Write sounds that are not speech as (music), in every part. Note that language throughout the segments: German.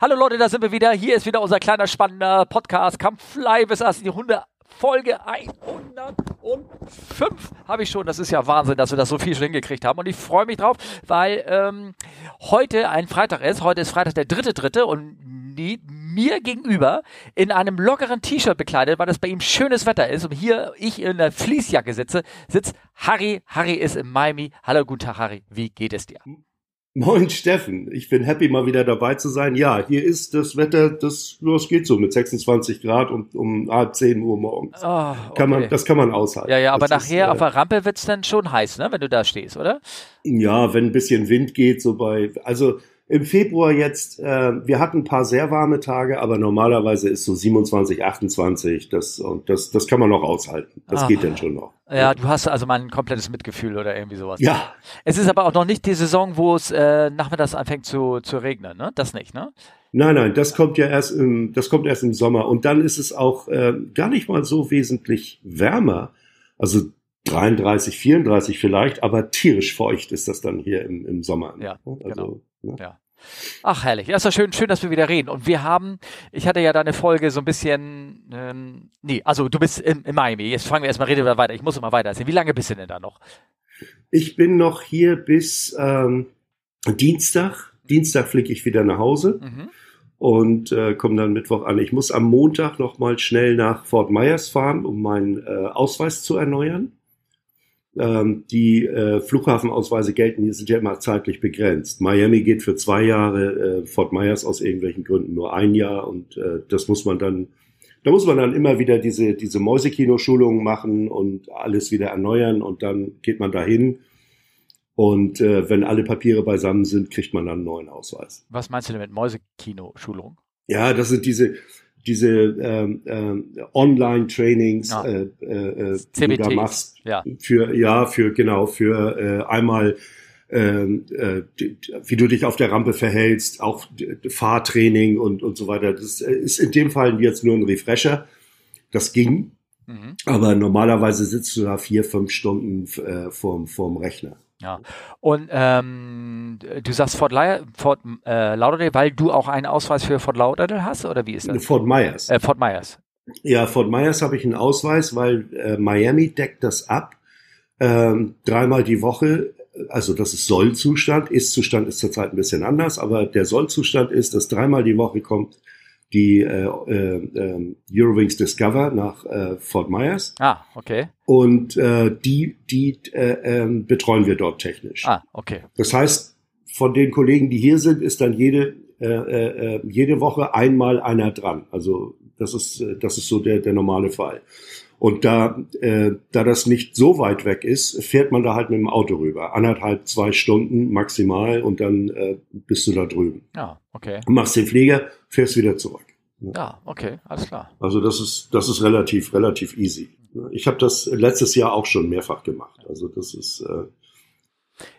Hallo Leute, da sind wir wieder. Hier ist wieder unser kleiner spannender Podcast. Fly bis in die Hunde. Folge 105 habe ich schon. Das ist ja Wahnsinn, dass wir das so viel schon hingekriegt haben. Und ich freue mich drauf, weil ähm, heute ein Freitag ist. Heute ist Freitag der dritte, dritte und die, mir gegenüber in einem lockeren T-Shirt bekleidet, weil das bei ihm schönes Wetter ist und hier ich in der Fließjacke sitze, sitzt Harry. Harry ist in Miami. Hallo, guten Tag, Harry. Wie geht es dir? Moin Steffen, ich bin happy mal wieder dabei zu sein. Ja, hier ist das Wetter, das, das geht so mit 26 Grad und um halb 10 Uhr morgens. Oh, okay. kann man, das kann man aushalten. Ja, ja, aber das nachher ist, auf der Rampe wird's dann schon heiß, ne, wenn du da stehst, oder? Ja, wenn ein bisschen Wind geht, so bei, also im Februar jetzt, äh, wir hatten ein paar sehr warme Tage, aber normalerweise ist so 27, 28, das, und das, das kann man noch aushalten. Das Ach. geht dann schon noch. Ja, du hast also mal ein komplettes Mitgefühl oder irgendwie sowas. Ja. Es ist aber auch noch nicht die Saison, wo es äh, nachmittags anfängt zu, zu regnen, ne? Das nicht, ne? Nein, nein, das kommt ja erst im, das kommt erst im Sommer. Und dann ist es auch äh, gar nicht mal so wesentlich wärmer. Also 33, 34 vielleicht, aber tierisch feucht ist das dann hier im, im Sommer. Ja, also, genau. Ne? Ja. Ach, herrlich. Ja, ist schön, schön, dass wir wieder reden. Und wir haben, ich hatte ja deine Folge so ein bisschen, ähm, nee, also du bist in, in Miami. Jetzt fangen wir erstmal, reden wir weiter. Ich muss immer weiter erzählen. Wie lange bist du denn da noch? Ich bin noch hier bis ähm, Dienstag. Dienstag fliege ich wieder nach Hause. Mhm und äh, komme dann Mittwoch an. Ich muss am Montag noch mal schnell nach Fort Myers fahren, um meinen äh, Ausweis zu erneuern. Ähm, die äh, Flughafenausweise gelten hier sind ja immer zeitlich begrenzt. Miami geht für zwei Jahre, äh, Fort Myers aus irgendwelchen Gründen nur ein Jahr und äh, das muss man dann, da muss man dann immer wieder diese, diese Mäusekino-Schulungen machen und alles wieder erneuern und dann geht man dahin. Und äh, wenn alle Papiere beisammen sind, kriegt man dann einen neuen Ausweis. Was meinst du denn mit Mäusekino-Schulung? Ja, das sind diese, diese ähm, äh, Online-Trainings, ja. äh, äh, die du da machst, ja. für ja für genau für äh, einmal ähm, äh, wie du dich auf der Rampe verhältst, auch Fahrtraining und und so weiter. Das ist in dem Fall jetzt nur ein Refresher. Das ging, mhm. aber normalerweise sitzt du da vier fünf Stunden äh, vorm vorm Rechner. Ja. Und ähm, du sagst Fort, La Fort äh, Lauderdale, weil du auch einen Ausweis für Fort Lauderdale hast, oder wie ist das? Fort Myers. Äh, Fort Myers. Ja, Fort Myers habe ich einen Ausweis, weil äh, Miami deckt das ab. Ähm, dreimal die Woche, also das ist Sollzustand. Ist-Zustand ist zurzeit ein bisschen anders, aber der Sollzustand ist, dass dreimal die Woche kommt die äh, äh, äh, Eurowings Discover nach äh, Fort Myers. Ah, okay. Und äh, die, die äh, äh, betreuen wir dort technisch. Ah, okay. Das heißt, von den Kollegen, die hier sind, ist dann jede äh, äh, jede Woche einmal einer dran. Also das ist äh, das ist so der der normale Fall. Und da, äh, da das nicht so weit weg ist, fährt man da halt mit dem Auto rüber. Anderthalb, zwei Stunden maximal und dann äh, bist du da drüben. Ja, okay. machst den Flieger, fährst wieder zurück. Ja, okay, alles klar. Also das ist, das ist relativ, relativ easy. Ich habe das letztes Jahr auch schon mehrfach gemacht. Also das ist, äh,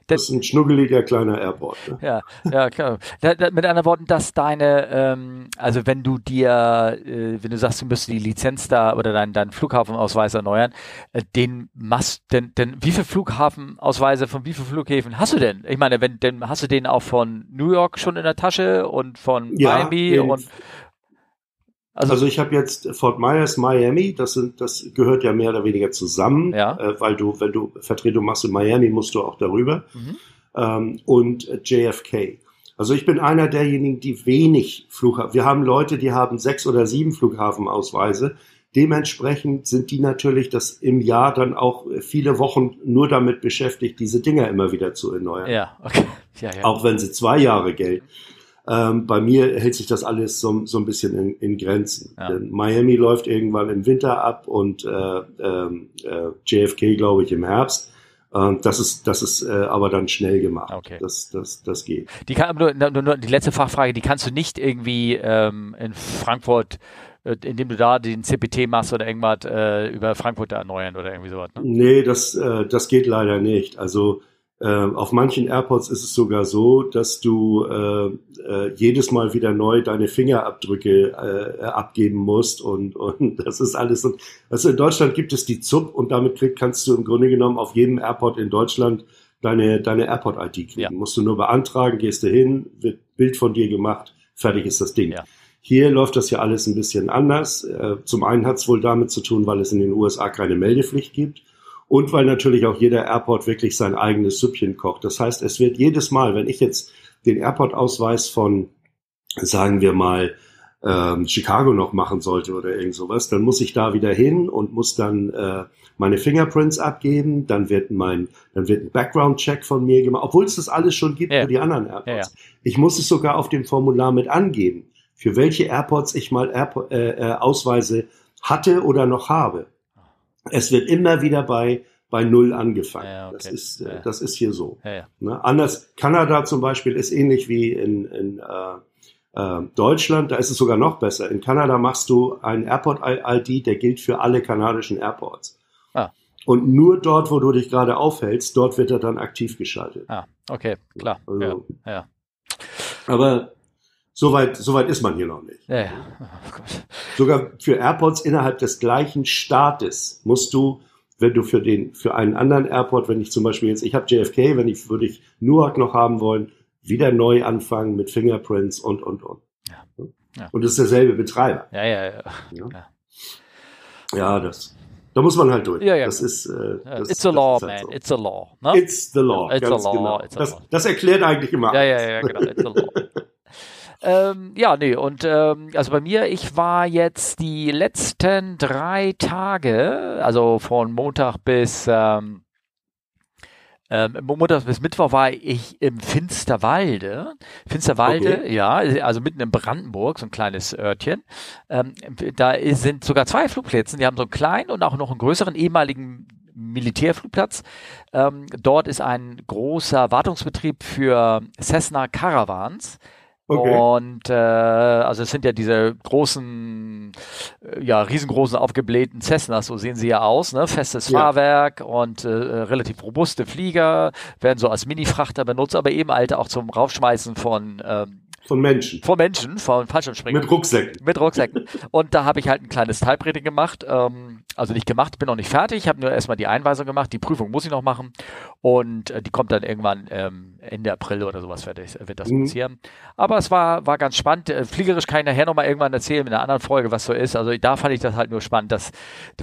das ist ein schnuggeliger kleiner Airport. Ne? Ja, ja, klar. Da, da, mit anderen Worten, dass deine, ähm, also wenn du dir, äh, wenn du sagst, du müsstest die Lizenz da oder deinen dein Flughafenausweis erneuern, äh, den machst, denn, denn wie viele Flughafenausweise von wie vielen Flughäfen hast du denn? Ich meine, wenn, denn hast du den auch von New York schon in der Tasche und von ja, Miami und also, also ich habe jetzt Fort Myers, Miami, das sind, das gehört ja mehr oder weniger zusammen, ja. äh, weil du, wenn du Vertretung machst in Miami, musst du auch darüber. Mhm. Ähm, und JFK. Also ich bin einer derjenigen, die wenig Flughafen. Wir haben Leute, die haben sechs oder sieben Flughafenausweise. Dementsprechend sind die natürlich das im Jahr dann auch viele Wochen nur damit beschäftigt, diese Dinger immer wieder zu erneuern. Ja, okay. Ja, ja. Auch wenn sie zwei Jahre gelten. Ähm, bei mir hält sich das alles so, so ein bisschen in, in Grenzen. Ja. Miami läuft irgendwann im Winter ab und äh, ähm, äh, JFK, glaube ich, im Herbst. Ähm, das ist, das ist äh, aber dann schnell gemacht. Okay. Das, das, das geht. Die, kann, nur, nur, nur die letzte Fachfrage, die kannst du nicht irgendwie ähm, in Frankfurt äh, indem du da den CPT machst oder irgendwas äh, über Frankfurt erneuern oder irgendwie sowas. Ne? Nee, das, äh, das geht leider nicht. Also auf manchen Airports ist es sogar so, dass du äh, äh, jedes Mal wieder neu deine Fingerabdrücke äh, abgeben musst und, (laughs) und das ist alles. Und, also in Deutschland gibt es die ZUP und damit krieg, kannst du im Grunde genommen auf jedem Airport in Deutschland deine, deine Airport-ID kriegen. Ja. Musst du nur beantragen, gehst du hin, wird Bild von dir gemacht, fertig ist das Ding. Ja. Hier läuft das ja alles ein bisschen anders. Äh, zum einen hat es wohl damit zu tun, weil es in den USA keine Meldepflicht gibt und weil natürlich auch jeder Airport wirklich sein eigenes Süppchen kocht. Das heißt, es wird jedes Mal, wenn ich jetzt den Airport-Ausweis von, sagen wir mal, ähm, Chicago noch machen sollte oder irgend sowas, dann muss ich da wieder hin und muss dann äh, meine Fingerprints abgeben, dann wird mein, dann wird ein Background-Check von mir gemacht, obwohl es das alles schon gibt ja. für die anderen Airports. Ja, ja. Ich muss es sogar auf dem Formular mit angeben für welche Airports ich mal Airport, äh, äh, Ausweise hatte oder noch habe. Es wird immer wieder bei bei null angefangen. Ja, okay. Das ist äh, ja. das ist hier so. Ja, ne? Anders Kanada zum Beispiel ist ähnlich wie in, in äh, äh, Deutschland. Da ist es sogar noch besser. In Kanada machst du ein Airport ID, der gilt für alle kanadischen Airports. Ah. Und nur dort, wo du dich gerade aufhältst, dort wird er dann aktiv geschaltet. Ah, okay, klar. Also, ja. Aber Soweit so weit ist man hier noch nicht. Ja, ja. Oh Sogar für Airports innerhalb des gleichen Staates musst du, wenn du für den für einen anderen Airport, wenn ich zum Beispiel jetzt, ich habe JFK, wenn ich würde ich Newark noch haben wollen, wieder neu anfangen mit Fingerprints und und und. Ja. ja. Und es ist derselbe Betreiber. Ja, ja, ja. Ja, ja das. Da muss man halt durch. Ja, ja. Das ist, äh, das, It's a law, halt man. So. It's a law. Ne? It's the law. It's a law. Genau. It's a das, law. das erklärt eigentlich immer. Ja, ja, ja, genau. It's a law. (laughs) Ähm, ja, nee, und ähm, also bei mir, ich war jetzt die letzten drei Tage, also von Montag bis ähm, ähm, Montag bis Mittwoch war ich im Finsterwalde. Finsterwalde, okay. ja, also mitten in Brandenburg, so ein kleines Örtchen. Ähm, da sind sogar zwei Flugplätze. Die haben so einen kleinen und auch noch einen größeren ehemaligen Militärflugplatz. Ähm, dort ist ein großer Wartungsbetrieb für Cessna Caravans. Okay. Und äh, also es sind ja diese großen, äh, ja, riesengroßen aufgeblähten Cessnas, so sehen sie ja aus, ne? Festes ja. Fahrwerk und äh, relativ robuste Flieger, werden so als Mini-Frachter benutzt, aber eben alte auch zum Raufschmeißen von ähm, von Menschen. Von Menschen, von Fallschirmspringen. Mit Rucksäcken. Mit Rucksäcken. Und da habe ich halt ein kleines Type-Rating gemacht. Ähm, also nicht gemacht, bin noch nicht fertig. Ich habe nur erstmal die Einweisung gemacht. Die Prüfung muss ich noch machen. Und äh, die kommt dann irgendwann ähm, Ende April oder sowas fertig, wird das mhm. passieren. Aber es war, war ganz spannend. Äh, fliegerisch kann ich nachher nochmal irgendwann erzählen in einer anderen Folge, was so ist. Also da fand ich das halt nur spannend. Das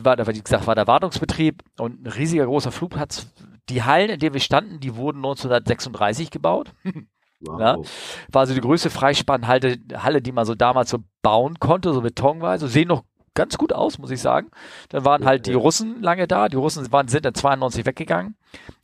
war, wie gesagt, war der Wartungsbetrieb und ein riesiger großer Flugplatz. Die Hallen, in denen wir standen, die wurden 1936 gebaut. (laughs) Wow. Ja, war also die größte Freispannhalle, Halle, die man so damals so bauen konnte, so betonweise. Sehen noch ganz gut aus, muss ich sagen. Dann waren halt die Russen lange da. Die Russen waren, sind dann 92 weggegangen.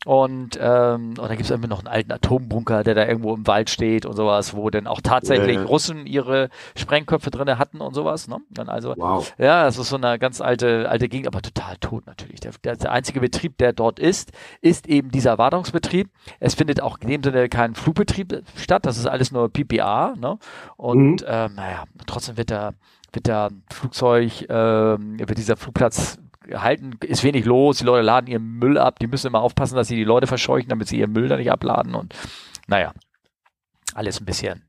Und, ähm, und dann gibt es irgendwie noch einen alten Atombunker, der da irgendwo im Wald steht und sowas, wo dann auch tatsächlich ja. Russen ihre Sprengköpfe drin hatten und sowas. Ne? Dann also, wow. ja, das ist so eine ganz alte, alte Gegend, aber total tot natürlich. Der, der, der einzige Betrieb, der dort ist, ist eben dieser Wartungsbetrieb. Es findet auch in dem Sinne kein Flugbetrieb statt. Das ist alles nur PPA. Ne? Und mhm. ähm, naja, trotzdem wird da wird da Flugzeug, ähm, wird dieser Flugplatz gehalten, ist wenig los, die Leute laden ihren Müll ab, die müssen immer aufpassen, dass sie die Leute verscheuchen, damit sie ihren Müll da nicht abladen und naja, alles ein bisschen,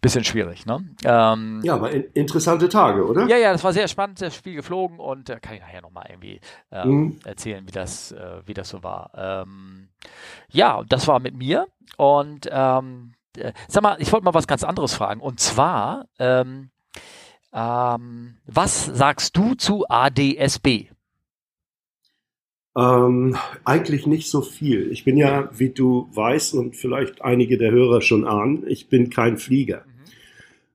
bisschen schwierig. Ne? Ähm, ja, aber in, interessante Tage, oder? Ja, ja, das war sehr spannend, das Spiel geflogen und äh, kann ich nachher nochmal irgendwie ähm, mhm. erzählen, wie das, äh, wie das so war. Ähm, ja, das war mit mir und ähm, äh, sag mal, ich wollte mal was ganz anderes fragen und zwar, ähm, ähm, was sagst du zu ADSB? Ähm, eigentlich nicht so viel. Ich bin ja, wie du weißt und vielleicht einige der Hörer schon ahnen, ich bin kein Flieger. Mhm.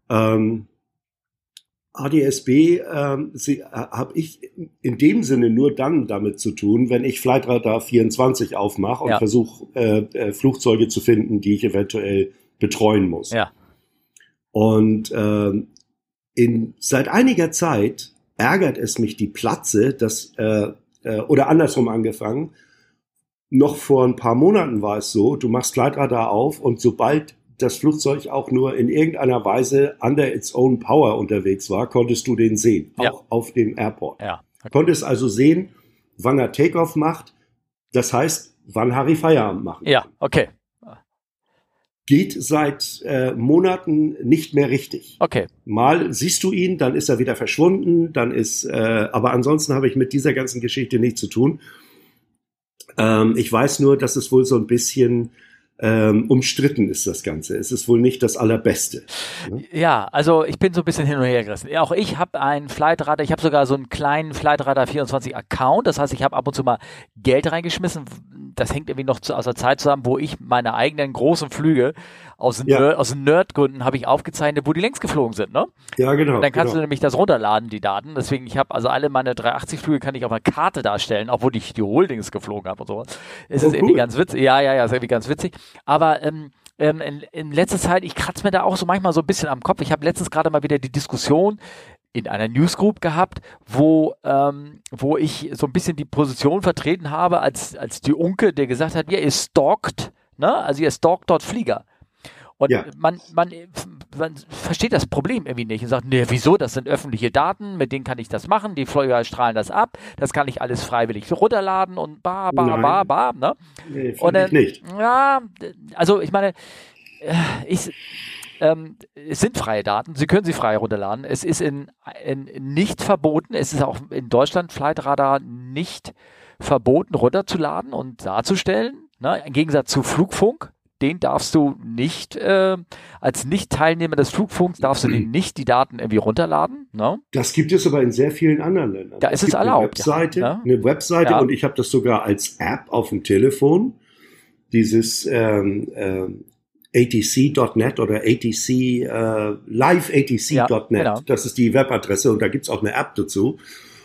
Ähm, ADSB ähm, äh, habe ich in dem Sinne nur dann damit zu tun, wenn ich Flightradar 24 aufmache und ja. versuche äh, äh, Flugzeuge zu finden, die ich eventuell betreuen muss. Ja. Und ähm, in, seit einiger Zeit ärgert es mich die Platze, dass, äh, äh, oder andersrum angefangen, noch vor ein paar Monaten war es so, du machst Flightradar auf und sobald das Flugzeug auch nur in irgendeiner Weise under its own power unterwegs war, konntest du den sehen, ja. auch auf dem Airport. Ja. Okay. Konntest also sehen, wann er Takeoff macht, das heißt, wann Harry Feierabend macht. Ja, okay geht seit äh, Monaten nicht mehr richtig. Okay. Mal siehst du ihn, dann ist er wieder verschwunden, dann ist, äh, aber ansonsten habe ich mit dieser ganzen Geschichte nichts zu tun. Ähm, ich weiß nur, dass es wohl so ein bisschen ähm, umstritten ist das Ganze. Es ist wohl nicht das Allerbeste. Ne? Ja, also ich bin so ein bisschen hin und her gerissen. Auch ich habe einen Flightradar, ich habe sogar so einen kleinen Flightradar 24 Account. Das heißt, ich habe ab und zu mal Geld reingeschmissen. Das hängt irgendwie noch zu, aus der Zeit zusammen, wo ich meine eigenen großen Flüge aus, ja. Nerd, aus Nerdgründen habe ich aufgezeichnet, wo die längst geflogen sind, ne? Ja, genau. Und dann kannst genau. du nämlich das runterladen, die Daten. Deswegen, ich habe also alle meine 380 Flüge kann ich auf einer Karte darstellen, obwohl ich die Holdings geflogen habe und so. Es oh, ist cool. irgendwie ganz witzig. Ja, ja, ja, ist irgendwie ganz witzig. Aber ähm, ähm, in, in letzter Zeit, ich kratze mir da auch so manchmal so ein bisschen am Kopf. Ich habe letztens gerade mal wieder die Diskussion in einer Newsgroup gehabt, wo, ähm, wo ich so ein bisschen die Position vertreten habe als, als die Unke, der gesagt hat, ja, ihr stalkt, ne? Also ihr stalkt dort Flieger. Und ja. man, man, man versteht das Problem irgendwie nicht und sagt, nee, wieso? Das sind öffentliche Daten, mit denen kann ich das machen, die Flieger strahlen das ab, das kann ich alles freiwillig runterladen und ba, ba, Nein. ba, ba, ne? Nee, und dann, nicht. Ja, also ich meine, äh, ich, ähm, es sind freie Daten, Sie können sie frei runterladen. Es ist in, in, nicht verboten, es ist auch in Deutschland Flightradar nicht verboten runterzuladen und darzustellen. Ne? Im Gegensatz zu Flugfunk, den darfst du nicht, äh, als Nicht-Teilnehmer des Flugfunks darfst du den nicht die Daten irgendwie runterladen. Ne? Das gibt es aber in sehr vielen anderen Ländern. Da ist es, es erlaubt. Eine Webseite, ja. eine Webseite ja. und ich habe das sogar als App auf dem Telefon. Dieses ähm, ähm, atc.net oder atc, äh, liveatc.net. Ja, genau. Das ist die Webadresse und da gibt's auch eine App dazu.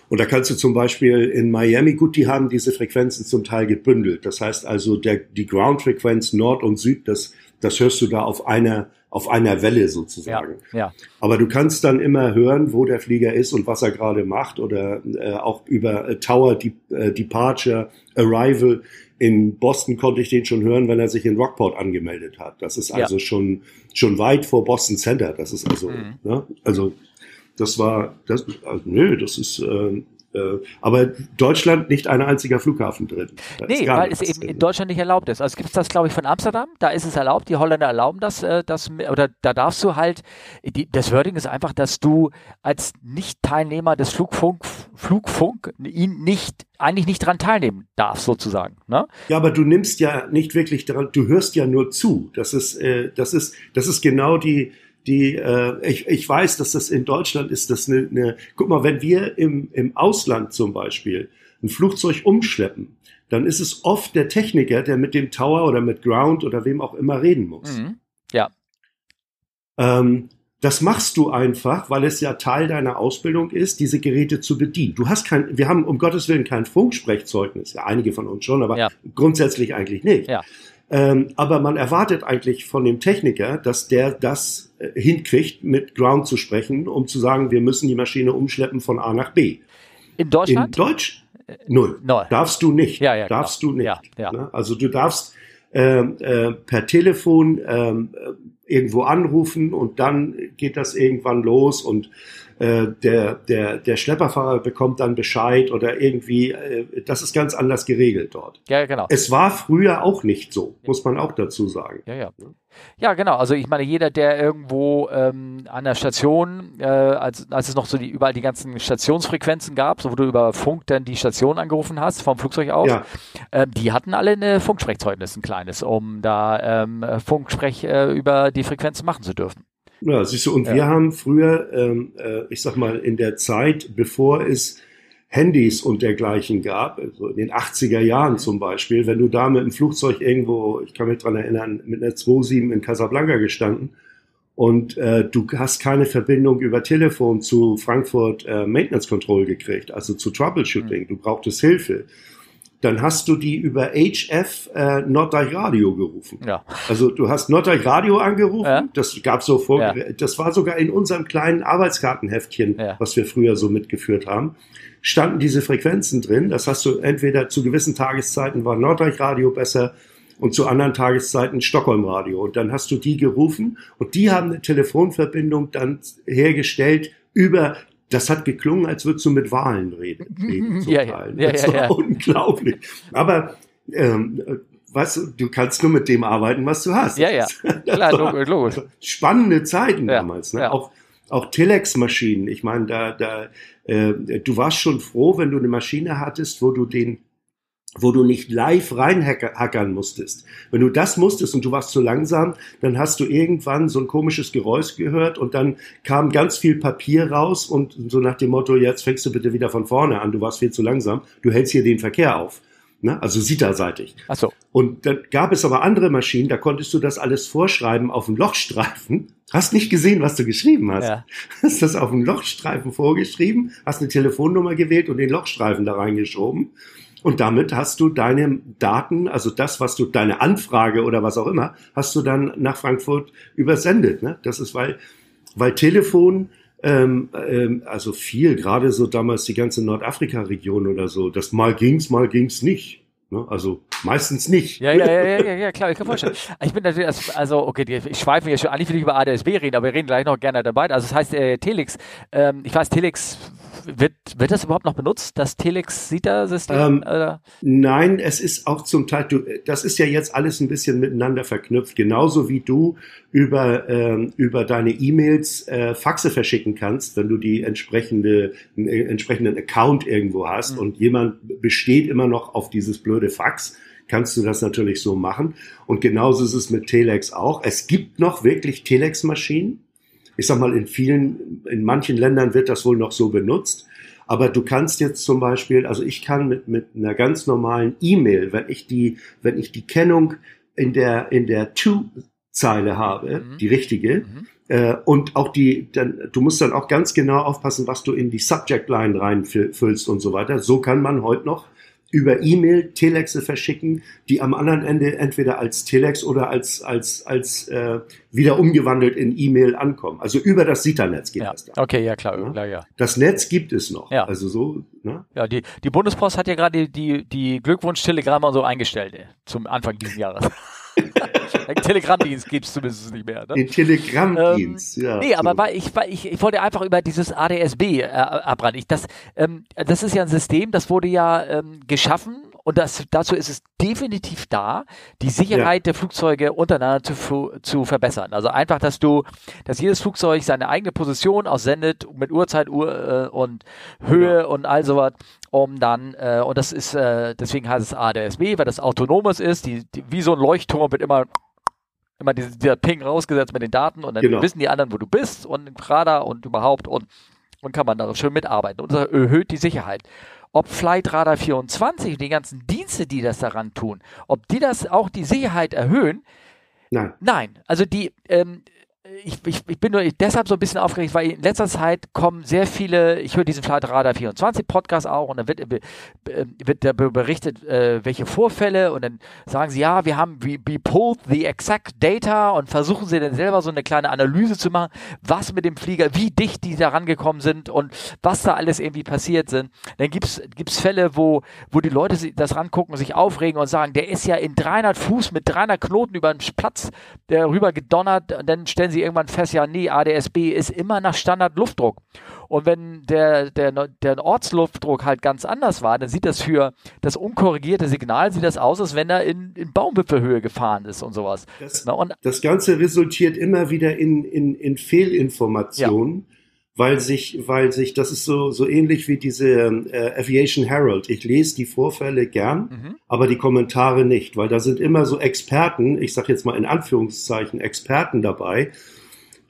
Und da kannst du zum Beispiel in Miami, gut, die haben diese Frequenzen zum Teil gebündelt. Das heißt also, der, die Ground-Frequenz Nord und Süd, das, das hörst du da auf einer, auf einer Welle sozusagen. Ja, ja. Aber du kannst dann immer hören, wo der Flieger ist und was er gerade macht oder äh, auch über äh, Tower De äh, Departure, Arrival. In Boston konnte ich den schon hören, wenn er sich in Rockport angemeldet hat. Das ist also ja. schon, schon weit vor Boston Center. Das ist also, mhm. ne? also das war, das, also, nö, das ist, äh, äh, aber Deutschland nicht ein einziger Flughafen drin. Da nee, weil es eben in Deutschland nicht erlaubt ist. Also gibt es das, glaube ich, von Amsterdam, da ist es erlaubt, die Holländer erlauben das, äh, das oder da darfst du halt, die, das Wording ist einfach, dass du als Nicht-Teilnehmer des Flugfunk, Flugfunk ihn nicht, eigentlich nicht dran teilnehmen darfst, sozusagen. Ne? Ja, aber du nimmst ja nicht wirklich daran, du hörst ja nur zu. Das ist, äh, das ist, das ist genau die, die, äh, ich, ich weiß, dass das in Deutschland ist, das eine, eine guck mal, wenn wir im, im Ausland zum Beispiel ein Flugzeug umschleppen, dann ist es oft der Techniker, der mit dem Tower oder mit Ground oder wem auch immer reden muss. Mhm. Ja. Ähm, das machst du einfach, weil es ja Teil deiner Ausbildung ist, diese Geräte zu bedienen. Du hast kein, wir haben um Gottes Willen kein Funksprechzeugnis. Ja, einige von uns schon, aber ja. grundsätzlich eigentlich nicht. Ja. Ähm, aber man erwartet eigentlich von dem Techniker, dass der das äh, hinkriegt, mit Ground zu sprechen, um zu sagen, wir müssen die Maschine umschleppen von A nach B. In Deutschland? In Deutsch? Null. Null. Darfst du nicht. Ja, ja, darfst genau. du nicht. Ja, ja. Ne? Also du darfst äh, äh, per Telefon äh, irgendwo anrufen und dann geht das irgendwann los und äh, der, der, der Schlepperfahrer bekommt dann Bescheid oder irgendwie, äh, das ist ganz anders geregelt dort. Ja, genau. Es war früher auch nicht so, muss man auch dazu sagen. Ja, ja. Ja, genau. Also ich meine, jeder, der irgendwo ähm, an der Station, äh, als, als es noch so die, überall die ganzen Stationsfrequenzen gab, so wo du über Funk dann die Station angerufen hast, vom Flugzeug aus, ja. äh, die hatten alle eine Funksprechzeugnis, ein kleines, um da ähm, Funksprech äh, über die Frequenzen machen zu dürfen. Ja, siehst du, und ja. wir haben früher, ähm, äh, ich sag mal, in der Zeit, bevor es Handys und dergleichen gab, also in den 80er Jahren zum Beispiel, wenn du da mit einem Flugzeug irgendwo, ich kann mich dran erinnern, mit einer 27 in Casablanca gestanden und äh, du hast keine Verbindung über Telefon zu Frankfurt äh, Maintenance Control gekriegt, also zu Troubleshooting, mhm. du brauchtest Hilfe dann hast du die über HF äh, Norddeich Radio gerufen. Ja. Also du hast Norddeich Radio angerufen, ja. das gab so vor, ja. das war sogar in unserem kleinen Arbeitskartenheftchen, ja. was wir früher so mitgeführt haben, standen diese Frequenzen drin. Das hast du entweder zu gewissen Tageszeiten war Norddeich Radio besser und zu anderen Tageszeiten Stockholm Radio. Und dann hast du die gerufen und die haben eine Telefonverbindung dann hergestellt über das hat geklungen, als würdest du mit Wahlen reden. (laughs) ja, ja, ja, das war ja, unglaublich. Aber ähm, was, du kannst nur mit dem arbeiten, was du hast. Ja, ja. (laughs) Klar, logisch. Spannende Zeiten damals. Ne? Auch, auch Telex-Maschinen. Ich meine, da, da, äh, du warst schon froh, wenn du eine Maschine hattest, wo du den wo du nicht live reinhackern musstest. Wenn du das musstest und du warst zu langsam, dann hast du irgendwann so ein komisches Geräusch gehört und dann kam ganz viel Papier raus und so nach dem Motto, jetzt fängst du bitte wieder von vorne an, du warst viel zu langsam, du hältst hier den Verkehr auf. Ne? Also sieterseitig. Ach so. Und dann gab es aber andere Maschinen, da konntest du das alles vorschreiben auf dem Lochstreifen. Hast nicht gesehen, was du geschrieben hast. Ja. Hast das auf dem Lochstreifen vorgeschrieben, hast eine Telefonnummer gewählt und den Lochstreifen da reingeschoben. Und damit hast du deine Daten, also das, was du, deine Anfrage oder was auch immer, hast du dann nach Frankfurt übersendet. Ne? Das ist, weil, weil Telefon, ähm, ähm, also viel, gerade so damals die ganze Nordafrika-Region oder so, das mal ging's, mal ging's nicht. Ne? Also meistens nicht. Ja, ja, ja, ja, ja, klar, ich kann vorstellen. Ich bin natürlich, also, okay, ich schweife jetzt schon, eigentlich will ich über ADSB reden, aber wir reden gleich noch gerne dabei. Also das heißt, äh, Telex, ähm, ich weiß, Telex wird, wird das überhaupt noch benutzt, das Telex-Sita-System? Ähm, nein, es ist auch zum Teil, du, das ist ja jetzt alles ein bisschen miteinander verknüpft, genauso wie du über, ähm, über deine E-Mails äh, Faxe verschicken kannst, wenn du die entsprechende, äh, entsprechenden Account irgendwo hast mhm. und jemand besteht immer noch auf dieses blöde Fax, kannst du das natürlich so machen. Und genauso ist es mit Telex auch. Es gibt noch wirklich Telex-Maschinen ich sag mal, in vielen, in manchen Ländern wird das wohl noch so benutzt. Aber du kannst jetzt zum Beispiel, also ich kann mit, mit einer ganz normalen E-Mail, wenn ich die, wenn ich die Kennung in der, in der To-Zeile habe, mhm. die richtige, mhm. äh, und auch die, dann, du musst dann auch ganz genau aufpassen, was du in die Subject Line reinfüllst und so weiter. So kann man heute noch über E-Mail Telexe verschicken, die am anderen Ende entweder als Telex oder als, als, als äh, wieder umgewandelt in E-Mail ankommen. Also über das SITA-Netz geht ja. das dann. Okay, ja klar, ja. klar, ja. Das Netz gibt es noch. Ja. Also so, ne? Ja, die, die Bundespost hat ja gerade die, die, die Glückwunsch-Telegramme so eingestellt äh, zum Anfang dieses Jahres. (laughs) Den Telegrammdienst gibt es zumindest nicht mehr. Ne? Den Telegrammdienst, ähm, ja. Nee, aber weil ich, ich, ich wollte einfach über dieses ADSB äh, abran. Ich, das, ähm, das ist ja ein System, das wurde ja ähm, geschaffen und das, dazu ist es definitiv da, die Sicherheit ja. der Flugzeuge untereinander zu, zu verbessern. Also einfach, dass du, dass jedes Flugzeug seine eigene Position aussendet mit Uhrzeit Uhr, äh, und Höhe ja. und all sowas, um dann, äh, und das ist, äh, deswegen heißt es ADSB, weil das autonomes ist, die, die, wie so ein Leuchtturm wird immer immer dieser, dieser Ping rausgesetzt mit den Daten und dann genau. wissen die anderen, wo du bist und Radar und überhaupt und, und kann man da schön mitarbeiten. Und das erhöht die Sicherheit ob Flight Radar 24, die ganzen Dienste, die das daran tun, ob die das auch die Sicherheit erhöhen. Nein. Nein. Also die, ähm, ich, ich, ich bin nur deshalb so ein bisschen aufgeregt, weil in letzter Zeit kommen sehr viele, ich höre diesen Flight Radar 24 Podcast auch und dann wird, äh, wird da berichtet, äh, welche Vorfälle und dann sagen sie, ja, wir haben we, we pulled the exact data und versuchen sie dann selber so eine kleine Analyse zu machen, was mit dem Flieger, wie dicht die da rangekommen sind und was da alles irgendwie passiert sind. Dann gibt's gibt's Fälle, wo, wo die Leute das rangucken und sich aufregen und sagen, der ist ja in 300 Fuß mit 300 Knoten über den Platz rüber gedonnert und dann stellen sie irgendwann fest, ja, nee, ADSB ist immer nach Standardluftdruck. Und wenn der, der, der Ortsluftdruck halt ganz anders war, dann sieht das für das unkorrigierte Signal, sieht das aus, als wenn er in, in Baumwipfelhöhe gefahren ist und sowas. Das, Na, und, das Ganze resultiert immer wieder in, in, in Fehlinformationen. Ja weil sich, weil sich, das ist so, so ähnlich wie diese äh, Aviation Herald. Ich lese die Vorfälle gern, mhm. aber die Kommentare nicht, weil da sind immer so Experten, ich sage jetzt mal in Anführungszeichen Experten dabei,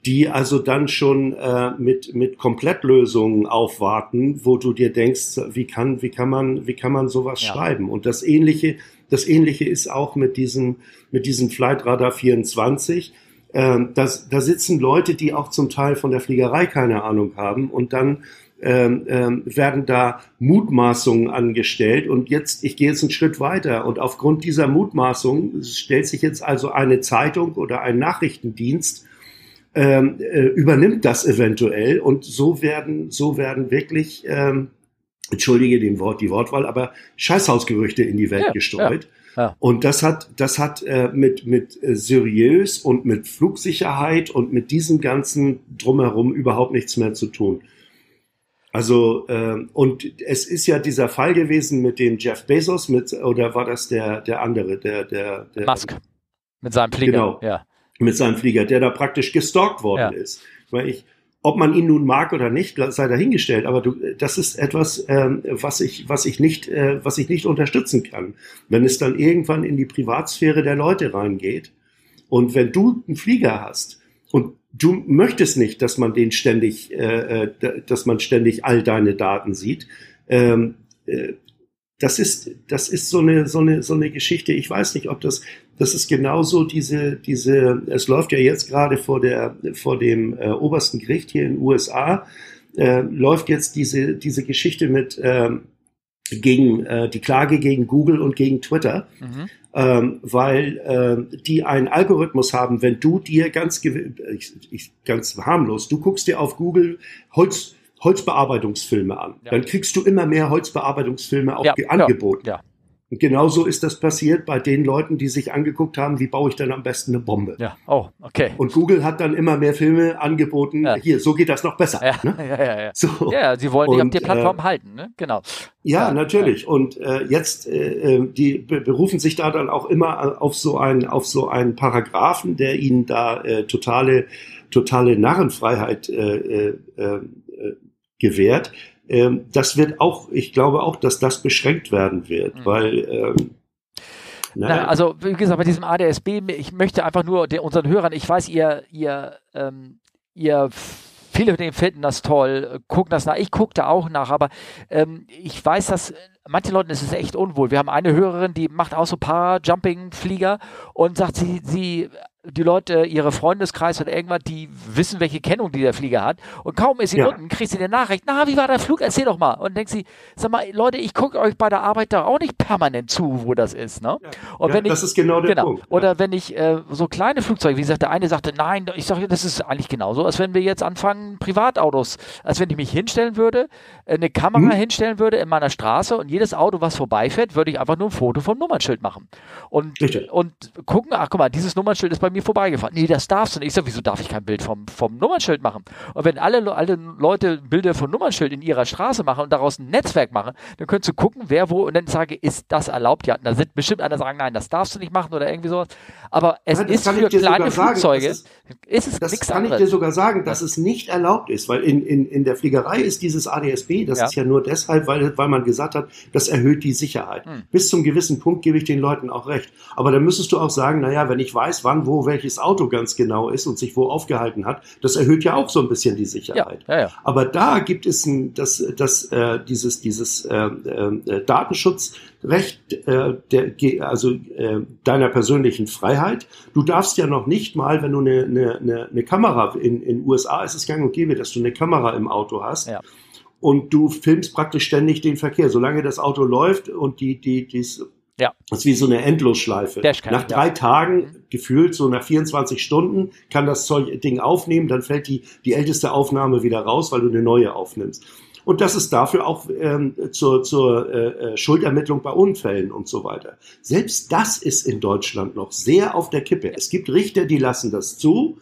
die also dann schon äh, mit mit Komplettlösungen aufwarten, wo du dir denkst, wie kann wie kann man wie kann man sowas ja. schreiben? Und das ähnliche das ähnliche ist auch mit diesem mit diesem Flight Radar 24 ähm, das, da sitzen Leute, die auch zum Teil von der Fliegerei keine Ahnung haben und dann ähm, ähm, werden da Mutmaßungen angestellt und jetzt, ich gehe jetzt einen Schritt weiter und aufgrund dieser Mutmaßungen stellt sich jetzt also eine Zeitung oder ein Nachrichtendienst ähm, äh, übernimmt das eventuell und so werden, so werden wirklich, ähm, entschuldige den Wort, die Wortwahl, aber Scheißhausgerüchte in die Welt ja, gestreut. Ja. Ja. Und das hat, das hat äh, mit, mit äh, seriös und mit Flugsicherheit und mit diesem ganzen drumherum überhaupt nichts mehr zu tun. Also, äh, und es ist ja dieser Fall gewesen mit dem Jeff Bezos, mit, oder war das der, der andere, der, der, der Musk. Mit seinem Flieger. Genau. Ja. Mit seinem Flieger, der da praktisch gestalkt worden ja. ist. Weil ich, ob man ihn nun mag oder nicht, sei dahingestellt. Aber du, das ist etwas, ähm, was ich, was ich nicht, äh, was ich nicht unterstützen kann. Wenn es dann irgendwann in die Privatsphäre der Leute reingeht und wenn du einen Flieger hast und du möchtest nicht, dass man den ständig, äh, äh dass man ständig all deine Daten sieht. Ähm, äh, das ist, das ist so eine, so eine, so eine Geschichte. Ich weiß nicht, ob das, das ist genauso diese, diese, es läuft ja jetzt gerade vor der, vor dem äh, obersten Gericht hier in den USA, äh, läuft jetzt diese, diese Geschichte mit, ähm, gegen äh, die Klage gegen Google und gegen Twitter, mhm. ähm, weil äh, die einen Algorithmus haben, wenn du dir ganz, ich, ich, ganz harmlos, du guckst dir auf Google Holz, Holzbearbeitungsfilme an. Ja. Dann kriegst du immer mehr Holzbearbeitungsfilme auch ja, angeboten. Ja. Und genauso ist das passiert bei den Leuten, die sich angeguckt haben, wie baue ich dann am besten eine Bombe. Ja, oh, okay. Und Google hat dann immer mehr Filme angeboten. Ja. Hier, so geht das noch besser. Ja, ne? ja, ja, ja. So. ja, sie wollen die auf der Plattform äh, halten, ne? Genau. Ja, ja natürlich. Und äh, jetzt, äh, äh die berufen sich da dann auch immer auf so einen, auf so einen Paragraphen, der ihnen da äh, totale, totale Narrenfreiheit äh, äh, äh gewährt. Ähm, das wird auch, ich glaube auch, dass das beschränkt werden wird, mhm. weil ähm, na, also wie gesagt, bei diesem ADSB, ich möchte einfach nur der, unseren Hörern, ich weiß, ihr, ihr, ähm, ihr viele von denen finden das toll, gucken das nach. Ich gucke da auch nach, aber ähm, ich weiß, dass manche Leuten ist es echt unwohl. Wir haben eine Hörerin, die macht auch so Para-Jumping-Flieger und sagt, sie, sie die Leute, ihre Freundeskreis oder irgendwas, die wissen, welche Kennung die der Flieger hat. Und kaum ist sie ja. unten, kriegt sie eine Nachricht, na, wie war der Flug? Erzähl doch mal. Und denkt sie, sag mal, Leute, ich gucke euch bei der Arbeit da auch nicht permanent zu, wo das ist. Ne? Und ja, wenn das ich, ist genau der genau, Punkt. Oder wenn ich äh, so kleine Flugzeuge, wie gesagt, der eine sagte, nein, ich sage, das ist eigentlich genauso, als wenn wir jetzt anfangen, Privatautos, als wenn ich mich hinstellen würde, äh, eine Kamera hm? hinstellen würde in meiner Straße und jedes Auto, was vorbeifährt, würde ich einfach nur ein Foto vom Nummernschild machen. Und, und gucken, ach guck mal, dieses Nummernschild ist bei mir vorbeigefahren. Nee, das darfst du nicht. Ich sag, wieso darf ich kein Bild vom, vom Nummernschild machen? Und wenn alle, alle Leute Bilder von Nummernschild in ihrer Straße machen und daraus ein Netzwerk machen, dann könntest du gucken, wer wo und dann sage, ist das erlaubt? Ja, da sind bestimmt einer sagen, nein, das darfst du nicht machen oder irgendwie sowas. Aber es ja, ist für kleine Flugzeuge, ist, ist, es das kann anderes. ich dir sogar sagen, dass es nicht erlaubt ist, weil in, in, in der Fliegerei ist dieses ADSB, das ja. ist ja nur deshalb, weil, weil man gesagt hat, das erhöht die Sicherheit. Hm. Bis zum gewissen Punkt gebe ich den Leuten auch recht. Aber dann müsstest du auch sagen, naja, wenn ich weiß, wann, wo, welches Auto ganz genau ist und sich wo aufgehalten hat, das erhöht ja auch so ein bisschen die Sicherheit. Ja, ja, ja. Aber da gibt es ein, das, das, äh, dieses, dieses äh, äh, Datenschutzrecht äh, der, also äh, deiner persönlichen Freiheit. Du darfst ja noch nicht mal, wenn du eine, eine, eine Kamera in in USA ist es gang und gäbe, dass du eine Kamera im Auto hast. Ja und du filmst praktisch ständig den Verkehr. Solange das Auto läuft und die, die, dies, ja. das ist wie so eine Endlosschleife. Dashcam, nach drei ja. Tagen, mhm. gefühlt so nach 24 Stunden, kann das Zeug, Ding aufnehmen, dann fällt die, die älteste Aufnahme wieder raus, weil du eine neue aufnimmst. Und das ist dafür auch ähm, zur, zur äh, äh Schuldermittlung bei Unfällen und so weiter. Selbst das ist in Deutschland noch sehr auf der Kippe. Es gibt Richter, die lassen das zu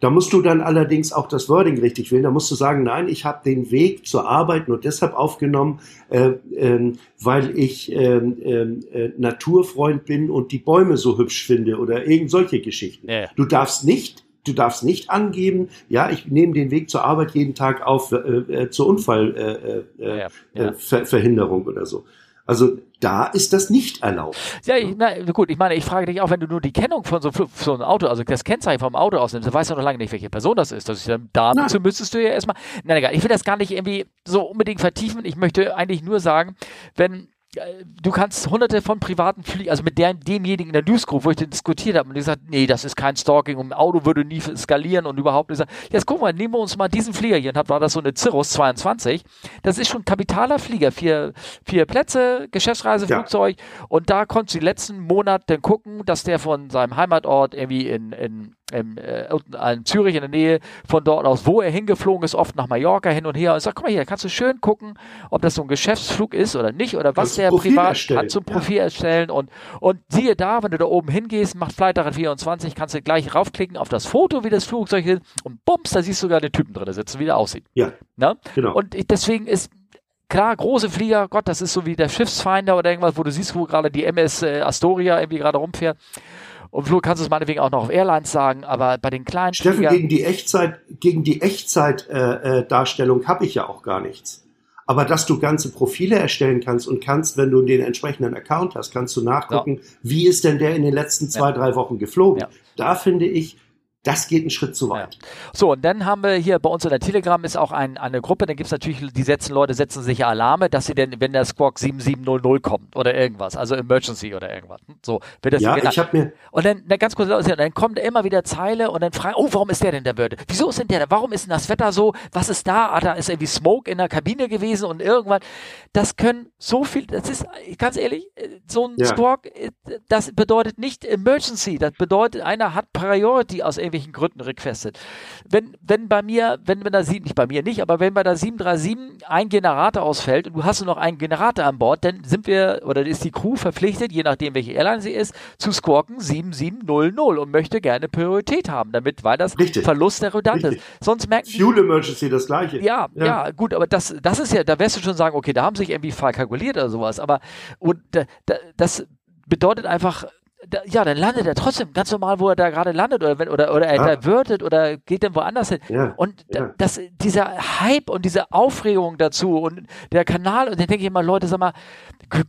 da musst du dann allerdings auch das Wording richtig wählen. Da musst du sagen, nein, ich habe den Weg zur Arbeit nur deshalb aufgenommen, äh, äh, weil ich äh, äh, Naturfreund bin und die Bäume so hübsch finde oder irgend solche Geschichten. Ja. Du darfst nicht du darfst nicht angeben, ja, ich nehme den Weg zur Arbeit jeden Tag auf äh, äh, zur Unfallverhinderung äh, äh, ja, ja. Äh, Ver oder so. Also da ist das nicht erlaubt. Ja, ich, na, gut, ich meine, ich frage dich auch, wenn du nur die Kennung von so, so einem Auto, also das Kennzeichen vom Auto ausnimmst, dann weißt du noch lange nicht, welche Person das ist. Das ist ja dazu müsstest du ja erstmal. Nein, egal, ich will das gar nicht irgendwie so unbedingt vertiefen. Ich möchte eigentlich nur sagen, wenn du kannst hunderte von privaten Fliegen, also mit der, demjenigen in der Newsgroup, wo ich diskutiert habe, und die gesagt, nee, das ist kein Stalking und ein Auto würde nie skalieren und überhaupt nicht. Jetzt gucken wir, nehmen wir uns mal diesen Flieger hier, und war das so eine Cirrus 22. Das ist schon ein kapitaler Flieger, vier, vier Plätze, Geschäftsreiseflugzeug, ja. und da konntest du die letzten Monate gucken, dass der von seinem Heimatort irgendwie in, in im, äh, in Zürich in der Nähe, von dort aus, wo er hingeflogen ist, oft nach Mallorca hin und her. Und sage, guck mal hier, kannst du schön gucken, ob das so ein Geschäftsflug ist oder nicht, oder was der Profil privat erstellen. zum Profil ja. erstellen. Und, und siehe da, wenn du da oben hingehst, macht Flightradar 24, kannst du gleich raufklicken auf das Foto, wie das Flugzeug ist, und bums, da siehst du sogar den Typen drin sitzen, wie der aussieht. Ja. Na? Genau. Und deswegen ist klar, große Flieger, Gott, das ist so wie der Schiffsfinder oder irgendwas, wo du siehst, wo gerade die MS äh, Astoria irgendwie gerade rumfährt. Und Flo, kannst du es meinetwegen auch noch auf Airlines sagen, aber bei den kleinen Steffen, gegen die Echtzeit, gegen die Echtzeitdarstellung äh, äh, habe ich ja auch gar nichts. Aber dass du ganze Profile erstellen kannst und kannst, wenn du den entsprechenden Account hast, kannst du nachgucken, ja. wie ist denn der in den letzten zwei, ja. drei Wochen geflogen. Ja. Da finde ich, das geht einen Schritt zu weit. Ja. So, und dann haben wir hier bei uns in der Telegram ist auch ein, eine Gruppe, da gibt es natürlich, die setzen Leute, setzen sich Alarme, dass sie denn, wenn der Squawk 7700 kommt oder irgendwas, also Emergency oder irgendwas. So, wird das ja, ich habe mir. Und dann, na, ganz kurz, dann kommt immer wieder Zeile und dann fragen, oh, warum ist der denn der Börde? Wieso ist denn der da? Warum ist denn das Wetter so? Was ist da? Ah, da ist irgendwie Smoke in der Kabine gewesen und irgendwann. Das können so viel, das ist, ganz ehrlich, so ein ja. Squawk, das bedeutet nicht Emergency, das bedeutet, einer hat Priority aus irgendwie irgendwelchen Gründen requested. Wenn, wenn bei mir, wenn bei der 7, nicht bei mir nicht, aber wenn bei der 737 ein Generator ausfällt und du hast nur noch einen Generator an Bord, dann sind wir, oder ist die Crew verpflichtet, je nachdem welche Airline sie ist, zu squawken 7700 und möchte gerne Priorität haben, damit, weil das Richtig. Verlust der Redundanz ist. Sonst merken Fuel die, Emergency das gleiche. Ja, ja, ja, gut, aber das, das ist ja, da wirst du schon sagen, okay, da haben sich irgendwie verkalkuliert oder sowas, aber und da, da, das bedeutet einfach, da, ja, dann landet er trotzdem ganz normal, wo er da gerade landet oder, wenn, oder, oder er ah. divertet oder geht dann woanders hin. Ja, und ja. das, dieser Hype und diese Aufregung dazu und der Kanal, und dann denke ich immer, Leute, sag mal,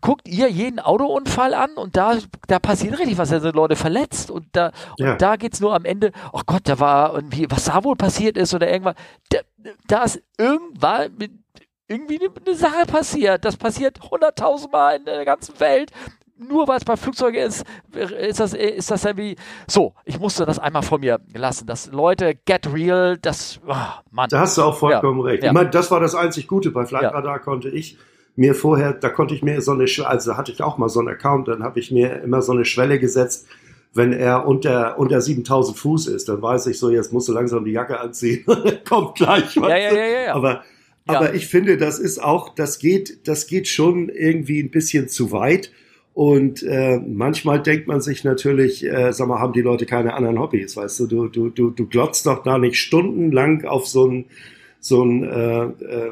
guckt ihr jeden Autounfall an und da, da passiert richtig was, da sind Leute verletzt und da, ja. und da geht's nur am Ende, oh Gott, da war irgendwie, was da wohl passiert ist oder irgendwas, da, da ist irgendwann irgendwie eine Sache passiert. Das passiert hunderttausendmal in der ganzen Welt nur weil es bei Flugzeugen ist, ist das, ist das irgendwie so. Ich musste das einmal von mir lassen. Das Leute, get real, das, oh, Mann. Da hast du auch vollkommen ja. recht. Ja. Ich meine, das war das einzig Gute. Bei Flightradar ja. konnte ich mir vorher, da konnte ich mir so eine, also hatte ich auch mal so einen Account, dann habe ich mir immer so eine Schwelle gesetzt, wenn er unter, unter 7000 Fuß ist, dann weiß ich so, jetzt musst du langsam die Jacke anziehen. (laughs) Kommt gleich. Ja, ja, ja, ja, ja. Aber, aber ich finde, das ist auch, das geht, das geht schon irgendwie ein bisschen zu weit. Und äh, manchmal denkt man sich natürlich, äh, sag mal, haben die Leute keine anderen Hobbys, weißt du, du, du, du, du glotzt doch da nicht stundenlang auf so ein, so ein äh, äh,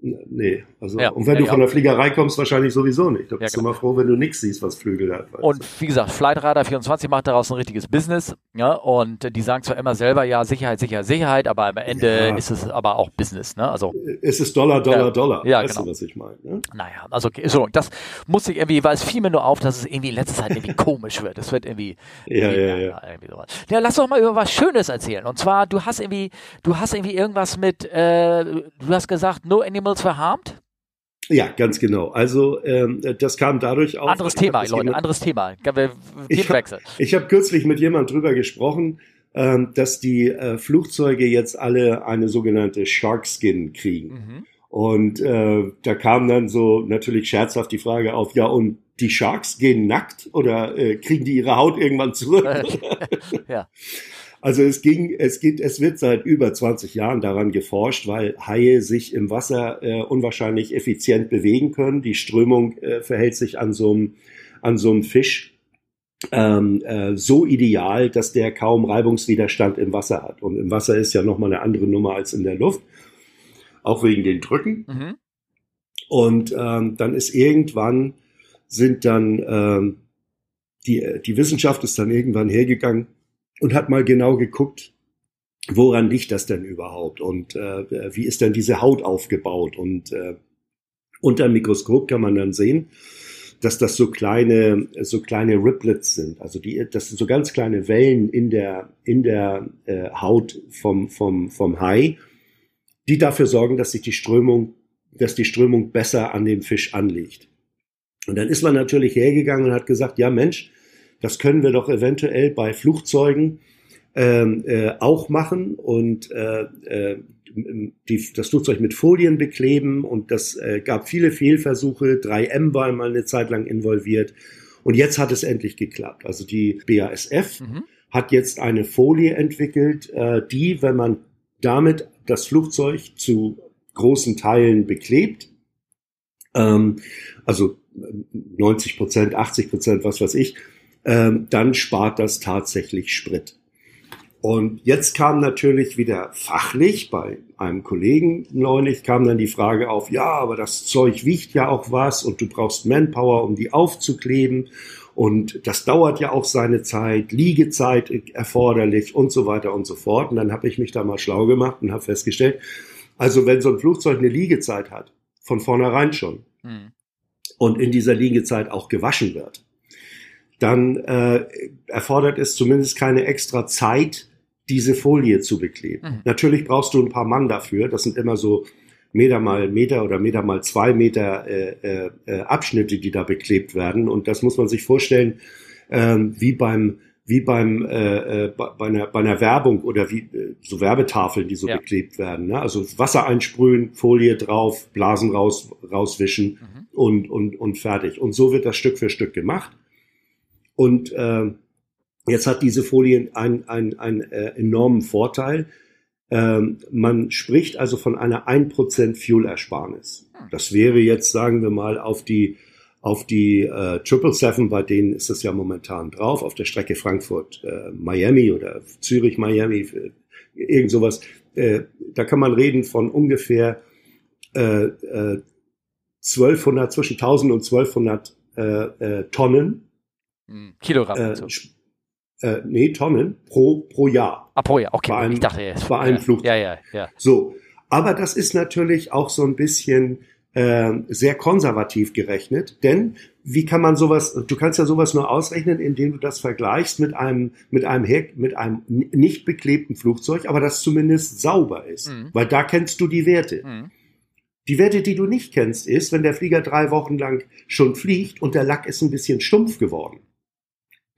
Nee, also ja, und wenn ja, du von der Fliegerei kommst, wahrscheinlich sowieso nicht. Da bist ja, genau. du mal froh, wenn du nichts siehst, was Flügel hat. Und wie gesagt, Flightradar 24 macht daraus ein richtiges Business, ja, und die sagen zwar immer selber, ja, Sicherheit, Sicherheit, Sicherheit, aber am Ende ist es aber auch Business, ne? Also es ist Dollar, Dollar, Dollar. Ja, weißt genau. du, was ich meine? Ne? Naja, also so, das muss ich irgendwie, weil es fiel mir nur auf, dass es irgendwie in letzter Zeit irgendwie (laughs) komisch wird. Es wird irgendwie, ja, irgendwie, ja, ja. Irgendwie sowas. Ja, lass doch mal über was Schönes erzählen. Und zwar, du hast irgendwie, du hast irgendwie irgendwas mit, äh, du hast gesagt, no animals were harmed? Ja, ganz genau. Also ähm, das kam dadurch auch. Anderes Thema, Leute, jemand, anderes Thema. Ich habe hab kürzlich mit jemand drüber gesprochen, ähm, dass die äh, Flugzeuge jetzt alle eine sogenannte Shark Skin kriegen. Mhm. Und äh, da kam dann so natürlich scherzhaft die Frage auf, ja, und die Sharks gehen nackt oder äh, kriegen die ihre Haut irgendwann zurück? (laughs) ja. (laughs) Also es ging, es geht, es wird seit über 20 Jahren daran geforscht, weil Haie sich im Wasser äh, unwahrscheinlich effizient bewegen können. Die Strömung äh, verhält sich an so einem, an so einem Fisch ähm, äh, so ideal, dass der kaum Reibungswiderstand im Wasser hat. Und im Wasser ist ja nochmal eine andere Nummer als in der Luft, auch wegen den Drücken. Mhm. Und ähm, dann ist irgendwann sind dann ähm, die, die Wissenschaft ist dann irgendwann hergegangen und hat mal genau geguckt, woran liegt das denn überhaupt? Und äh, wie ist denn diese Haut aufgebaut? Und äh, unter dem Mikroskop kann man dann sehen, dass das so kleine so kleine Riplets sind, also die das sind so ganz kleine Wellen in der in der äh, Haut vom vom vom Hai, die dafür sorgen, dass sich die Strömung dass die Strömung besser an dem Fisch anlegt. Und dann ist man natürlich hergegangen und hat gesagt, ja Mensch, das können wir doch eventuell bei Flugzeugen ähm, äh, auch machen und äh, äh, die, das Flugzeug mit Folien bekleben und das äh, gab viele Fehlversuche. 3M war mal eine Zeit lang involviert und jetzt hat es endlich geklappt. Also die BASF mhm. hat jetzt eine Folie entwickelt, äh, die, wenn man damit das Flugzeug zu großen Teilen beklebt, ähm, also 90 Prozent, 80 Prozent, was weiß ich, ähm, dann spart das tatsächlich Sprit. Und jetzt kam natürlich wieder fachlich bei einem Kollegen neulich kam dann die Frage auf, ja, aber das Zeug wiegt ja auch was und du brauchst Manpower, um die aufzukleben Und das dauert ja auch seine Zeit, Liegezeit erforderlich und so weiter und so fort. Und dann habe ich mich da mal schlau gemacht und habe festgestellt, also wenn so ein Flugzeug eine Liegezeit hat, von vornherein schon, mhm. und in dieser Liegezeit auch gewaschen wird, dann äh, erfordert es zumindest keine extra Zeit, diese Folie zu bekleben. Mhm. Natürlich brauchst du ein paar Mann dafür. Das sind immer so Meter mal Meter oder Meter mal zwei Meter äh, äh, äh, Abschnitte, die da beklebt werden. Und das muss man sich vorstellen, ähm, wie beim wie beim äh, äh, bei, einer, bei einer Werbung oder wie äh, so Werbetafeln, die so ja. beklebt werden. Ne? Also Wasser einsprühen, Folie drauf, Blasen raus, rauswischen mhm. und, und, und fertig. Und so wird das Stück für Stück gemacht. Und äh, jetzt hat diese Folie einen, einen, einen äh, enormen Vorteil. Ähm, man spricht also von einer 1% Fuel-Ersparnis. Das wäre jetzt, sagen wir mal, auf die auf die äh, 777, bei denen ist es ja momentan drauf, auf der Strecke Frankfurt-Miami äh, oder Zürich-Miami, irgend sowas. Äh, da kann man reden von ungefähr äh, äh, 1200, zwischen 1000 und 1200 äh, äh, Tonnen. Hm, Kilogramm. Äh, so. äh, nee, Tonnen pro, pro Jahr. Ah, pro Jahr, okay. Bei einem, ich dachte, ja, bei einem ja, Flugzeug. Ja, ja, ja. So. Aber das ist natürlich auch so ein bisschen äh, sehr konservativ gerechnet, denn wie kann man sowas, du kannst ja sowas nur ausrechnen, indem du das vergleichst mit einem, mit einem, mit einem nicht beklebten Flugzeug, aber das zumindest sauber ist, mhm. weil da kennst du die Werte. Mhm. Die Werte, die du nicht kennst, ist, wenn der Flieger drei Wochen lang schon fliegt und der Lack ist ein bisschen stumpf geworden,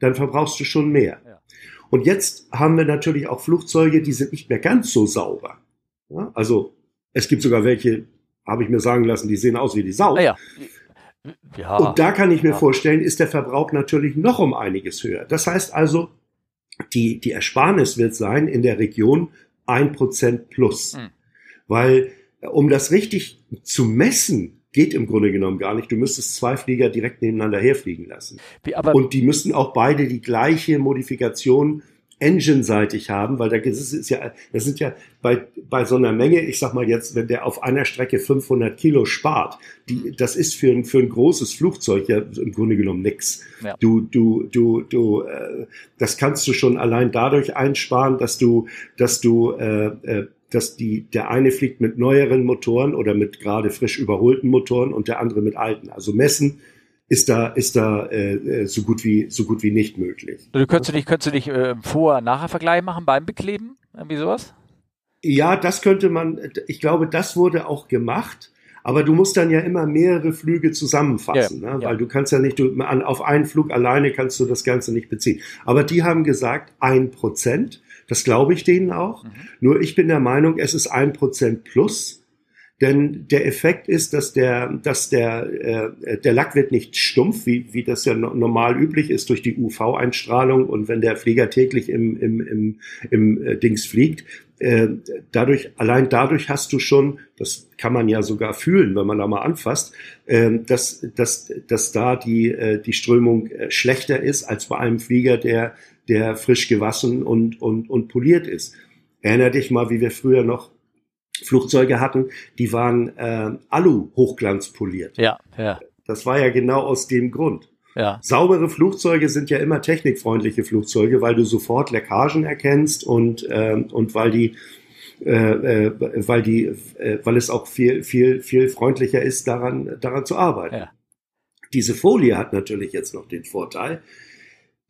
dann verbrauchst du schon mehr. Ja. Und jetzt haben wir natürlich auch Flugzeuge, die sind nicht mehr ganz so sauber. Ja, also es gibt sogar welche, habe ich mir sagen lassen, die sehen aus wie die Sau. Ah ja. Ja, und da kann ich mir vorstellen, ist der Verbrauch natürlich noch um einiges höher. Das heißt also, die, die Ersparnis wird sein in der Region ein Prozent plus. Hm. Weil, um das richtig zu messen, geht im Grunde genommen gar nicht. Du müsstest zwei Flieger direkt nebeneinander herfliegen lassen. Wie, und die müssten auch beide die gleiche Modifikation Engine-seitig haben, weil da ist, ist ja, das sind ja bei, bei so einer Menge, ich sag mal jetzt, wenn der auf einer Strecke 500 Kilo spart, die, das ist für ein, für ein großes Flugzeug ja im Grunde genommen nix. Ja. Du, du, du, du, äh, das kannst du schon allein dadurch einsparen, dass du, dass du, äh, äh, dass die, der eine fliegt mit neueren Motoren oder mit gerade frisch überholten Motoren und der andere mit alten. Also messen ist da, ist da äh, äh, so gut wie so gut wie nicht möglich. Du könntest du nicht, könntest du nicht äh, Vor-Nachher-Vergleich machen beim Bekleben? Irgendwie sowas? Ja, das könnte man, ich glaube, das wurde auch gemacht. Aber du musst dann ja immer mehrere Flüge zusammenfassen, ja, ne? weil ja. du kannst ja nicht, du, an, auf einen Flug alleine kannst du das Ganze nicht beziehen. Aber die haben gesagt, ein Prozent, das glaube ich denen auch. Mhm. Nur ich bin der Meinung, es ist ein Prozent plus. Denn der Effekt ist, dass der, dass der, äh, der Lack wird nicht stumpf, wie, wie das ja normal üblich ist durch die UV-Einstrahlung und wenn der Flieger täglich im, im, im, im äh, Dings fliegt. Äh, dadurch, allein dadurch hast du schon, das kann man ja sogar fühlen, wenn man da mal anfasst, äh, dass, dass, dass da die, äh, die Strömung äh, schlechter ist als bei einem Flieger, der, der frisch gewaschen und, und, und poliert ist. Erinner dich mal, wie wir früher noch Flugzeuge hatten, die waren äh, Alu-Hochglanzpoliert. Ja, ja. Das war ja genau aus dem Grund. Ja. Saubere Flugzeuge sind ja immer technikfreundliche Flugzeuge, weil du sofort Leckagen erkennst und, äh, und weil die äh, äh, weil die, äh, weil es auch viel, viel, viel freundlicher ist, daran, daran zu arbeiten. Ja. Diese Folie hat natürlich jetzt noch den Vorteil,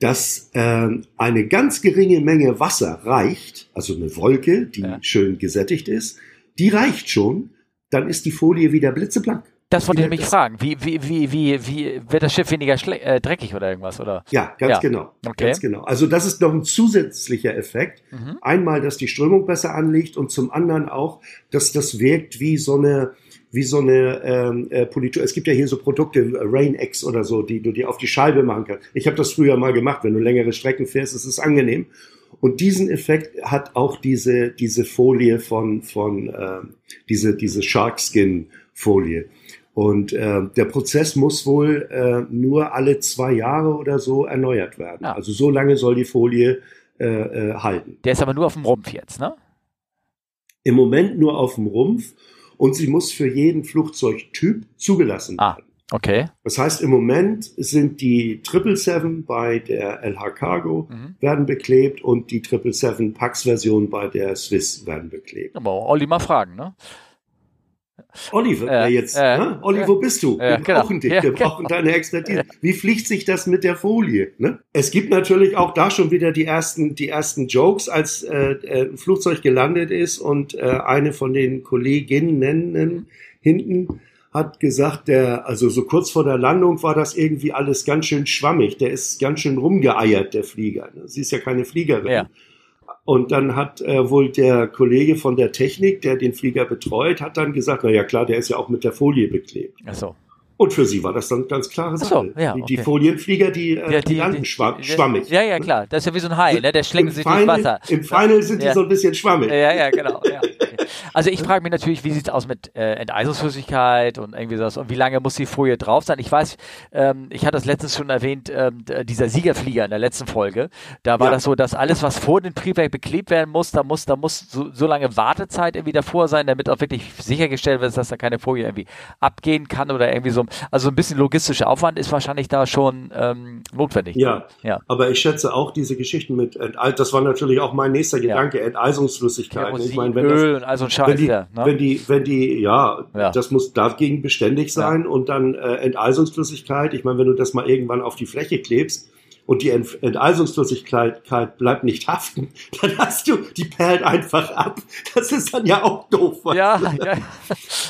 dass äh, eine ganz geringe Menge Wasser reicht, also eine Wolke, die ja. schön gesättigt ist, die reicht schon, dann ist die Folie wieder blitzeblank. Das wollte ich mich fragen. Wie, wie, wie, wie, wie wird das Schiff weniger äh, dreckig oder irgendwas? Oder? Ja, ganz ja. genau. Okay. Ganz genau. Also das ist noch ein zusätzlicher Effekt. Mhm. Einmal, dass die Strömung besser anliegt und zum anderen auch, dass das wirkt wie so eine, wie so eine ähm, äh, Politur. Es gibt ja hier so Produkte, Rain X oder so, die du dir auf die Scheibe machen kannst. Ich habe das früher mal gemacht. Wenn du längere Strecken fährst, ist es angenehm. Und diesen Effekt hat auch diese, diese Folie von, von äh, diese, diese Sharkskin-Folie. Und äh, der Prozess muss wohl äh, nur alle zwei Jahre oder so erneuert werden. Ah. Also so lange soll die Folie äh, äh, halten. Der ist aber nur auf dem Rumpf jetzt, ne? Im Moment nur auf dem Rumpf und sie muss für jeden Flugzeugtyp zugelassen ah. werden. Okay. Das heißt, im Moment sind die 777 bei der LH Cargo Mhm. werden beklebt und die 777 Pax-Version bei der Swiss werden beklebt. Aber Olli mal fragen, ne? Oliver, äh, jetzt, ja, ne? Olli, wo bist du? Ja, wir genau. brauchen dich, Ja, wir genau. brauchen deine Expertise. Wie fliegt sich das mit der Folie? Ne? Es gibt natürlich auch da schon wieder die ersten, die ersten Jokes, als äh, äh, ein Flugzeug gelandet ist und äh, eine von den Kolleginnen hinten hat gesagt, der, also so kurz vor der Landung war das irgendwie alles ganz schön schwammig. Der ist ganz schön rumgeeiert, der Flieger. ne? Sie ist ja keine Fliegerin. Ja. Und dann hat äh, wohl der Kollege von der Technik, der den Flieger betreut, hat dann gesagt, na ja klar, der ist ja auch mit der Folie beklebt. Ach so. Und für sie war das dann ganz klare Ach so, Sache. ja, die, die okay. Folienflieger, die, äh, Ja, die, landen schwamm, die- schwammig. Ja, ja, klar. Das ist ja wie so ein Hai, ne? Der schlägt Im sich durchs Final, Wasser. Im Final sind Ja. die so ein bisschen schwammig. Ja, ja, genau. Ja. (laughs) Also ich frage mich natürlich, wie sieht's aus mit äh, Enteisungsflüssigkeit und irgendwie sowas und wie lange muss die Folie drauf sein? Ich weiß, ähm, ich hatte das letztens schon erwähnt, ähm, dieser Siegerflieger in der letzten Folge, da war Ja. das so, dass alles, was vor dem Triebwerk beklebt werden muss, da muss, da muss so, so lange Wartezeit irgendwie davor sein, damit auch wirklich sichergestellt wird, dass da keine Folie irgendwie abgehen kann oder irgendwie so. Also ein bisschen logistischer Aufwand ist wahrscheinlich da schon ähm, notwendig. Ja, Ja. aber ich schätze auch diese Geschichten mit Enteis, das war natürlich auch mein nächster Gedanke, Enteisungsflüssigkeit. Ich meine, wenn das, Öl und all so ein Scheiß, wenn die, ja, ne? wenn die, wenn die, ja, Ja. das muss dagegen beständig sein und dann äh, Enteisungsflüssigkeit. Ich meine, wenn du das mal irgendwann auf die Fläche klebst und die Ent Enteisungsflüssigkeit bleibt nicht haften, (laughs) dann hast du, die perlt einfach ab. Das ist dann ja auch doof. ja, ja.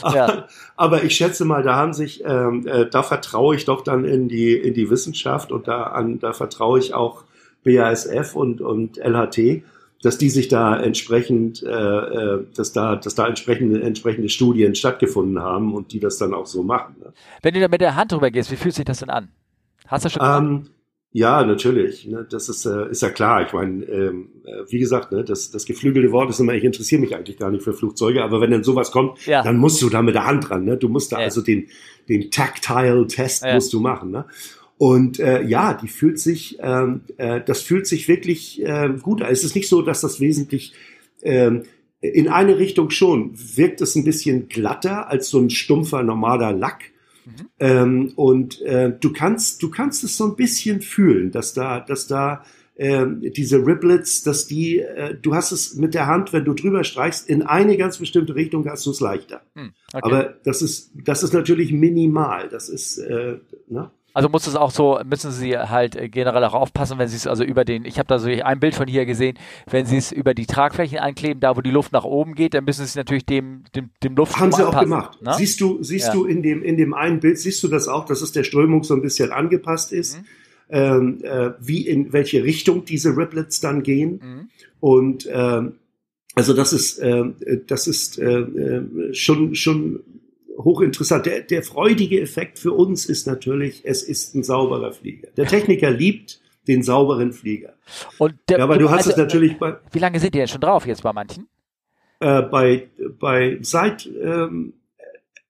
(laughs) (laughs) ja. Aber ich schätze mal, da haben sich, ähm, äh, da vertraue ich doch dann in die in die Wissenschaft und da an, da vertraue ich auch BASF und und LHT, dass die sich da entsprechend, äh, äh, dass da dass da entsprechende entsprechende Studien stattgefunden haben und die das dann auch so machen. Ne? Wenn du da mit der Hand drüber gehst, wie fühlt sich das denn an? Hast du schon? Ähm, ja, natürlich. Ne, das ist, äh, ist ja klar. Ich meine, ähm, äh, wie gesagt, ne, das, das geflügelte Wort ist immer, ich interessiere mich eigentlich gar nicht für Flugzeuge, aber wenn dann sowas kommt, Ja. dann musst du da mit der Hand dran. Ne? Du musst da Ja. also den, den Tactile-Test Ja. musst du machen. Ne? Und äh, ja, die fühlt sich, ähm, äh, das fühlt sich wirklich äh, gut an. Es ist nicht so, dass das wesentlich ähm, in eine Richtung schon wirkt es ein bisschen glatter als so ein stumpfer normaler Lack. Ähm, und äh, du kannst, du kannst es so ein bisschen fühlen, dass da, dass da ähm, diese Riblets, dass die, äh, du hast es mit der Hand, wenn du drüber streichst, in eine ganz bestimmte Richtung hast du es leichter. Hm, okay. Aber das ist, das ist natürlich minimal. Das ist, äh, ne? Also muss es auch so, müssen Sie halt äh, generell auch aufpassen, wenn Sie es also über den, ich habe da so ein Bild von hier gesehen, wenn Sie es über die Tragflächen einkleben, da wo die Luft nach oben geht, dann müssen Sie es natürlich dem, dem, dem Luftstrom Haben sie auch anpassen, gemacht. Ne? Siehst du, siehst Ja. du in dem, in dem einen Bild, siehst du das auch, dass es der Strömung so ein bisschen angepasst ist, Mhm. ähm, äh, wie in welche Richtung diese Riblets dann gehen. Mhm. Und ähm, also das ist, ähm, äh, das ist äh, äh, schon, schon hochinteressant. Der, der freudige Effekt für uns ist natürlich, es ist ein sauberer Flieger. Der Techniker liebt den sauberen Flieger. Und der, Ja, aber du hast also, es natürlich bei, Wie lange sind die denn schon drauf jetzt bei manchen? äh, bei, bei seit, ähm,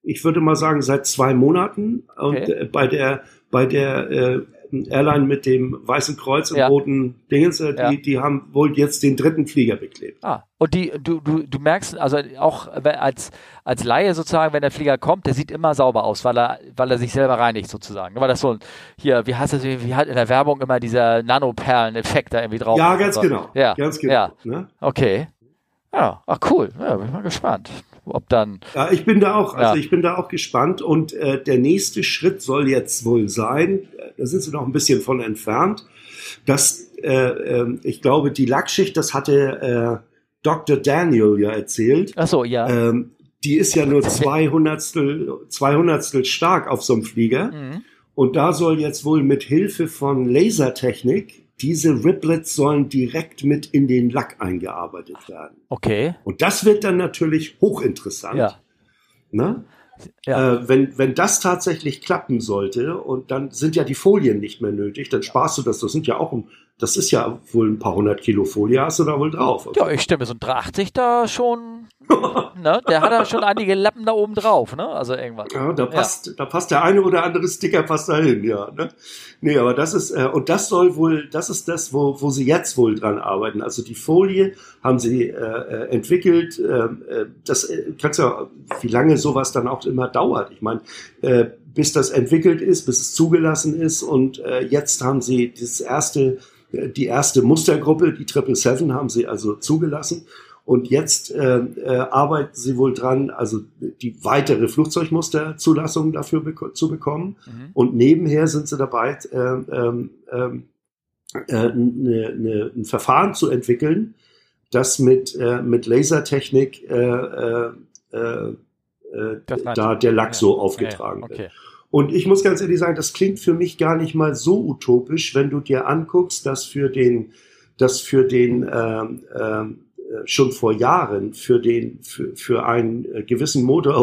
ich würde mal sagen, seit zwei Monaten. Und Okay. äh, bei der, bei der äh, Airline mit dem Weißen Kreuz und Ja. roten Dingens, die, Ja. die haben wohl jetzt den dritten Flieger beklebt. Ah, und die, du, du, du merkst, also auch als, als Laie sozusagen, wenn der Flieger kommt, der sieht immer sauber aus, weil er, weil er sich selber reinigt sozusagen. Weil das so ein, hier, wie heißt das, wie hat in der Werbung immer dieser Nanoperlen-Effekt da irgendwie drauf Ja, ganz genau. Ja, Ganz genau. Ja, Ne? okay. Ja, ach cool. Ja, bin mal gespannt, ob dann, Ja, ich bin da auch, also Ja. ich bin da auch gespannt und äh, der nächste Schritt soll jetzt wohl sein, äh, da sind sie noch ein bisschen von entfernt, dass äh, ähm, ich glaube, die Lackschicht, das hatte äh, Dr. Daniel ja erzählt, ach so, ja. ähm, die ist ja nur zwei Hundertstel, zwei Hundertstel stark auf so einem Flieger Mhm. und da soll jetzt wohl mit Hilfe von Lasertechnik diese Riblets sollen direkt mit in den Lack eingearbeitet werden. Okay, Und das wird dann natürlich hochinteressant. ja. Ne? Ja. Äh, wenn, wenn das tatsächlich klappen sollte und dann sind ja die Folien nicht mehr nötig, dann sparst du das. Das sind ja auch, ein- das ist ja wohl ein paar hundert Kilo Folie, hast du da wohl drauf. Ja, ich stimme so ein 380 da schon, (laughs) ne? Der hat da schon einige Lappen da oben drauf, ne? Also irgendwas. Ja, da passt, da passt der eine oder andere Sticker passt da hin, ja. Ne? Nee, aber das ist, äh, und das soll wohl, das ist das, wo, wo sie jetzt wohl dran arbeiten. Also die Folie haben sie äh, äh, entwickelt. ähm, äh, das äh, kannst ja, wie lange sowas dann auch immer dauert. Ich meine, äh, bis das entwickelt ist, bis es zugelassen ist. Und äh, jetzt haben sie das erste, die erste Mustergruppe, die 777, haben sie also zugelassen. Und jetzt äh, äh, arbeiten sie wohl dran, also die weitere Flugzeugmusterzulassung dafür beko zu bekommen. Mhm. Und nebenher sind sie dabei, äh, ähm, ähm, äh, ne, ne, ein Verfahren zu entwickeln, das mit, äh, mit Lasertechnik äh, äh, äh, da der Lack so aufgetragen okay. wird. Und ich muss ganz ehrlich sagen, das klingt für mich gar nicht mal so utopisch, wenn du dir anguckst, dass für den, dass für den ähm, ähm, schon vor Jahren für den für, für einen gewissen Motor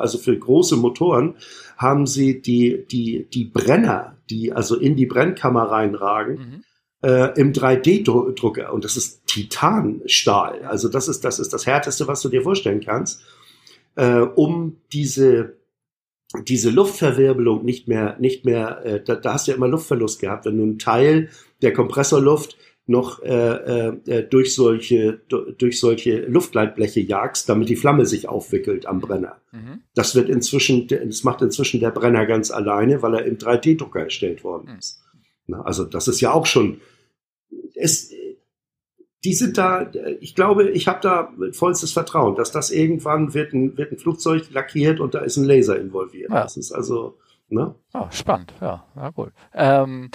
also für große Motoren haben sie die die die Brenner die also in die Brennkammer reinragen mhm. äh, im 3D-Drucker und das ist Titanstahl also das ist das ist das härteste was du dir vorstellen kannst äh, um diese diese Luftverwirbelung nicht mehr, nicht mehr, äh, da, da hast du ja immer Luftverlust gehabt, wenn du einen Teil der Kompressorluft noch äh, äh, durch solche durch solche Luftleitbleche jagst, damit die Flamme sich aufwickelt am Brenner. Mhm. Das wird inzwischen, das macht inzwischen der Brenner ganz alleine, weil er im 3D-Drucker erstellt worden mhm. ist. Mhm. Na, also das ist ja auch schon. Es, die sind da, ich glaube, ich habe da vollstes Vertrauen, dass das irgendwann wird ein, wird ein Flugzeug lackiert und da ist ein Laser involviert. Ja. Das ist also, ne? Ah, spannend, ja, ja gut. Ähm,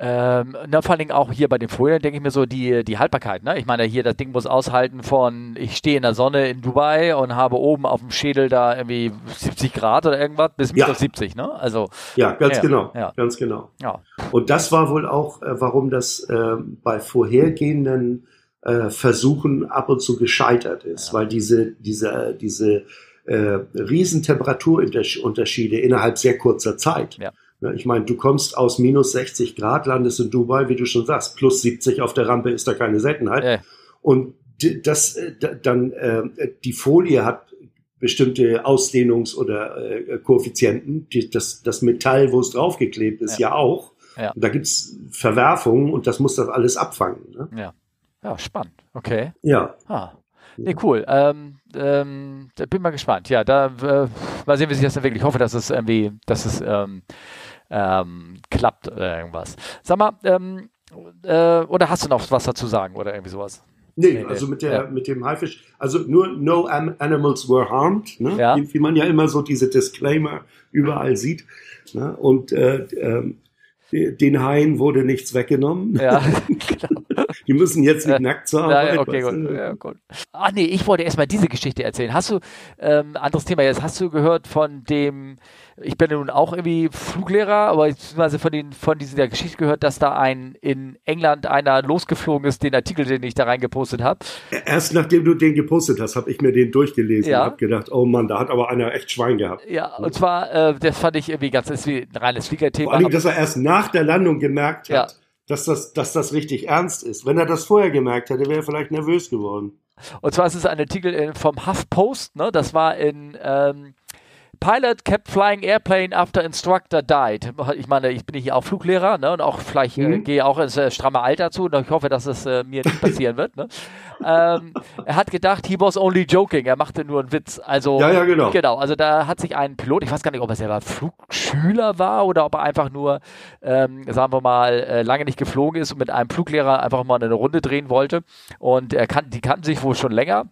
ähm, na, vor allen Dingen auch hier bei den Folien denke ich mir so die, die Haltbarkeit. Ne? Ich meine, hier das Ding muss aushalten von, ich stehe in der Sonne in Dubai und habe oben auf dem Schädel da irgendwie 70 Grad oder irgendwas bis minus ja. 70. Ne? Also, ja, ganz ja, genau. Ja. Ganz genau. Ja. Und das war wohl auch, äh, warum das äh, bei vorhergehenden äh, Versuchen ab und zu gescheitert ist, weil diese, diese, diese äh, Riesentemperaturunterschiede innerhalb sehr kurzer Zeit. Ja Ne, ich meine, du kommst aus minus 60 Grad, landest in Dubai, wie du schon sagst, plus 70 auf der Rampe ist da keine Seltenheit. Äh. Und das äh, dann äh, die Folie hat bestimmte Ausdehnungs- oder äh, Koeffizienten. Das, das Metall, wo es draufgeklebt ist, ja, ja auch. Ja. Da gibt's Verwerfungen und das muss das alles abfangen. Ne? Ja. ja, spannend. Okay. Ja. Ah. Nee, cool. Ähm, ähm, da bin mal gespannt. Ja, da äh, mal sehen, wie sich das dann wirklich. Ich hoffe, dass es irgendwie, dass es ähm, ähm, klappt oder irgendwas. Sag mal, ähm, äh, oder hast du noch was dazu sagen oder irgendwie sowas? Nee, nee also mit, der, ja. mit dem Haifisch, also nur no animals were harmed, ne? Ja. Wie, wie, man ja immer so diese Disclaimer überall sieht. Ne? Und äh, äh, den Haien wurde nichts weggenommen. Ja, (laughs) genau. Die müssen jetzt nicht nackt zur Arbeit. Okay, gut. Ja, gut. Ach nee, ich wollte erstmal diese Geschichte erzählen. Hast du, ähm, anderes Thema jetzt, hast du gehört von dem, ich bin nun auch irgendwie Fluglehrer, aber beziehungsweise von, den, von dieser Geschichte gehört, dass da ein in England einer losgeflogen ist, den Artikel, den ich da reingepostet habe. Erst nachdem du den gepostet hast, habe ich mir den durchgelesen ja. und habe gedacht, oh Mann, da hat aber einer echt Schwein gehabt. Ja, und zwar, äh, das fand ich irgendwie ganz, das ist wie ein reines Fliegerthema. Vor allem, dass er erst nach der Landung gemerkt hat, ja dass das, dass das richtig ernst ist. Wenn er das vorher gemerkt hätte, wäre er vielleicht nervös geworden. Und zwar ist es ein Artikel vom HuffPost, ne? Das war in ähm, Pilot kept flying airplane after instructor died. Ich meine, ich bin hier auch Fluglehrer ne, und auch vielleicht äh, mhm. äh, gehe auch ins äh, stramme Alter zu und ich hoffe, dass es äh, mir nicht passieren wird. Ne? ähm, er hat gedacht, he was only joking. Er machte nur einen Witz. Also, ja, ja, genau. Genau, also da hat sich ein Pilot, ich weiß gar nicht, ob er selber Flugschüler war oder ob er einfach nur, ähm, sagen wir mal, äh, lange nicht geflogen ist und mit einem Fluglehrer einfach mal eine Runde drehen wollte. Und er kan die kannten sich wohl schon länger.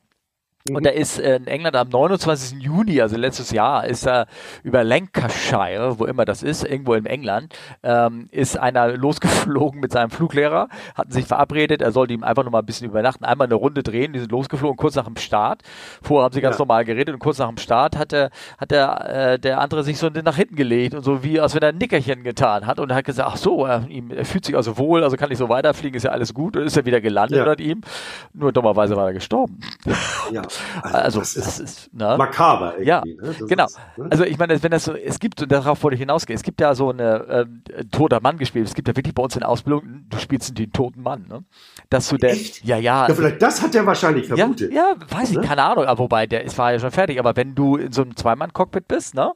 Und da ist äh, in England am 29. Juni, also letztes Jahr, ist er über Lancashire, wo immer das ist, irgendwo in England, ähm, ist einer losgeflogen mit seinem Fluglehrer, hatten sich verabredet, er sollte ihm einfach noch mal ein bisschen übernachten, einmal eine Runde drehen, die sind losgeflogen, kurz nach dem Start. Vorher haben sie ganz ja. normal geredet und kurz nach dem Start hat der, hat der, äh, der andere sich so nach hinten gelegt und so wie, als wenn er ein Nickerchen getan hat und er hat gesagt, ach so, er, ihm, er fühlt sich also wohl, also kann ich so weiterfliegen, ist ja alles gut und ist er wieder gelandet ja. ihm. Nur dummerweise war er gestorben. Ja. Also, also das ist, das ist ne? makaber irgendwie. Ja, ne? genau. Ist, ne? Also ich meine, wenn das so, es gibt, und darauf wollte ich hinausgehen, es gibt ja so eine ähm, toter Mann gespielt, es gibt ja wirklich bei uns in der Ausbildung, du spielst den toten Mann, ne? Dass du der, ja, ja. Ja, vielleicht das hat er wahrscheinlich vermutet. Ja, ja weiß ich, ne? keine Ahnung, aber wobei, der ist, war ja schon fertig, aber wenn du in so einem Zweimann-Cockpit bist, ne?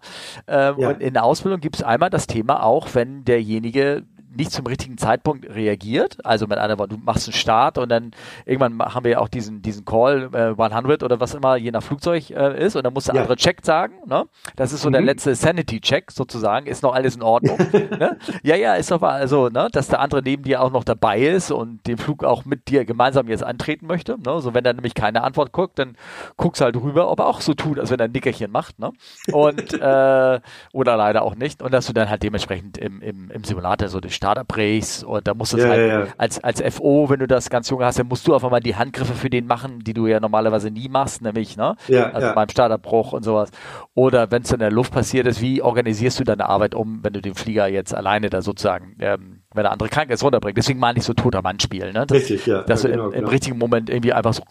Ähm, ja. Und in der Ausbildung gibt es einmal das Thema auch, wenn derjenige nicht zum richtigen Zeitpunkt reagiert. Also mit einer, du machst einen Start und dann irgendwann haben wir ja auch diesen, diesen Call äh, 100 oder was immer je nach Flugzeug äh, ist und dann muss der ja. andere Check sagen. Ne? Das ist so mhm. der letzte Sanity-Check sozusagen. Ist noch alles in Ordnung? (laughs) ne? Ja, ja, ist doch also, ne, dass der andere neben dir auch noch dabei ist und den Flug auch mit dir gemeinsam jetzt antreten möchte. Ne? So wenn er nämlich keine Antwort guckt, dann guckst halt rüber, ob er auch so tut, als wenn er ein Nickerchen macht. Ne? Und (laughs) äh, oder leider auch nicht. Und dass du dann halt dementsprechend im, im, im Simulator so den Starter brichst und da musst du ja, halt ja. als, als FO, wenn du das ganz junge hast, dann musst du auf einmal die Handgriffe für den machen, die du ja normalerweise nie machst, nämlich, ne? Ja, also beim Starterbruch und sowas. Oder wenn es in der Luft passiert ist, wie organisierst du deine Arbeit um, wenn du den Flieger jetzt alleine da sozusagen ähm, wenn der andere krank ist, runterbringt. Deswegen meine ich so toter Mann spielen. Ne? Das, Richtig, ja. Dass ja, du im, im genau. richtigen Moment irgendwie einfach so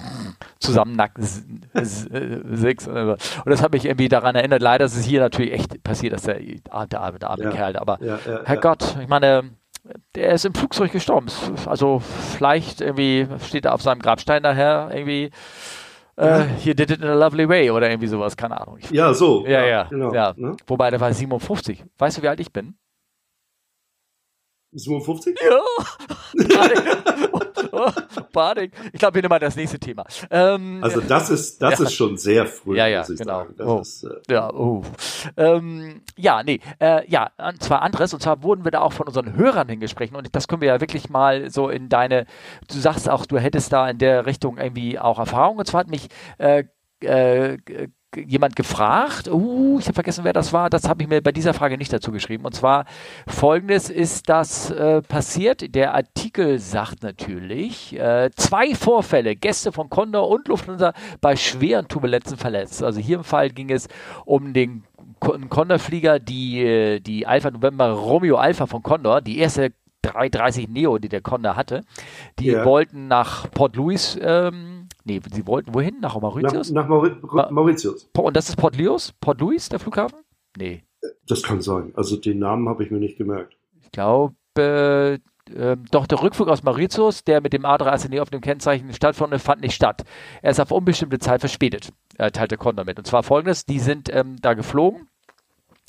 zusammennackt sechs. Und das hat mich irgendwie daran erinnert. Leider ist es hier natürlich echt passiert, dass der, der, der, der arme ja. Kerl, aber ja, Herrgott, ich meine, der ist im Flugzeug gestorben. Also vielleicht irgendwie steht er auf seinem Grabstein daher irgendwie Uh, you did it in a lovely way oder irgendwie sowas, keine Ahnung. ja, so. Ja, ja. Genau, ja. Ne? Wobei der war 57. Weißt du, wie alt ich bin? 57? Ja. (laughs) Panik. Ich glaube, wir nehmen mal das nächste Thema. Ähm, also das ist, das ja. ist schon sehr früh, ja, ja, genau. Oh. Ist, äh, ja, oh. Ähm, ja, nee, äh, ja, und zwar anderes. Und zwar wurden wir da auch von unseren Hörern hingesprochen. Und das können wir ja wirklich mal so in deine, du sagst auch, du hättest da in der Richtung irgendwie auch Erfahrung. Und zwar hat mich äh, äh, jemand gefragt, uh, ich habe vergessen, wer das war, das habe ich mir bei dieser Frage nicht dazu geschrieben. Und zwar folgendes ist das äh, passiert. Der Artikel sagt natürlich, äh, zwei Vorfälle, Gäste von Condor und Lufthansa bei schweren Turbulenzen verletzt. Also hier im Fall ging es um den Condor-Flieger, die, äh, die Alpha November Romeo Alpha von Condor, die erste 330 Neo, die der Condor hatte. Die ja. wollten nach Port Louis ähm, Nee, sie wollten wohin? Nach Mauritius? Nach, nach Mauri Mauritius. Und das ist Port Louis? Port Louis, der Flughafen? Nee. Das kann sein. Also den Namen habe ich mir nicht gemerkt. Ich glaube, äh, äh, doch der Rückflug aus Mauritius, der mit dem A380 auf dem Kennzeichen stattfand, fand nicht statt. Er ist auf unbestimmte Zeit verspätet, äh, teilte Condor mit. Und zwar folgendes, die sind ähm, da geflogen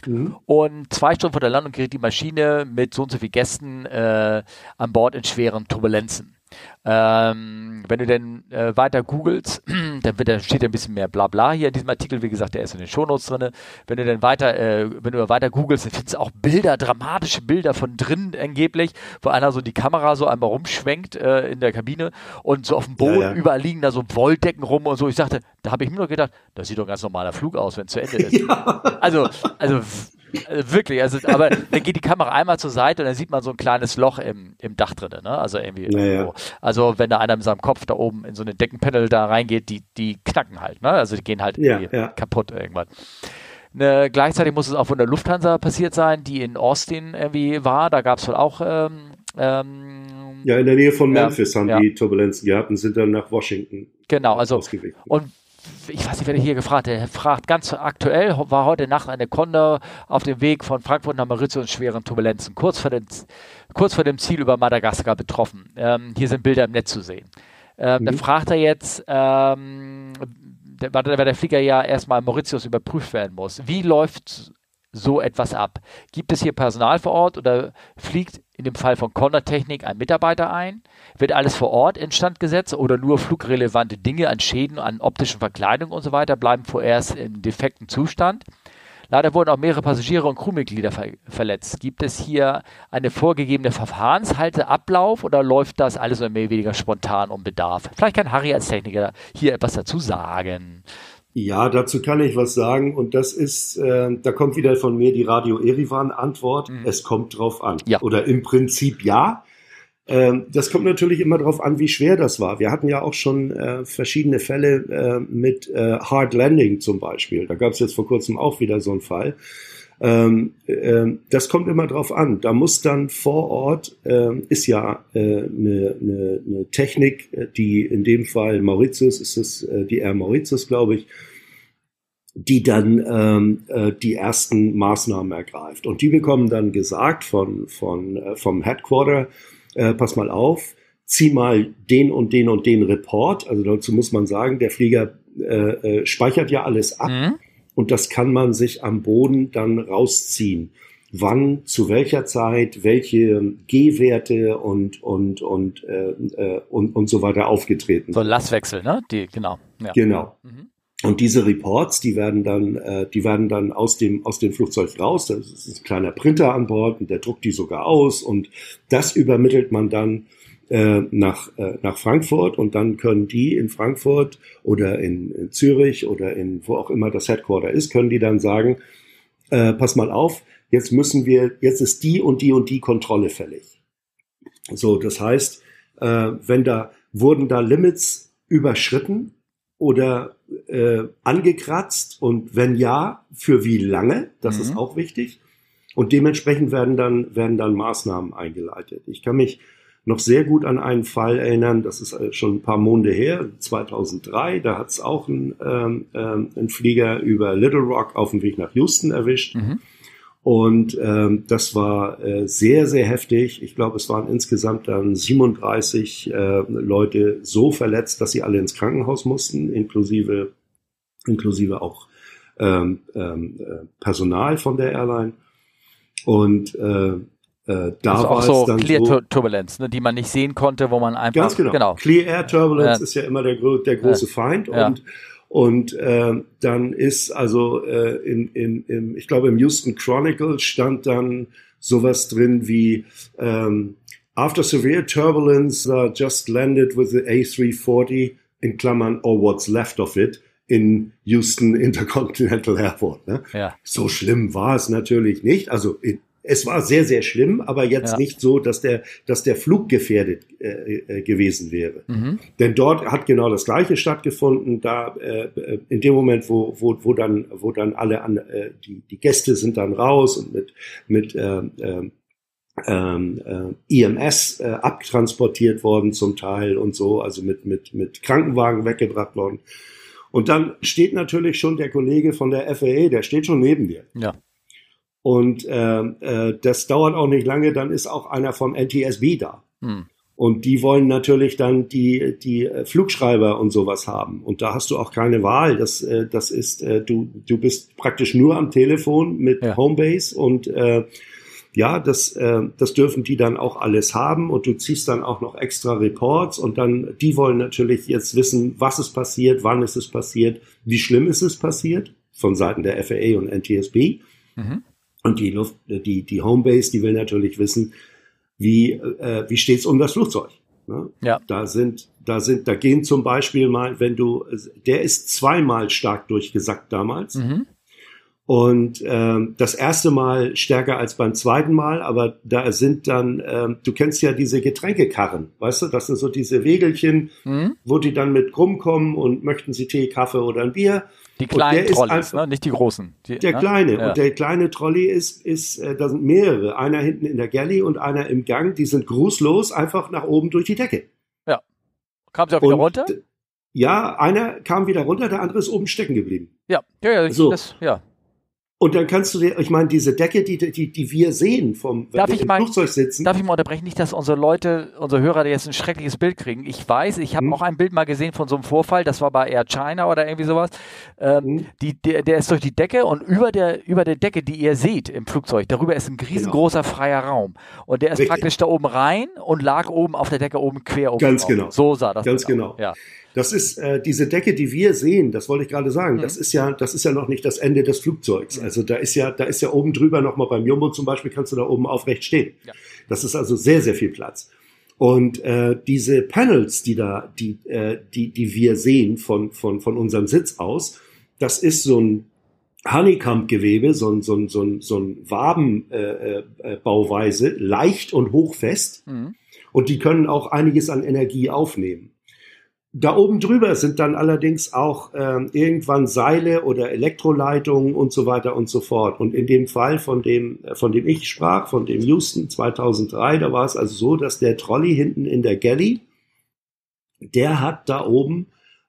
Mhm. Und zwei Stunden vor der Landung gerät die Maschine mit so und so vielen Gästen äh, an Bord in schweren Turbulenzen. Ähm, wenn du denn äh, weiter googelst, (clears throat) dann, wird, dann steht ein bisschen mehr Blabla hier in diesem Artikel. Wie gesagt, der ist in den Shownotes drin. Wenn du dann weiter, äh, wenn du weiter googelst, dann findest du auch Bilder, dramatische Bilder von drinnen angeblich, wo einer so die Kamera so einmal rumschwenkt äh, in der Kabine und so auf dem Boden ja, ja. überall liegen da so Wolldecken rum und so. Ich sagte, da habe ich mir nur gedacht, das sieht doch ein ganz normaler Flug aus, wenn es zu Ende ist. (laughs) Ja. Also, also also wirklich, also, aber dann geht die Kamera einmal zur Seite und dann sieht man so ein kleines Loch im, im Dach drin, ne? Also irgendwie. Naja. Also wenn da einer mit seinem Kopf da oben in so eine Deckenpanel da reingeht, die, die knacken halt, ne? Also die gehen halt ja, ja. kaputt irgendwann. Ne, gleichzeitig muss es auch von der Lufthansa passiert sein, die in Austin irgendwie war. Da gab es wohl auch ähm, ähm, ja, in der Nähe von Memphis ja, haben die Turbulenzen gehabt und sind dann nach Washington. Genau, also und ich weiß nicht, wer hier gefragt hat, er fragt ganz aktuell, war heute Nacht eine Condor auf dem Weg von Frankfurt nach Mauritius in schweren Turbulenzen, kurz vor dem, kurz vor dem Ziel über Madagaskar betroffen. Ähm, hier sind Bilder im Netz zu sehen. Ähm, mhm. Dann fragt er jetzt, ähm, weil der Flieger ja erstmal Mauritius überprüft werden muss. Wie läuft so etwas ab? Gibt es hier Personal vor Ort oder fliegt in dem Fall von Condor Technik ein Mitarbeiter ein? Wird alles vor Ort instand gesetzt oder nur flugrelevante Dinge an Schäden, an optischen Verkleidungen und so weiter bleiben vorerst im defekten Zustand? Leider wurden auch mehrere Passagiere und Crewmitglieder ver verletzt. Gibt es hier eine vorgegebene Verfahrenshalte, Ablauf oder läuft das alles mehr oder weniger spontan um Bedarf? Vielleicht kann Harry als Techniker hier etwas dazu sagen. Ja, dazu kann ich was sagen und das ist, äh, da kommt wieder von mir die Radio Erivan Antwort. Mhm. Es kommt drauf an. Ja. Oder im Prinzip ja. Ähm, das kommt natürlich immer darauf an, wie schwer das war. Wir hatten ja auch schon äh, verschiedene Fälle äh, mit äh, Hard Landing zum Beispiel. Da gab es jetzt vor kurzem auch wieder so einen Fall. Ähm, äh, das kommt immer drauf an. Da muss dann vor Ort, äh, ist ja eine äh, ne, ne, ne Technik, die in dem Fall Mauritius, ist es äh, die Air Mauritius, glaube ich, die dann ähm, äh, die ersten Maßnahmen ergreift. Und die bekommen dann gesagt von, von, äh, vom Headquarter, äh, pass mal auf, zieh mal den und den und den Report. Also dazu muss man sagen, der Flieger äh, äh, speichert ja alles ab mhm. Und das kann man sich am Boden dann rausziehen. wann, zu welcher Zeit, welche G-Werte und, und, und, äh, äh, und, und so weiter aufgetreten. So Lastwechsel, ne? Die, genau. Ja. Genau. Mhm. Und diese Reports, die werden dann, äh, die werden dann aus dem, aus dem Flugzeug raus. Das ist ein kleiner Printer an Bord und der druckt die sogar aus und das übermittelt man dann äh, nach, äh, nach Frankfurt und dann können die in Frankfurt oder in, in Zürich oder in wo auch immer das Headquarter ist, können die dann sagen, äh, pass mal auf, jetzt müssen wir, jetzt ist die und die und die Kontrolle fällig. So, das heißt, äh, wenn da wurden da Limits überschritten, oder äh, angekratzt und wenn ja, für wie lange? Das mhm. ist auch wichtig. Und dementsprechend werden dann, werden dann Maßnahmen eingeleitet. Ich kann mich noch sehr gut an einen Fall erinnern, das ist äh, schon ein paar Monate her, 2003, da hat es auch ein, ähm, ähm, ein Flieger über Little Rock auf dem Weg nach Houston erwischt. Mhm. Und ähm, das war äh, sehr, sehr heftig. Ich glaube, es waren insgesamt dann 37 äh, Leute so verletzt, dass sie alle ins Krankenhaus mussten, inklusive, inklusive auch ähm, ähm, äh, Personal von der Airline. Und äh, äh, da also auch so Clear so, Turbulence, ne, die man nicht sehen konnte, wo man einfach ganz genau. genau. Clear Air Turbulence ja. ist ja immer der, der große Feind ja. und und äh, dann ist also äh, in, in, in, ich glaube im Houston Chronicle stand dann sowas drin wie ähm, After severe turbulence uh, just landed with the A340 in Klammern or what's left of it in Houston (laughs) Intercontinental Airport. Ne? Ja. So schlimm war es natürlich nicht. Also in, es war sehr, sehr schlimm, aber jetzt ja. nicht so, dass der, dass der Flug gefährdet äh, äh, gewesen wäre. Mhm. Denn dort hat genau das Gleiche stattgefunden. Da äh, in dem Moment, wo, wo, wo dann, wo dann alle an, äh, die, die Gäste sind dann raus und mit mit äh, äh, ähm, äh, EMS äh, abtransportiert worden zum Teil und so, also mit mit mit Krankenwagen weggebracht worden. Und dann steht natürlich schon der Kollege von der FAA, der steht schon neben dir. Ja. Und äh, äh, das dauert auch nicht lange, dann ist auch einer vom NTSB da. Hm. Und die wollen natürlich dann die, die Flugschreiber und sowas haben. Und da hast du auch keine Wahl. Das, äh, das ist, äh, du, du bist praktisch nur am Telefon mit ja. Homebase und äh, ja, das, äh, das dürfen die dann auch alles haben und du ziehst dann auch noch extra Reports und dann, die wollen natürlich jetzt wissen, was ist passiert, wann ist es passiert, wie schlimm ist es passiert von Seiten der FAA und NTSB. Mhm. Und die Luft, die, die Homebase, die will natürlich wissen, wie, äh, wie steht's um das Flugzeug. Ne? Ja. Da sind, da sind, da gehen zum Beispiel mal, wenn du, der ist zweimal stark durchgesackt damals. Mhm. Und ähm, das erste Mal stärker als beim zweiten Mal, aber da sind dann, ähm, du kennst ja diese Getränkekarren, weißt du, das sind so diese Wegelchen, mhm. wo die dann mit rumkommen und möchten sie Tee, Kaffee oder ein Bier. Die kleinen Trolleys, ne? nicht die großen. Die, der ne? kleine. Ja. Und der kleine Trolley ist, ist äh, da sind mehrere. Einer hinten in der Galley und einer im Gang. Die sind grußlos einfach nach oben durch die Decke. Ja. Kam sie auch wieder und, runter? Ja, einer kam wieder runter, der andere ist oben stecken geblieben. Ja, ja, ja. So. Das, ja. Und dann kannst du dir, ich meine, diese Decke, die, die, die wir sehen, vom wenn darf wir ich im mal, Flugzeug sitzen. Darf ich mal unterbrechen? Nicht, dass unsere Leute, unsere Hörer jetzt ein schreckliches Bild kriegen. Ich weiß, ich habe hm. auch ein Bild mal gesehen von so einem Vorfall, das war bei Air China oder irgendwie sowas. Ähm, hm. die, der, der ist durch die Decke und über der, über der Decke, die ihr seht im Flugzeug, darüber ist ein riesengroßer genau. freier Raum. Und der ist Richtig. praktisch da oben rein und lag oben auf der Decke oben quer oben. Ganz drauf. genau. So sah das Ganz genau. Ja. Das ist äh, diese Decke, die wir sehen, das wollte ich gerade sagen, mhm. das ist ja, das ist ja noch nicht das Ende des Flugzeugs. Mhm. Also da ist ja, da ist ja oben drüber nochmal beim Jumbo zum Beispiel, kannst du da oben aufrecht stehen. Ja. Das ist also sehr, sehr viel Platz. Und äh, diese Panels, die da, die, äh, die, die wir sehen von, von, von unserem Sitz aus, das ist so ein Honeycomb-Gewebe, so ein, so ein, so ein, so ein Wabenbauweise, äh, äh, leicht und hochfest. Mhm. Und die können auch einiges an Energie aufnehmen. Da oben drüber sind dann allerdings auch äh, irgendwann Seile oder Elektroleitungen und so weiter und so fort. Und in dem Fall, von dem, äh, von dem ich sprach, von dem Houston 2003, da war es also so, dass der Trolley hinten in der Galley, der hat da oben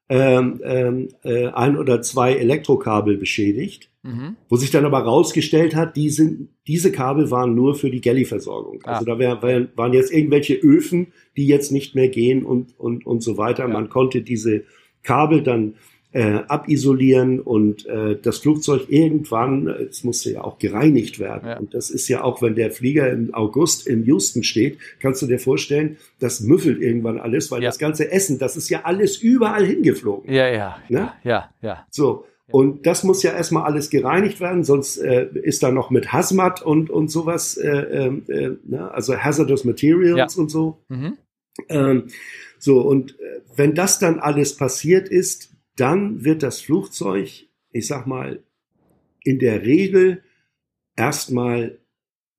ähm, ähm, äh, ein oder zwei Elektrokabel beschädigt, mhm. wo sich dann aber rausgestellt hat, die sind, diese Kabel waren nur für die Galley-Versorgung. Ah. Also da wär, wär, waren jetzt irgendwelche Öfen, die jetzt nicht mehr gehen und, und, und so weiter. Ja. Man konnte diese Kabel dann äh, abisolieren und äh, das Flugzeug irgendwann, es musste ja auch gereinigt werden. Ja. Und das ist ja auch, wenn der Flieger im August in Houston steht, kannst du dir vorstellen, das müffelt irgendwann alles, weil ja. das ganze Essen, das ist ja alles überall hingeflogen. Ja, ja, ne? ja, ja. So. Und das muss ja erstmal alles gereinigt werden, sonst äh, ist da noch mit Hazmat und, und sowas, äh, ähm, äh, ne? also Hazardous Materials ja. und so. Mhm. Ähm, so, und äh, wenn das dann alles passiert ist, dann wird das Flugzeug, ich sag mal, in der Regel erstmal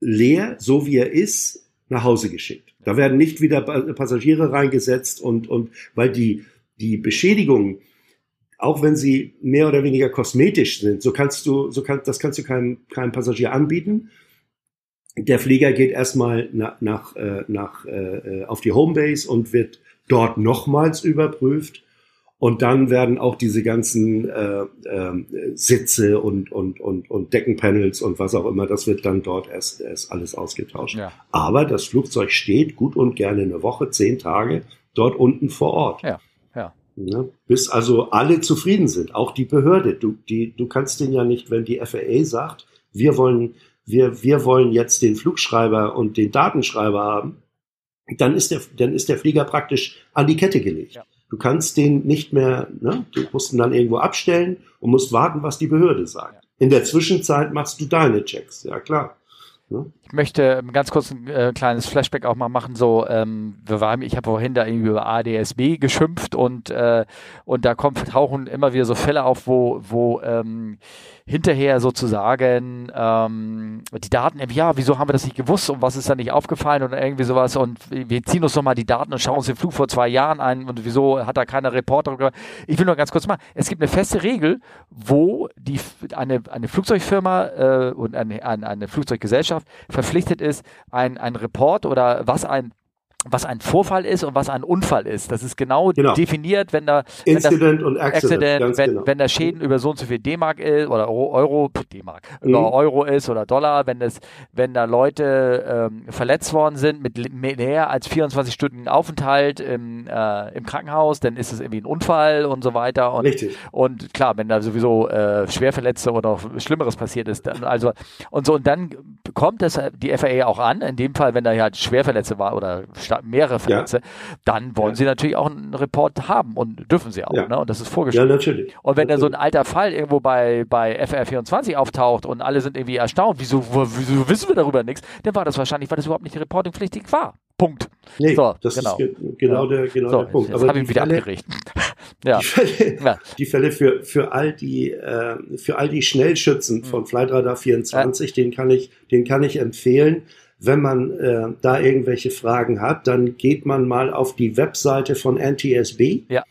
leer, so wie er ist, nach Hause geschickt. Da werden nicht wieder Passagiere reingesetzt und, und weil die, die Beschädigungen, auch wenn sie mehr oder weniger kosmetisch sind, so kannst du, so kann, das kannst du keinem, keinem Passagier anbieten. Der Flieger geht erstmal nach, nach, äh, nach, äh, auf die Homebase und wird dort nochmals überprüft. Und dann werden auch diese ganzen äh, äh, Sitze und, und, und, und Deckenpanels und was auch immer, das wird dann dort erst, erst alles ausgetauscht. Ja. Aber das Flugzeug steht gut und gerne eine Woche, zehn Tage dort unten vor Ort. Ja. Ja, bis also alle zufrieden sind, auch die Behörde. Du, die, du kannst den ja nicht, wenn die FAA sagt, wir wollen, wir, wir wollen jetzt den Flugschreiber und den Datenschreiber haben, dann ist der, dann ist der Flieger praktisch an die Kette gelegt. Ja. Du kannst den nicht mehr, ne? du musst ihn dann irgendwo abstellen und musst warten, was die Behörde sagt. Ja. In der Zwischenzeit machst du deine Checks, ja klar. Ne? Möchte ganz kurz ein äh, kleines Flashback auch mal machen. So, ähm, wir waren, ich habe vorhin da irgendwie über ADSB geschimpft und äh, und da kommt, tauchen immer wieder so Fälle auf, wo wo ähm, hinterher sozusagen ähm, die Daten, ja, wieso haben wir das nicht gewusst und was ist da nicht aufgefallen oder irgendwie sowas und wir ziehen uns nochmal die Daten und schauen uns den Flug vor zwei Jahren ein und wieso hat da keiner Reporter. Ich will nur ganz kurz mal, es gibt eine feste Regel, wo die eine, eine Flugzeugfirma äh, und eine, eine, eine Flugzeuggesellschaft verpflichtet ist, ein, Report oder was ein was ein Vorfall ist und was ein Unfall ist. Das ist genau, genau. definiert, wenn da wenn Incident das, und Accident, Accident wenn, genau. wenn da Schäden über so und so viel D-Mark ist oder Euro, D-Mark, mhm. über Euro ist oder Dollar, wenn das, wenn da Leute ähm, verletzt worden sind mit mehr als 24 Stunden Aufenthalt im, äh, im Krankenhaus, dann ist es irgendwie ein Unfall und so weiter. Und, Richtig. Und klar, wenn da sowieso äh, Schwerverletzte oder auch Schlimmeres passiert ist, dann, also und so und dann kommt das die FAA auch an. In dem Fall, wenn da halt Schwerverletzte war oder mehrere Verletzte, ja. dann wollen ja. sie natürlich auch einen Report haben und dürfen sie auch. Ja. Ne? Und das ist vorgeschrieben. Ja, natürlich. Und wenn natürlich. da so ein alter Fall irgendwo bei, bei FR24 auftaucht und alle sind irgendwie erstaunt, wieso, wieso wissen wir darüber nichts, dann war das wahrscheinlich, weil das überhaupt nicht reportingpflichtig war. Punkt. Nee, so, das genau. ist ge genau der, genau so, der Punkt. Jetzt habe ich ihn wieder Fälle, abgerichtet. (laughs) ja. Die Fälle, ja. die Fälle für, für all die, äh, für all die Schnellschützen mhm. von Flightradar 24, ja. den kann ich, den kann ich empfehlen. Wenn man äh, da irgendwelche Fragen hat, dann geht man mal auf die Webseite von NTSB. Ja.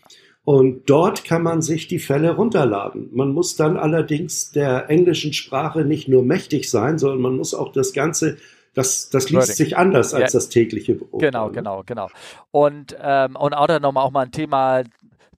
Und dort kann man sich die Fälle runterladen. Man muss dann allerdings der englischen Sprache nicht nur mächtig sein, sondern man muss auch das Ganze das, das liest Wording. sich anders als ja. das tägliche Brot. Genau, genau, genau. Und, ähm, und auch dann nochmal auch mal ein Thema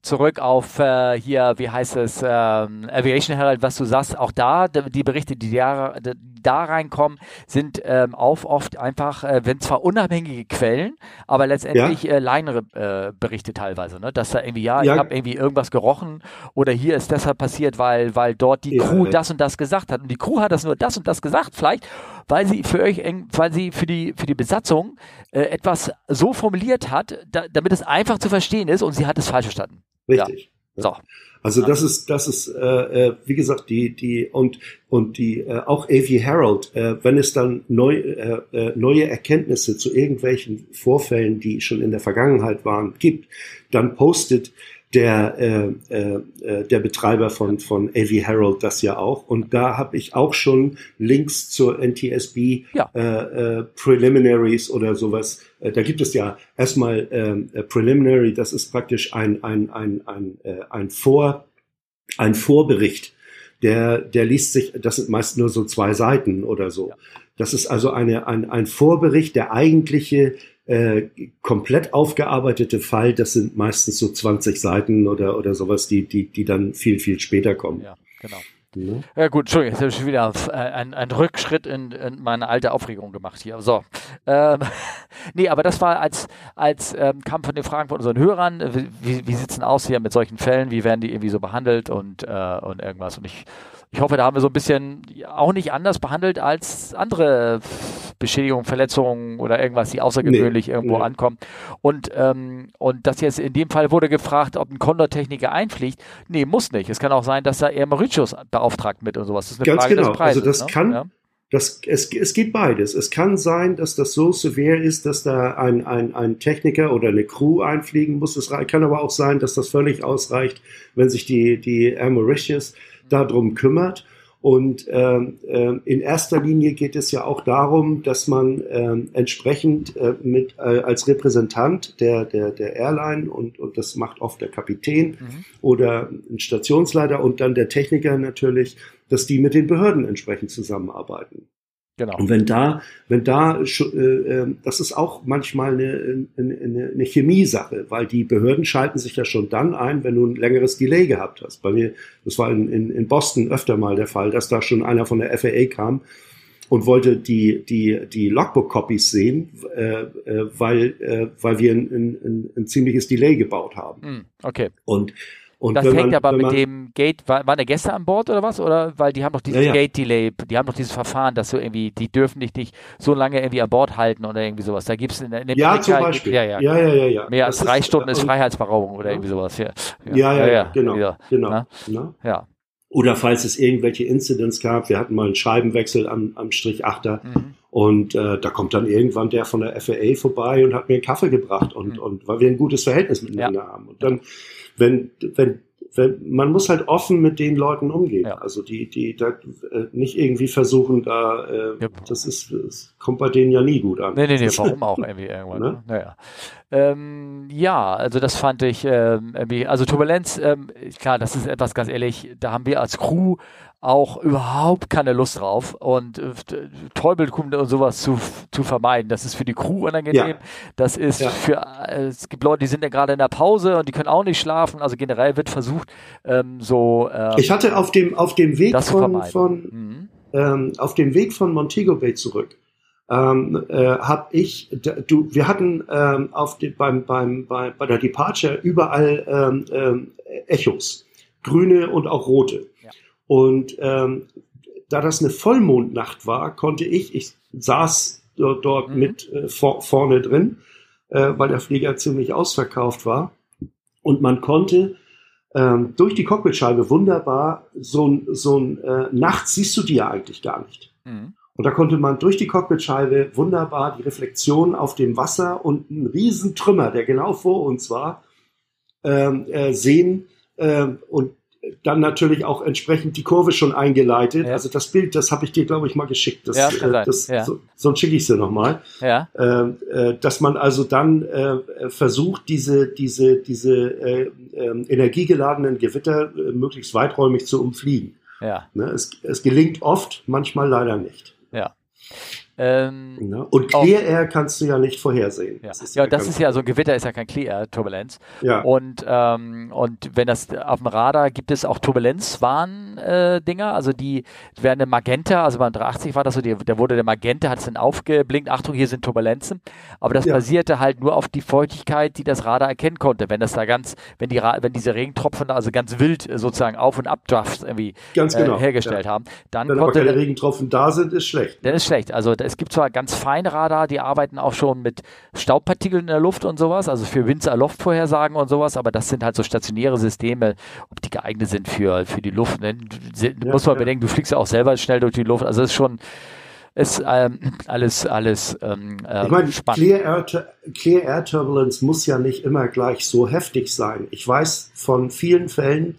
zurück auf äh, hier, wie heißt es, ähm, Aviation Herald, was du sagst, auch da, die Berichte, die da, da reinkommen, sind ähm, auch oft einfach, äh, wenn zwar unabhängige Quellen, aber letztendlich ja. äh, kleinere äh, Berichte teilweise, ne? dass da irgendwie, ja, ja. ich habe irgendwie irgendwas gerochen oder hier ist deshalb passiert, weil, weil dort die ja, Crew das und das gesagt hat. Und die Crew hat das nur das und das gesagt, vielleicht, weil sie für euch, weil sie für die, für die Besatzung äh, etwas so formuliert hat, da, damit es einfach zu verstehen ist und sie hat es falsch verstanden. Richtig. Ja. So. Also das ist, das ist, äh, äh, wie gesagt, die, die und und die äh, auch AV Herald, äh, wenn es dann neu, äh, äh, neue Erkenntnisse zu irgendwelchen Vorfällen, die schon in der Vergangenheit waren, gibt, dann postet der, äh, äh, äh der Betreiber von, von AV Herald das ja auch. Und da habe ich auch schon Links zur NTSB ja. äh, äh, Preliminaries oder sowas. Äh, da gibt es ja erstmal äh, Preliminary, das ist praktisch ein, ein, ein, ein, äh, ein, Vor, ein Vorbericht. Der, der liest sich, das sind meist nur so zwei Seiten oder so. Ja. Das ist also eine, ein, ein Vorbericht, der eigentliche äh, komplett aufgearbeitete Fall, das sind meistens so 20 Seiten oder, oder sowas, die, die, die dann viel, viel später kommen. Ja, genau. Ja. ja gut, Entschuldigung, jetzt habe ich wieder ein, ein Rückschritt in, in, meine alte Aufregung gemacht hier. So. Ähm, (laughs) nee, aber das war als, als ähm, kam von den Fragen von unseren Hörern, wie, wie sieht es denn aus hier mit solchen Fällen, wie werden die irgendwie so behandelt und, äh, und irgendwas. Und ich ich hoffe, da haben wir so ein bisschen auch nicht anders behandelt als andere Beschädigungen, Verletzungen oder irgendwas, die außergewöhnlich nee, irgendwo nee. ankommen. Und, ähm, und das jetzt in dem Fall wurde gefragt, ob ein Kondortechniker einfliegt. Nee, muss nicht. Es kann auch sein, dass da eher Mauritius beauftragt mit und sowas. Das ist eine Ganz Frage genau. des Preises. Also das ne? kann, ja? Das, es, es geht beides. Es kann sein, dass das so severe ist, dass da ein, ein, ein Techniker oder eine Crew einfliegen muss. Es kann aber auch sein, dass das völlig ausreicht, wenn sich die, die Air Mauritius darum kümmert. Und ähm, äh, in erster Linie geht es ja auch darum, dass man äh, entsprechend äh, mit äh, als Repräsentant der, der, der Airline und, und das macht oft der Kapitän mhm. oder ein Stationsleiter und dann der Techniker natürlich, dass die mit den Behörden entsprechend zusammenarbeiten. Genau. Und wenn da, wenn da, äh, äh, das ist auch manchmal eine, eine, eine Chemiesache, weil die Behörden schalten sich ja schon dann ein, wenn du ein längeres Delay gehabt hast. Bei mir, das war in, in, in Boston öfter mal der Fall, dass da schon einer von der FAA kam und wollte die, die, die Logbook-Copies sehen, äh, äh, weil, äh, weil wir ein, ein, ein ziemliches Delay gebaut haben. Hm, okay. Und und das hängt man, aber mit dem Gate, war, waren der Gäste an Bord oder was? Oder weil die haben doch dieses ja, ja. Gate-Delay, die haben doch dieses Verfahren, dass so irgendwie, die dürfen dich nicht so lange irgendwie an Bord halten oder irgendwie sowas. Da gibt es in, in der Ja, zum Beispiel. Ja, ja, ja, ja, ja. Mehr das als drei ist, Stunden ist Freiheitsberaubung oder irgendwie sowas. Ja, ja, ja, genau. Genau. Na? Ja. Oder falls es irgendwelche Incidents gab, wir hatten mal einen Scheibenwechsel am, am Strich Achter mhm. und äh, da kommt dann irgendwann der von der FAA vorbei und hat mir einen Kaffee gebracht und, mhm. und weil wir ein gutes Verhältnis miteinander haben. Und dann, wenn, wenn man muss halt offen mit den Leuten umgehen. Ja. Also die, die da äh, nicht irgendwie versuchen, da, äh, ja. das ist, das kommt bei denen ja nie gut an. Nee, nee, nee, warum (laughs) auch irgendwie irgendwann. ne? ne? Naja. Ähm, ja, also das fand ich ähm, irgendwie, also Turbulenz, ähm, klar, das ist etwas ganz ehrlich, da haben wir als Crew auch überhaupt keine Lust drauf und äh, Teubelkunde und sowas zu, zu vermeiden. Das ist für die Crew unangenehm. Ja. Das ist ja. für, äh, es gibt Leute, die sind ja gerade in der Pause und die können auch nicht schlafen. Also generell wird versucht, ähm, so. Ähm, ich hatte auf dem, auf dem Weg von, von mhm. ähm, auf dem Weg von Montego Bay zurück, ähm, äh, habe ich, du, wir hatten ähm, auf die, beim, beim, bei, bei der Departure überall ähm, ähm, Echos, grüne und auch rote. Und ähm, da das eine Vollmondnacht war, konnte ich, ich saß dort, dort mhm. mit äh, vor, vorne drin, äh, weil der Flieger ziemlich ausverkauft war. Und man konnte ähm, durch die Cockpitscheibe wunderbar so ein, so ein äh, nachts siehst du die ja eigentlich gar nicht. Mhm. Und da konnte man durch die Cockpitscheibe wunderbar die Reflexion auf dem Wasser und einen riesen Trümmer, der genau vor uns war, ähm, äh, sehen. Ähm, und dann natürlich auch entsprechend die Kurve schon eingeleitet. Ja. Also das Bild, das habe ich dir, glaube ich, mal geschickt. Das, ja, äh, das, ja. so, sonst schicke ich es dir nochmal. Ja. Ähm, äh, dass man also dann äh, versucht, diese, diese, diese äh, äh, energiegeladenen Gewitter äh, möglichst weiträumig zu umfliegen. Ja. Ne? Es, es gelingt oft, manchmal leider nicht. Ja. Ähm, ja. Und Clear Air kannst du ja nicht vorhersehen. Ja, das ist ja, das ist ja so ein Gewitter ist ja kein Clear Air Turbulenz. Ja. Und ähm, und wenn das auf dem Radar gibt es auch Turbulenzwarn-Dinger, äh, also die werden eine Magenta, also beim 380 war das so, die, da wurde der Magenta hat es dann aufgeblinkt, Achtung, hier sind Turbulenzen. Aber das ja. basierte halt nur auf die Feuchtigkeit, die das Radar erkennen konnte. Wenn das da ganz, wenn die wenn diese Regentropfen also ganz wild sozusagen auf und ab Drafts irgendwie ganz genau. äh, hergestellt ja. haben, dann wenn konnte aber keine Regentropfen da sind, ist schlecht. Dann ist schlecht. Also es gibt zwar ganz feine Radar, die arbeiten auch schon mit Staubpartikeln in der Luft und sowas, also für Winzer-Luftvorhersagen und sowas, aber das sind halt so stationäre Systeme, ob die geeignet sind für, für die Luft. Ne? Ja, muss man ja. bedenken, du fliegst ja auch selber schnell durch die Luft, also es ist schon ist ähm, alles, alles ähm, ich meine, spannend. Clear Air, Clear Air Turbulence muss ja nicht immer gleich so heftig sein. Ich weiß von vielen Fällen,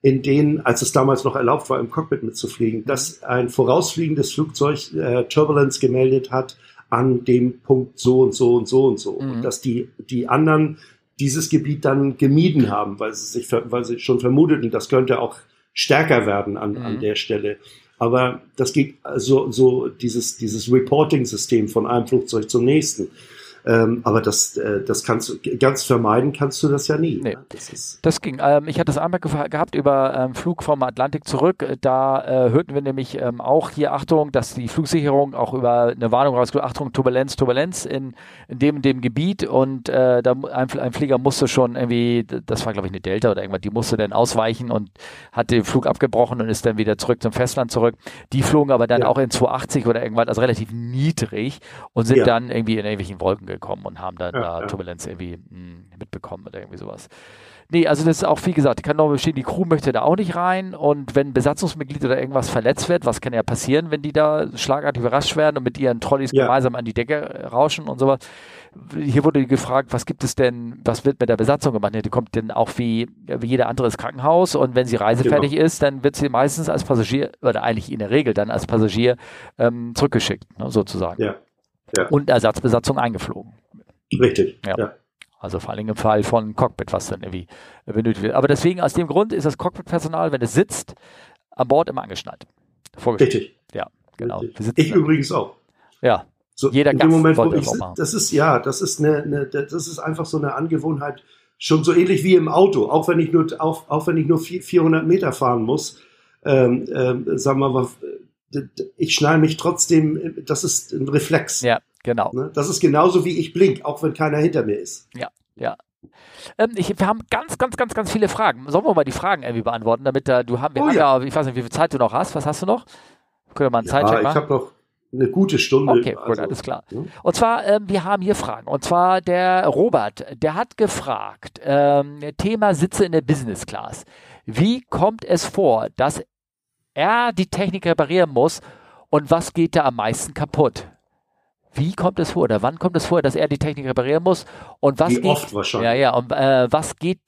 in denen, als es damals noch erlaubt war, im Cockpit mitzufliegen, dass ein vorausfliegendes Flugzeug äh, Turbulence gemeldet hat an dem Punkt so und so und so und so. Mhm. Und dass die, die anderen dieses Gebiet dann gemieden haben, weil sie sich, weil sie schon vermuteten, das könnte auch stärker werden an, mhm. an der Stelle. Aber das geht also so dieses, dieses Reporting-System von einem Flugzeug zum nächsten. Ähm, aber das, äh, das kannst du ganz vermeiden kannst du das ja nie. Nee. Ne? Das, ist das ging. Ähm, ich hatte das einmal gehabt über ähm, Flug vom Atlantik zurück. Da äh, hörten wir nämlich ähm, auch hier Achtung, dass die Flugsicherung auch über eine Warnung rausgeht, Achtung, Turbulenz, Turbulenz in, in dem in dem Gebiet und äh, da ein, ein Flieger musste schon irgendwie, das war glaube ich eine Delta oder irgendwas, die musste dann ausweichen und hat den Flug abgebrochen und ist dann wieder zurück zum Festland zurück. Die flogen aber dann ja. auch in 280 oder irgendwas, also relativ niedrig und sind ja. dann irgendwie in irgendwelchen Wolken gekommen und haben dann ja, da Turbulenz irgendwie mh, hm, mitbekommen oder irgendwie sowas. Nee, also das ist auch, wie gesagt, kann noch bestehen, die Crew möchte da auch nicht rein und wenn Besatzungsmitglied oder irgendwas verletzt wird, was kann ja passieren, wenn die da schlagartig überrascht werden und mit ihren Trolleys ja. gemeinsam an die Decke rauschen und sowas. Hier wurde gefragt, was gibt es denn, was wird mit der Besatzung gemacht? Ja, die kommt denn auch wie, wie jeder andere ins Krankenhaus und wenn sie reisefertig genau. ist, dann wird sie meistens als Passagier, oder eigentlich in der Regel dann als Passagier ähm, zurückgeschickt, ne, sozusagen. Ja. Ja. Und Ersatzbesatzung eingeflogen. Richtig. Ja. ja. Also vor allem im Fall von Cockpit, was dann irgendwie benötigt wird. Aber deswegen, aus dem Grund ist das Cockpit-Personal, wenn es sitzt, an Bord immer angeschnallt. Richtig. Ja, genau. Ich übrigens auch. Ja. So, Jeder in dem Moment, wo ich sitze, das ist, ja, das ist eine, eine, das ist einfach so eine Angewohnheit, schon so ähnlich wie im Auto, auch wenn ich nur, auch, auch wenn ich nur 400 Meter fahren muss, ähm, ähm, sagen wir mal, ich schnall mich trotzdem, das ist ein Reflex. Ja, genau. Ne? Das ist genauso wie ich blink, auch wenn keiner hinter mir ist. Ja, ja. Ähm, ich, wir haben ganz, ganz, ganz, ganz viele Fragen. Sollen wir mal die Fragen irgendwie beantworten, damit uh, du haben, wir oh, haben ja. ja. ich weiß nicht, wie viel Zeit du noch hast. Was hast du noch? Können wir mal einen ja, Zeitcheck machen? Ich habe noch eine gute Stunde. Okay, also, gut, alles klar. Ja. Und zwar, ähm, wir haben hier Fragen. Und zwar der Robert, der hat gefragt, ähm, Thema Sitze in der Business Class. Wie kommt es vor, dass er die Technik reparieren muss und was geht da am meisten kaputt? Wie kommt es vor oder wann kommt es vor, dass er die Technik reparieren muss und was Wie geht, oft wahrscheinlich. Ja, ja, und äh, was geht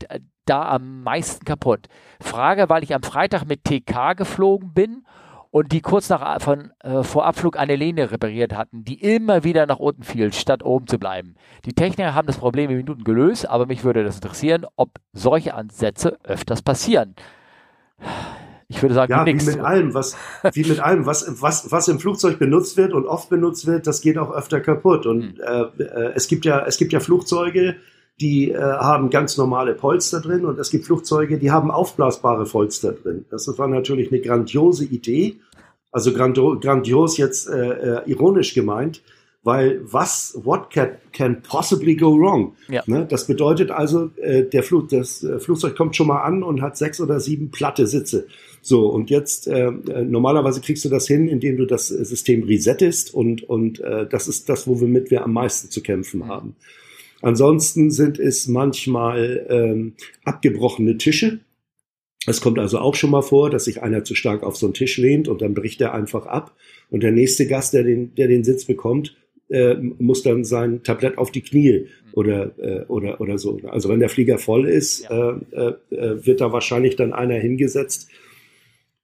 da am meisten kaputt? Frage, weil ich am Freitag mit TK geflogen bin und die kurz nach von äh, vor Abflug eine Lehne repariert hatten, die immer wieder nach unten fiel, statt oben zu bleiben. Die Techniker haben das Problem in Minuten gelöst, aber mich würde das interessieren, ob solche Ansätze öfters passieren. Ich würde sagen, ja, wie mit allem, was, wie mit allem, was, was, was im Flugzeug benutzt wird und oft benutzt wird, das geht auch öfter kaputt. Und mhm. äh, äh, es gibt ja, es gibt ja Flugzeuge, die äh, haben ganz normale Polster drin und es gibt Flugzeuge, die haben aufblasbare Polster drin. Das war natürlich eine grandiose Idee, also grandios jetzt äh, äh, ironisch gemeint weil was, what can, can possibly go wrong? Ja. Ne? Das bedeutet also, äh, der Flug, das äh, Flugzeug kommt schon mal an und hat sechs oder sieben platte Sitze. So, und jetzt, äh, äh normalerweise kriegst du das hin, indem du das System resettest und, und äh, das ist das, womit wir am meisten zu kämpfen haben. Ansonsten sind es manchmal ähm, abgebrochene Tische. Es kommt also auch schon mal vor, dass sich einer zu stark auf so einen Tisch lehnt und dann bricht er einfach ab. Und der nächste Gast, der den, der den Sitz bekommt, äh, muss dann sein Tablett auf die Knie oder, äh, oder, oder so. Also wenn der Flieger voll ist, ja. äh, äh, wird da wahrscheinlich dann einer hingesetzt,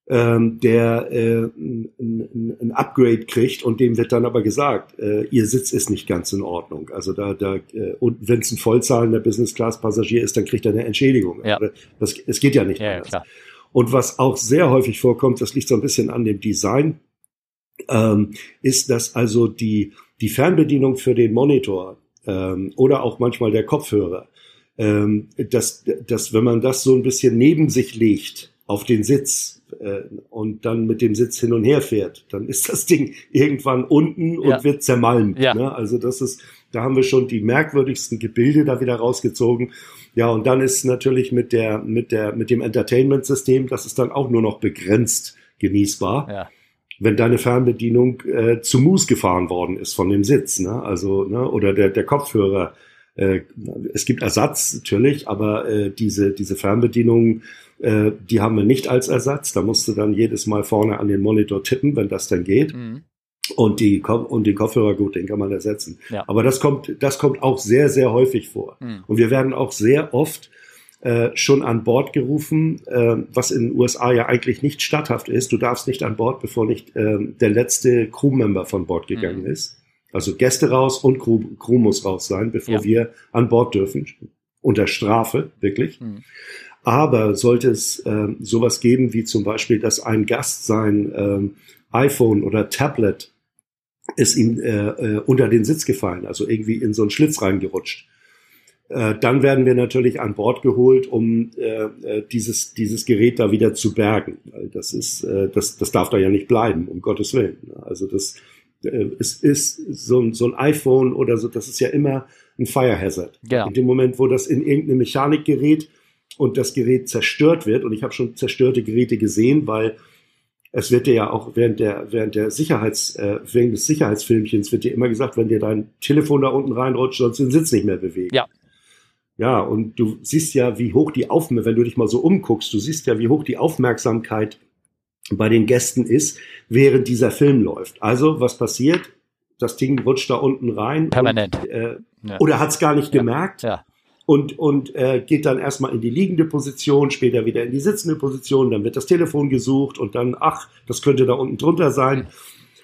ähm, der äh, ein, ein Upgrade kriegt und dem wird dann aber gesagt, äh, ihr Sitz ist nicht ganz in Ordnung. Also da, da äh, und wenn es ein vollzahlender Business-Class-Passagier ist, dann kriegt er eine Entschädigung. Ja. Das, es geht ja nicht ja, anders. Klar. Und was auch sehr häufig vorkommt, das liegt so ein bisschen an dem Design, ähm, ist, dass also die die Fernbedienung für den Monitor ähm, oder auch manchmal der Kopfhörer, ähm, dass, dass wenn man das so ein bisschen neben sich legt auf den Sitz äh, und dann mit dem Sitz hin und her fährt, dann ist das Ding irgendwann unten und ja. wird zermalmt. Ja. Ne? Also das ist, da haben wir schon die merkwürdigsten Gebilde da wieder rausgezogen. Ja, und dann ist natürlich mit der, mit der, mit dem Entertainment-System, das ist dann auch nur noch begrenzt genießbar. Ja wenn deine Fernbedienung äh, zu Mus gefahren worden ist von dem Sitz, ne? Also, ne, oder der, der Kopfhörer. Äh, es gibt Ersatz natürlich, aber äh, diese, diese Fernbedienung, äh, die haben wir nicht als Ersatz. Da musst du dann jedes Mal vorne an den Monitor tippen, wenn das dann geht. Mhm. Und die und den Kopfhörer gut, den kann man ersetzen. Ja. Aber das kommt, das kommt auch sehr, sehr häufig vor. Mhm. Und wir werden auch sehr oft äh, schon an Bord gerufen, äh, was in den USA ja eigentlich nicht statthaft ist. Du darfst nicht an Bord, bevor nicht äh, der letzte Crewmember von Bord gegangen mhm. ist. Also Gäste raus und Crew, Crew muss raus sein, bevor ja. wir an Bord dürfen. Unter Strafe, wirklich. Mhm. Aber sollte es äh, sowas geben wie zum Beispiel, dass ein Gast sein äh, iPhone oder Tablet ist ihm unter den Sitz gefallen, also irgendwie in so einen Schlitz reingerutscht. Äh, dann werden wir natürlich an Bord geholt, um äh, äh dieses, dieses Gerät da wieder zu bergen. Das ist, äh, das, das darf da ja nicht bleiben, um Gottes Willen. Also das äh, es ist so ein, so ein iPhone oder so, das ist ja immer ein Fire Hazard. Ja. In dem Moment, wo das in irgendeine Mechanik gerät und das Gerät zerstört wird, und ich habe schon zerstörte Geräte gesehen, weil es wird dir ja auch während der, während der Sicherheits, äh, während des Sicherheitsfilmchens wird dir immer gesagt, wenn dir dein Telefon da unten reinrutscht, sollst du den Sitz nicht mehr bewegen. Ja. Ja, und du siehst ja, wie hoch die Aufmerksamkeit, wenn du dich mal so umguckst, du siehst ja, wie hoch die Aufmerksamkeit bei den Gästen ist, während dieser Film läuft. Also, was passiert? Das Ding rutscht da unten rein. Permanent. Und, äh, ja. Oder hat es gar nicht ja. gemerkt. Ja. Und, und äh, geht dann erstmal in die liegende Position, später wieder in die sitzende Position, dann wird das Telefon gesucht und dann, ach, das könnte da unten drunter sein.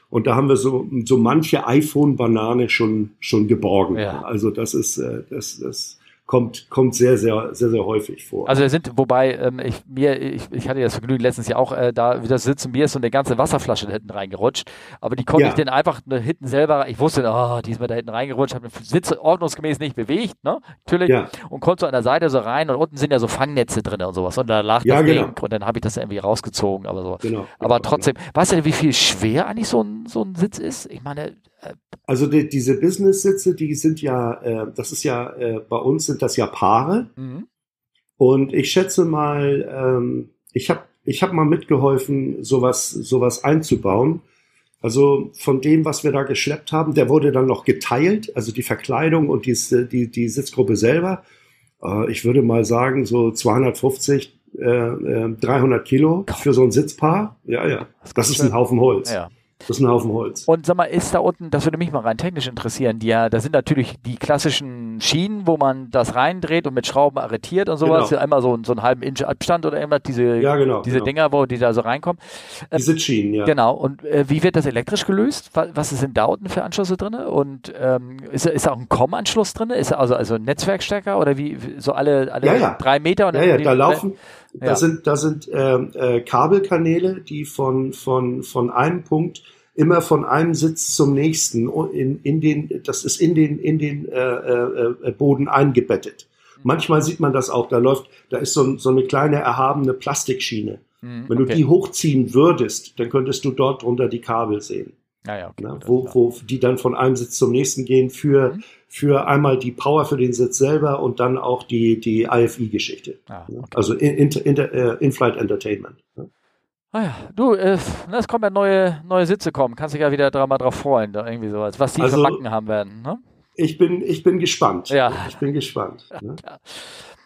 Und da haben wir so, so manche iPhone-Banane schon, schon geborgen. Ja. Also das ist, äh, das, das, kommt, kommt sehr, sehr, sehr, sehr häufig vor. Also wir sind, wobei, ähm, ich, mir, ich, ich hatte das Vergnügen letztens ja auch äh, da wieder sitzen, mir ist so eine ganze Wasserflasche da hinten reingerutscht, aber die konnte ja. ich dann einfach hinten selber, ich wusste, oh, die ist mir da hinten reingerutscht, habe den Sitz ordnungsgemäß nicht bewegt, ne, natürlich, ja. und konnte so an der Seite so rein und unten sind ja so Fangnetze drin und sowas und da lag ja, das genau. Ding und dann habe ich das irgendwie rausgezogen, aber so. Genau, aber genau, trotzdem, genau. weißt du, wie viel schwer eigentlich so ein, so ein Sitz ist? Ich meine, also die, diese Business-Sitze, die sind ja, äh, das ist ja, äh, bei uns sind das ja Paare. Mhm. Und ich schätze mal, ähm, ich habe ich hab mal mitgeholfen, sowas, sowas einzubauen. Also von dem, was wir da geschleppt haben, der wurde dann noch geteilt, also die Verkleidung und die, die, die Sitzgruppe selber. Äh, ich würde mal sagen, so 250, äh, 300 äh, Kilo für so ein Sitzpaar. Ja, ja. Das ist ein Haufen Holz. Ja. Das ist ein Haufen Holz. Und sag mal, ist da unten, das würde mich mal rein technisch interessieren, die ja, da sind natürlich die klassischen Schienen, wo man das reindreht und mit Schrauben arretiert und sowas. Genau. Einmal so, so einen halben Inch Abstand oder irgendwas, diese, ja, genau, diese genau. Dinger, wo die da so reinkommen. Ähm, die Sitzschienen, ja. Genau. Und äh, wie wird das elektrisch gelöst? Was, was sind da unten für Anschlüsse drin? Und ähm, ist, ist da auch ein COM-Anschluss drin? Ist da also, also ein Netzwerkstecker oder wie, so alle, alle ja, ja. drei Meter? Und ja, ja, da laufen, ja. da sind, da sind äh, äh, Kabelkanäle, die von, von, von einem Punkt immer von einem Sitz zum nächsten in, in den, das ist in den, in den äh, äh, äh, Boden eingebettet. Manchmal sieht man das auch, da läuft, da ist so, so eine kleine erhabene Plastikschiene. Mhm, Wenn du die hochziehen würdest, dann könntest du dort drunter die Kabel sehen. Ah ja, okay, Na, wo, wo die dann von einem Sitz zum nächsten gehen für, mhm. für einmal die Power für den Sitz selber und dann auch die, die IFI-Geschichte. Ah, okay. Also In-Flight in, in, in Entertainment. Ah ja, du, äh, es kommen ja neue, neue Sitze kommen. Kannst dich ja wieder dra mal drauf freuen, da irgendwie sowas, was die also, für Backen haben werden. Ne? Ich bin, ich bin gespannt. Ja. Ich bin gespannt. Ne? (laughs) Ja.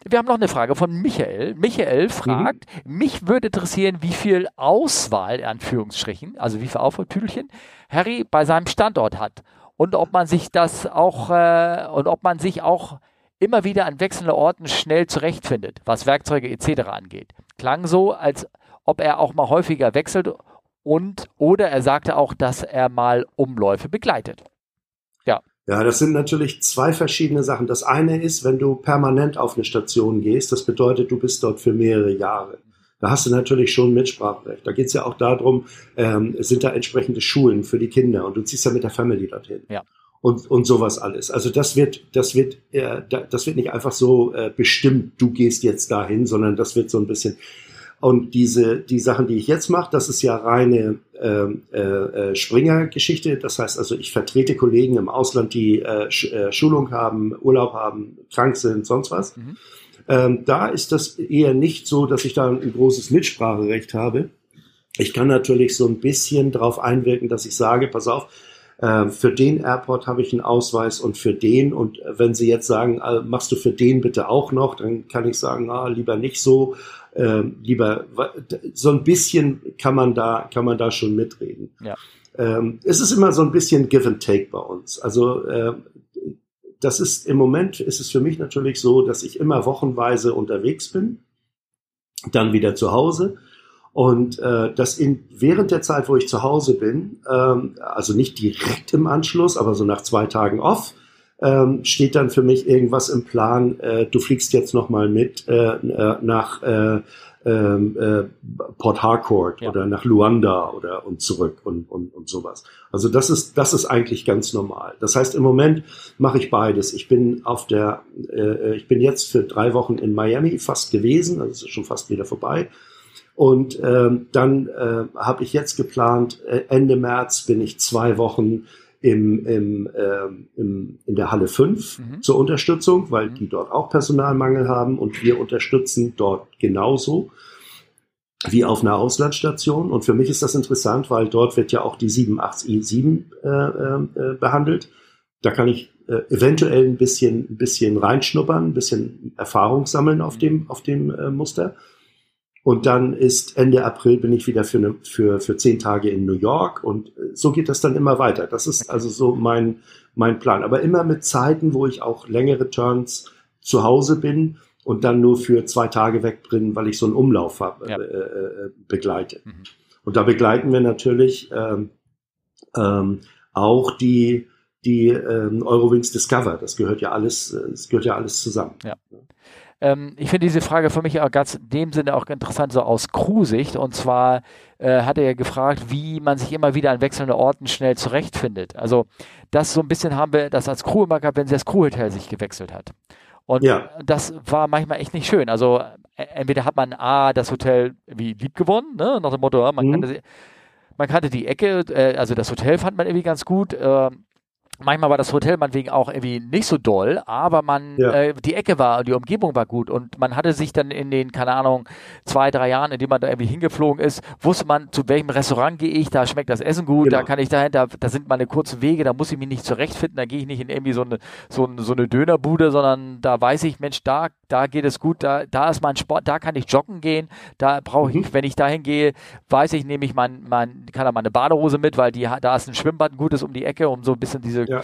Wir haben noch eine Frage von Michael. Michael fragt, mhm. mich würde interessieren, wie viel Auswahl, in Anführungsstrichen, also wie viel Aufholtüdelchen, Harry bei seinem Standort hat. Und ob man sich das auch, äh, und ob man sich auch immer wieder an wechselnden Orten schnell zurechtfindet, was Werkzeuge etc. angeht. Klang so, als ob er auch mal häufiger wechselt und oder er sagte auch, dass er mal Umläufe begleitet. Ja. Das sind natürlich zwei verschiedene Sachen. Das eine ist, wenn du permanent auf eine Station gehst, das bedeutet, du bist dort für mehrere Jahre. Da hast du natürlich schon Mitspracherecht. Da geht es ja auch darum, ähm, sind da entsprechende Schulen für die Kinder und du ziehst ja mit der Family dorthin. Ja. Und, und sowas alles. Also das wird, das wird, äh, das wird nicht einfach so äh, bestimmt, du gehst jetzt dahin, sondern das wird so ein bisschen, und diese, die Sachen, die ich jetzt mache, das ist ja reine ähm, äh, äh, Springer-Geschichte. Das heißt also, ich vertrete Kollegen im Ausland, die äh, Sch äh, Schulung haben, Urlaub haben, krank sind, sonst was. Mhm. Ähm, da ist das eher nicht so, dass ich da ein großes Mitspracherecht habe. Ich kann natürlich so ein bisschen darauf einwirken, dass ich sage, pass auf, äh, für den Airport habe ich einen Ausweis und für den. Und wenn Sie jetzt sagen, äh, machst du für den bitte auch noch, dann kann ich sagen, ah, lieber nicht so äh, lieber so ein bisschen kann man da kann man da schon mitreden. Ja. Ähm, es ist immer so ein bisschen Give and Take bei uns. Also äh, das ist im Moment ist es für mich natürlich so, dass ich immer wochenweise unterwegs bin, dann wieder zu Hause und äh, das in während der Zeit, wo ich zu Hause bin, ähm, also nicht direkt im Anschluss, aber so nach zwei Tagen off, ähm, steht dann für mich irgendwas im Plan, äh, du fliegst jetzt nochmal mit äh, äh, nach, äh, ähm, äh, Port Harcourt ja. oder nach Luanda oder und zurück und, und, und sowas. Also das ist, das ist eigentlich ganz normal. Das heißt, im Moment mache ich beides. Ich bin auf der, äh, ich bin jetzt für drei Wochen in Miami fast gewesen, also ist schon fast wieder vorbei. Und ähm, dann äh, habe ich jetzt geplant, äh, Ende März bin ich zwei Wochen im, im, äh, im, in der Halle 5 mhm. zur Unterstützung, weil mhm. die dort auch Personalmangel haben und wir unterstützen dort genauso wie auf einer Auslandsstation. Und für mich ist das interessant, weil dort wird ja auch die 787i7 äh, äh, behandelt. Da kann ich äh, eventuell ein bisschen, ein bisschen reinschnuppern, ein bisschen Erfahrung sammeln auf mhm. dem, auf dem äh, Muster. Und dann ist Ende April bin ich wieder für, eine, für, für zehn Tage in New York und äh, so geht das dann immer weiter. Das ist also so mein, mein Plan. Aber immer mit Zeiten, wo ich auch längere Turns zu Hause bin und dann nur für zwei Tage wegbringen, weil ich so einen Umlauf hab, ja. äh, äh, begleite. Mhm. Und da begleiten wir natürlich ähm, ähm, auch die, die ähm, Eurowings Discover. Das gehört ja alles, äh, das gehört ja alles zusammen. Ja. Ähm, ich finde diese Frage für mich auch ganz in dem Sinne auch interessant, so aus Crew-Sicht. Und zwar äh, hat er ja gefragt, wie man sich immer wieder an wechselnden Orten schnell zurechtfindet. Also das so ein bisschen haben wir das als Crew immer gehabt, wenn sie das Crewhotel sich gewechselt hat. Und ja. das war manchmal echt nicht schön. Also äh, entweder hat man A, das Hotel wie lieb gewonnen, ne? nach dem Motto, man, mhm. kannte, man kannte die Ecke, äh, also das Hotel fand man irgendwie ganz gut. Äh, Manchmal war das Hotel meinetwegen auch irgendwie nicht so doll, aber man, ja. äh, die Ecke war, die Umgebung war gut und man hatte sich dann in den, keine Ahnung, zwei, drei Jahren, in denen man da irgendwie hingeflogen ist, wusste man, zu welchem Restaurant gehe ich, da schmeckt das Essen gut, genau. da kann ich dahin, da, da sind meine kurzen Wege, da muss ich mich nicht zurechtfinden, da gehe ich nicht in irgendwie so eine, so, so eine Dönerbude, sondern da weiß ich, Mensch, da, da geht es gut, da, da ist mein Sport, da kann ich joggen gehen, da brauche ich, mhm. wenn ich dahin gehe, weiß ich, nehme ich mein, mein, kann da meine Badehose mit, weil die, da ist ein Schwimmbad ein gutes um die Ecke, um so ein bisschen diese ja.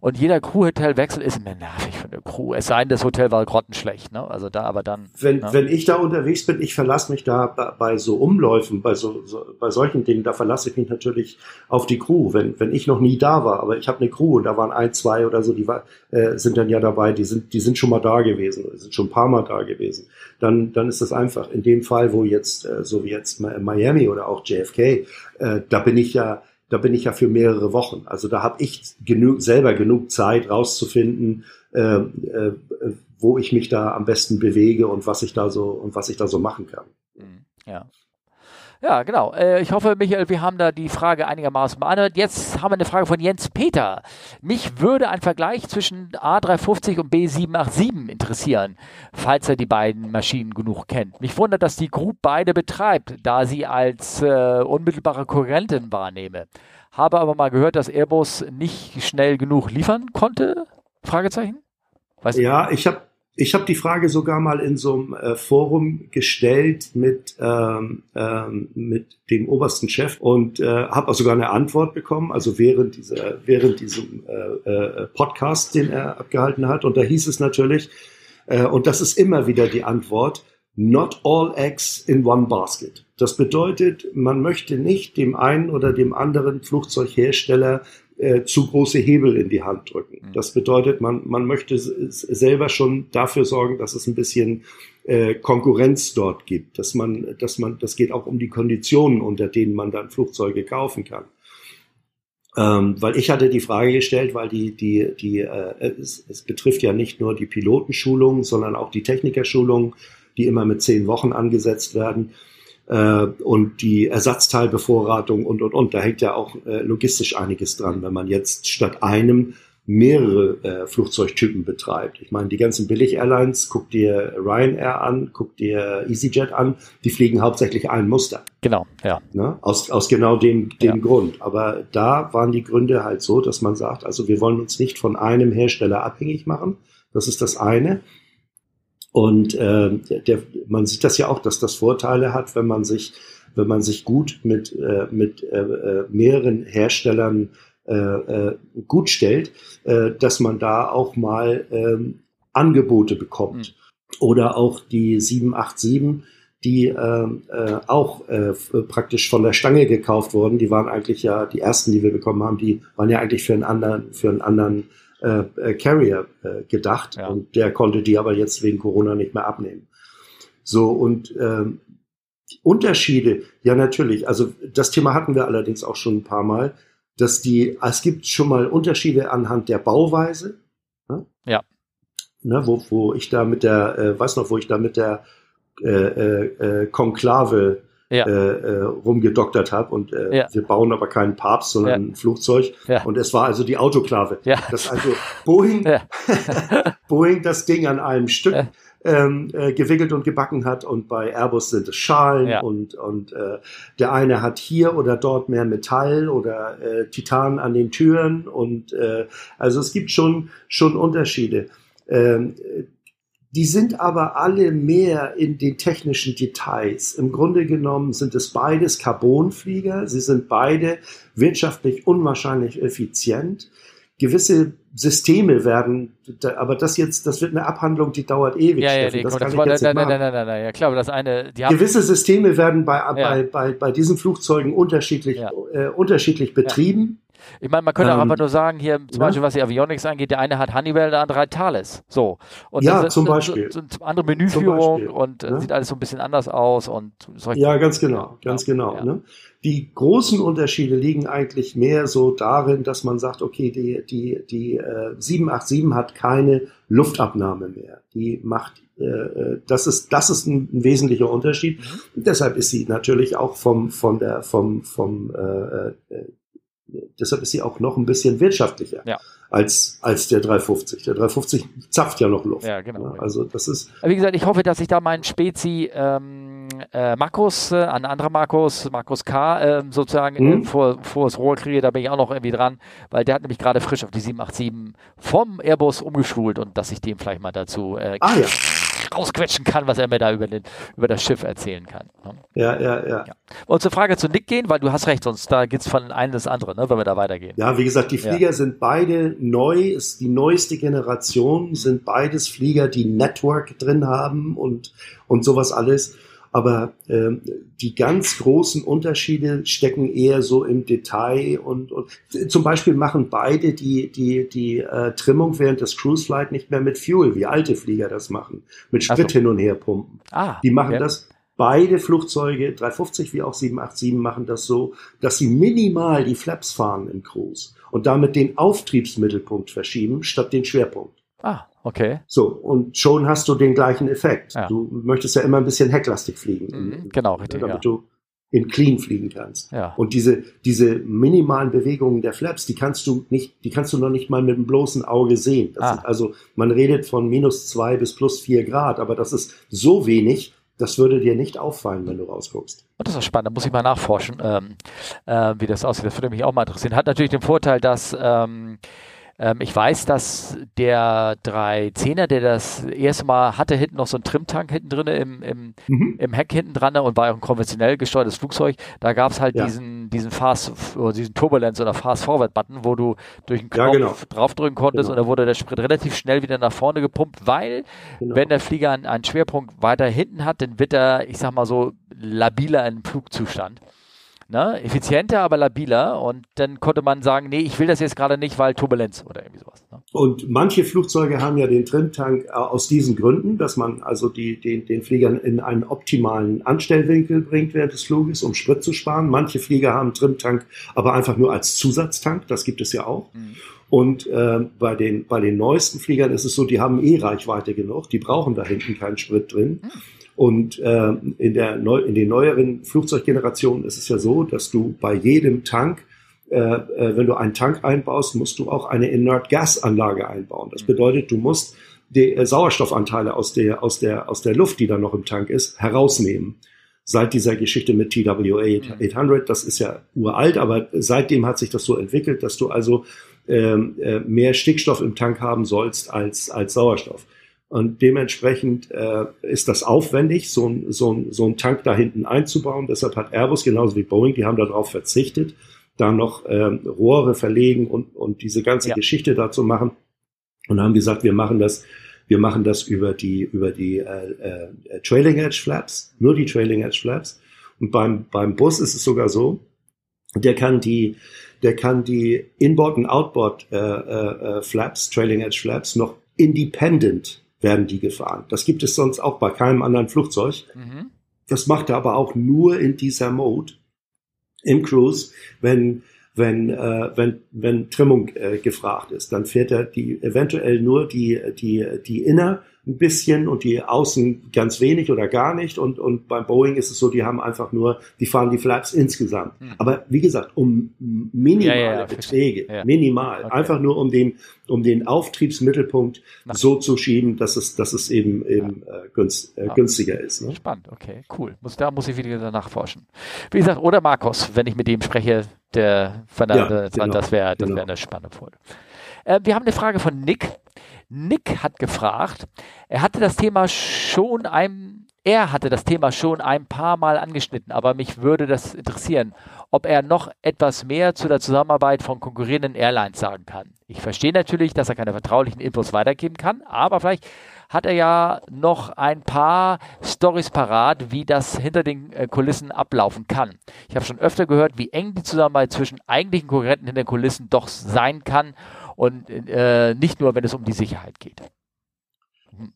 Und jeder Crewhotelwechsel ist mir nervig für eine Crew. Es sei denn, das Hotel war grottenschlecht, ne? Also da, aber dann. Wenn, ne? wenn ich da unterwegs bin, ich verlasse mich da bei, bei so Umläufen, bei so, so, bei solchen Dingen, da verlasse ich mich natürlich auf die Crew. Wenn, wenn ich noch nie da war, aber ich habe eine Crew und da waren ein, zwei oder so, die war, äh, sind dann ja dabei, die sind, die sind schon mal da gewesen, sind schon ein paar Mal da gewesen. Dann, dann ist das einfach. In dem Fall, wo jetzt, äh, so wie jetzt Miami oder auch JFK, äh, da bin ich ja, da bin ich ja für mehrere Wochen. Also da habe ich genug, selber genug Zeit rauszufinden, äh, äh, wo ich mich da am besten bewege und was ich da so und was ich da so machen kann. Mhm. Ja. Ja, genau. Äh, ich hoffe, Michael, wir haben da die Frage einigermaßen beantwortet. Jetzt haben wir eine Frage von Jens Peter. Mich würde ein Vergleich zwischen A350 und B787 interessieren, falls er die beiden Maschinen genug kennt. Mich wundert, dass die Group beide betreibt, da sie als äh, unmittelbare Konkurrentin wahrnehme. Habe aber mal gehört, dass Airbus nicht schnell genug liefern konnte? Fragezeichen? Weißt ja, ich habe ich habe die Frage sogar mal in so einem äh, Forum gestellt mit, ähm, ähm, mit dem obersten Chef und äh, habe auch sogar eine Antwort bekommen, also während, dieser, während diesem äh, äh, Podcast, den er abgehalten hat. Und da hieß es natürlich, äh, und das ist immer wieder die Antwort, not all eggs in one basket. Das bedeutet, man möchte nicht dem einen oder dem anderen Flugzeughersteller äh, zu große Hebel in die Hand drücken. Mhm. Das bedeutet, man, man möchte selber schon dafür sorgen, dass es ein bisschen äh, Konkurrenz dort gibt, dass man, dass man, das geht auch um die Konditionen, unter denen man dann Flugzeuge kaufen kann. Ähm, weil ich hatte die Frage gestellt, weil die, die, die, äh, es, es betrifft ja nicht nur die Pilotenschulung, sondern auch die Technikerschulung, die immer mit zehn Wochen angesetzt werden äh, und die Ersatzteilbevorratung und, und, und. Da hängt ja auch äh, logistisch einiges dran, wenn man jetzt statt einem mehrere äh, Flugzeugtypen betreibt. Ich meine, die ganzen Billig-Airlines, guck dir Ryanair an, guck dir EasyJet an, die fliegen hauptsächlich ein Muster. Genau, ja. Ne? Aus, aus genau dem, dem ja. Grund. Aber da waren die Gründe halt so, dass man sagt, also wir wollen uns nicht von einem Hersteller abhängig machen. Das ist das eine. Und äh, der, man sieht das ja auch, dass das Vorteile hat, wenn man sich, wenn man sich gut mit, äh, mit äh, äh mehreren Herstellern äh, äh, gut stellt, äh, dass man da auch mal äh, Angebote bekommt. Mhm. Oder auch die 787, die äh, äh, auch äh, praktisch von der Stange gekauft wurden. Die waren eigentlich ja die ersten, die wir bekommen haben, die waren ja eigentlich für einen anderen, für einen anderen äh, äh, Carrier äh, gedacht ja. und der konnte die aber jetzt wegen Corona nicht mehr abnehmen. So und ähm, Unterschiede, ja natürlich, also das Thema hatten wir allerdings auch schon ein paar Mal, dass die, es gibt schon mal Unterschiede anhand der Bauweise. Ne? Ja. Ne, wo, wo ich da mit der, äh, weiß noch, wo ich da mit der äh, äh, äh Konklave ja. äh, äh, rumgedoktert habe und äh, ja. wir bauen aber keinen Papst, sondern ja. ein Flugzeug. Und es war also die Autoklave. Das also Boeing, (laughs) Boeing das Ding an einem Stück ähm, äh, gewickelt und gebacken hat und bei Airbus sind es Schalen ja. und, und äh, der eine hat hier oder dort mehr Metall oder äh, Titan an den Türen und äh, also es gibt schon, schon Unterschiede. Ähm, die sind aber alle mehr in den technischen Details. Im Grunde genommen sind es beides Carbonflieger. Sie sind beide wirtschaftlich unwahrscheinlich effizient. Gewisse Systeme werden, aber das jetzt, das wird eine Abhandlung, die dauert ewig. Ja, ja, nee, das, das war, nein, nein, nein, nein, nein, ja klar, aber das eine, die haben Gewisse Systeme werden bei, ja. bei, bei, bei diesen Flugzeugen unterschiedlich, ja. äh, unterschiedlich betrieben. Ich meine, man könnte ähm, auch einfach nur sagen, hier zum ja. Beispiel, was die Avionics angeht, der eine hat Honeywell, der andere hat Thales. So. Und ja, das zum Beispiel. So, so andere Menüführung und äh, sieht alles so ein bisschen anders aus und solche Ja, ganz genau, ganz ja. genau. Ja. Ne? Die großen Unterschiede liegen eigentlich mehr so darin, dass man sagt, okay, die, die, die äh, 787 hat keine Luftabnahme mehr. Die macht äh, äh, das ist, das ist ein, ein wesentlicher Unterschied. Mhm. deshalb ist sie natürlich auch vom, von der, vom, vom äh deshalb ist sie auch noch ein bisschen wirtschaftlicher ja. als, als der 350. Der 350 zapft ja noch Luft. Ja, genau. Also das ist. Wie gesagt, ich hoffe, dass ich da meinen Spezi ähm, äh, Markus, äh, ein anderer Markus, Markus K. Äh, sozusagen mhm. vor, vor das Rohr kriege, da bin ich auch noch irgendwie dran, weil der hat nämlich gerade frisch auf die 787 vom Airbus umgeschult und dass ich dem vielleicht mal dazu äh, ah, ja rausquetschen kann, was er mir da über, den, über das Schiff erzählen kann. Ne? Ja, ja, ja, ja. Und zur Frage zu Nick gehen, weil du hast recht, sonst da geht es von einem ins andere, ne, wenn wir da weitergehen. Ja, wie gesagt, die Flieger ja. sind beide neu, ist die neueste Generation, sind beides Flieger, die Network drin haben und, und sowas alles. Aber ähm, die ganz großen Unterschiede stecken eher so im Detail und, und zum Beispiel machen beide die, die, die äh, Trimmung während des Cruise Flight nicht mehr mit Fuel, wie alte Flieger das machen, mit Sprit so. hin und her pumpen. Ah, die machen okay. das Beide Flugzeuge, 350 wie auch 787, machen das so, dass sie minimal die Flaps fahren im Cruise und damit den Auftriebsmittelpunkt verschieben statt den Schwerpunkt. Ah, okay. So, und schon hast du den gleichen Effekt. Ja. Du möchtest ja immer ein bisschen hecklastig fliegen. Mhm, genau, richtig. Damit ja. du in clean fliegen kannst. Ja. Und diese, diese minimalen Bewegungen der Flaps, die kannst du nicht, die kannst du noch nicht mal mit dem bloßen Auge sehen. Ah. Sind, also man redet von minus zwei bis plus vier Grad, aber das ist so wenig, das würde dir nicht auffallen, wenn du rausguckst. Und das ist spannend, da muss ich mal nachforschen, ähm, äh, wie das aussieht. Das würde mich auch mal interessieren. Hat natürlich den Vorteil, dass ähm, ähm, ich weiß, dass der 310er, der das erste Mal hatte, hinten noch so einen Trimtank hinten drin im, im, mhm. im Heck hinten dran und war auch ein konventionell gesteuertes Flugzeug. Da gab es halt ja. diesen, diesen Fast, oder diesen Turbulence oder Fast Forward Button, wo du durch einen Knopf ja, genau. draufdrücken konntest genau. und da wurde der Sprit relativ schnell wieder nach vorne gepumpt, weil genau. wenn der Flieger einen, einen Schwerpunkt weiter hinten hat, dann wird er, ich sag mal so, labiler im Flugzustand. Ne? Effizienter, aber labiler. Und dann konnte man sagen, nee, ich will das jetzt gerade nicht, weil Turbulenz oder irgendwie sowas. Ne? Und manche Flugzeuge haben ja den Trimtank äh, aus diesen Gründen, dass man also die, den, den Fliegern in einen optimalen Anstellwinkel bringt während des Fluges, um Sprit zu sparen. Manche Flieger haben Trimtank aber einfach nur als Zusatztank. Das gibt es ja auch. Mhm. Und äh, bei, den, bei den neuesten Fliegern ist es so, die haben eh Reichweite genug, die brauchen da hinten keinen Sprit drin. Mhm. Und äh, in, der neu, in den neueren Flugzeuggenerationen ist es ja so, dass du bei jedem Tank, äh, äh, wenn du einen Tank einbaust, musst du auch eine Inert Gas Anlage einbauen. Das bedeutet, du musst die äh, Sauerstoffanteile aus der, aus, der, aus der Luft, die da noch im Tank ist, herausnehmen. Seit dieser Geschichte mit TWA 800, das ist ja uralt, aber seitdem hat sich das so entwickelt, dass du also ähm, äh, mehr Stickstoff im Tank haben sollst als, als Sauerstoff. Und dementsprechend äh, ist das aufwendig, so ein, so, ein, so ein Tank da hinten einzubauen. Deshalb hat Airbus genauso wie Boeing, die haben darauf verzichtet, da noch ähm, Rohre verlegen und, und diese ganze ja. Geschichte dazu machen. Und haben gesagt, wir machen das, wir machen das über die, über die äh, äh, Trailing Edge Flaps, nur die Trailing Edge Flaps. Und beim, beim Bus ist es sogar so, der kann die, der kann die Inboard und Outboard äh, äh, äh Flaps, Trailing Edge Flaps noch independent werden die gefahren. Das gibt es sonst auch bei keinem anderen Flugzeug. Mhm. Das macht er aber auch nur in dieser Mode im Cruise, wenn wenn, äh, wenn, wenn Trimmung äh, gefragt ist. Dann fährt er die eventuell nur die, die, die Inner ein bisschen und die Außen ganz wenig oder gar nicht. Und, und beim Boeing ist es so, die haben einfach nur, die fahren die Flaps insgesamt. Hm. Aber wie gesagt, um minimale ja, ja, Beträge, ja. minimal, okay. einfach nur um den, um den Auftriebsmittelpunkt Na. so zu schieben, dass es, dass es eben, eben äh, günst, äh, günstiger ist. Ne? Spannend, okay, cool. Muss, da muss ich wieder nachforschen. Wie gesagt, oder Markus, wenn ich mit dem spreche, der, von der, der genau. das wäre das genau. wär eine spannende Folge. Äh, wir haben eine Frage von Nick. Nick hat gefragt, er hatte das Thema schon ein, er hatte das Thema schon ein paar Mal angeschnitten, aber mich würde das interessieren, ob er noch etwas mehr zu der Zusammenarbeit von konkurrierenden Airlines sagen kann. Ich verstehe natürlich, dass er keine vertraulichen Infos weitergeben kann, aber vielleicht hat er ja noch ein paar Stories parat, wie das hinter den äh, Kulissen ablaufen kann. Ich habe schon öfter gehört, wie eng die Zusammenarbeit zwischen eigentlichen Konkurrenten hinter den Kulissen doch sein kann und äh, nicht nur, wenn es um die Sicherheit geht.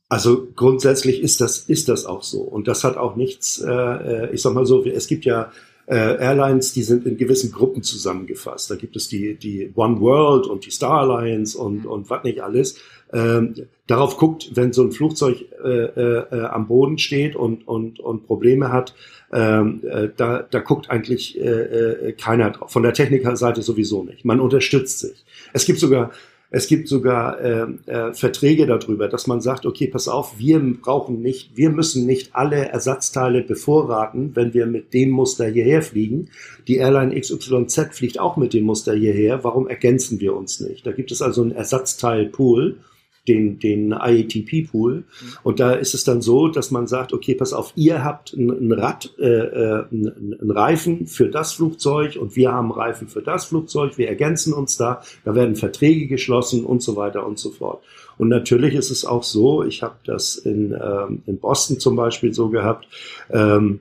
Also grundsätzlich ist das, ist das auch so. Und das hat auch nichts, äh, äh ich sag mal so, es gibt ja äh, Airlines, die sind in gewissen Gruppen zusammengefasst. Da gibt es die, die One World und die Star Alliance und, mhm. und was nicht alles. Ähm, darauf guckt, wenn so ein Flugzeug äh, äh, äh, am Boden steht und, und, und Probleme hat, ähm, äh, da, da guckt eigentlich äh, äh, keiner drauf. Von der Technikerseite sowieso nicht. Man unterstützt sich. Es gibt sogar es gibt sogar äh, äh, Verträge darüber, dass man sagt, okay, pass auf, wir brauchen nicht, wir müssen nicht alle Ersatzteile bevorraten, wenn wir mit dem Muster hierher fliegen. Die Airline XYZ fliegt auch mit dem Muster hierher. Warum ergänzen wir uns nicht? Da gibt es also einen Ersatzteilpool den, den IATP-Pool. Mhm. Und da ist es dann so, dass man sagt, okay, pass auf, ihr habt ein, Rad, äh, äh ein, ein Reifen für das Flugzeug und wir haben Reifen für das Flugzeug. Wir ergänzen uns da. Da werden Verträge geschlossen und so weiter und so fort. Und natürlich ist es auch so, ich habe das in, ähm, in Boston zum Beispiel so gehabt, ähm,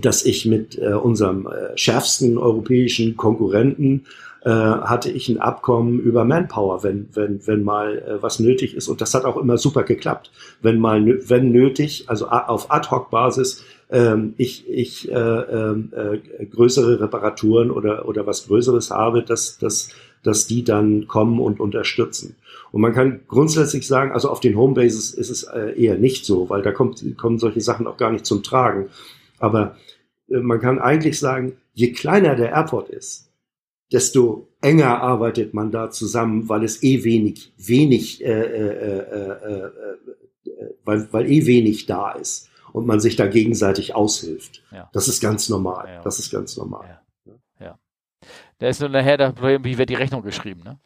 dass ich mit äh, unserem äh, schärfsten europäischen Konkurrenten äh, hatte ich ein Abkommen über Manpower, wenn, wenn, wenn mal äh, was nötig ist. Und das hat auch immer super geklappt. Wenn mal, wenn nötig, also auf Ad-Hoc-Basis, ähm, ich, ich äh, ähm, äh, größere Reparaturen oder, oder was Größeres habe, dass, dass, dass die dann kommen und unterstützen. Und man kann grundsätzlich sagen, also auf den Homebases ist es äh, eher nicht so, weil da kommt, kommen solche Sachen auch gar nicht zum Tragen. Aber äh, man kann eigentlich sagen, je kleiner der Airport ist, desto enger arbeitet man da zusammen, weil es eh wenig, wenig, äh, äh, äh, weil, weil eh wenig da ist und man sich da gegenseitig aushilft. Ja. Das ist ganz normal. Ja, das ist ganz normal. Ja. ja. Da ist nur nachher das Problem, wie wird die Rechnung geschrieben, ne?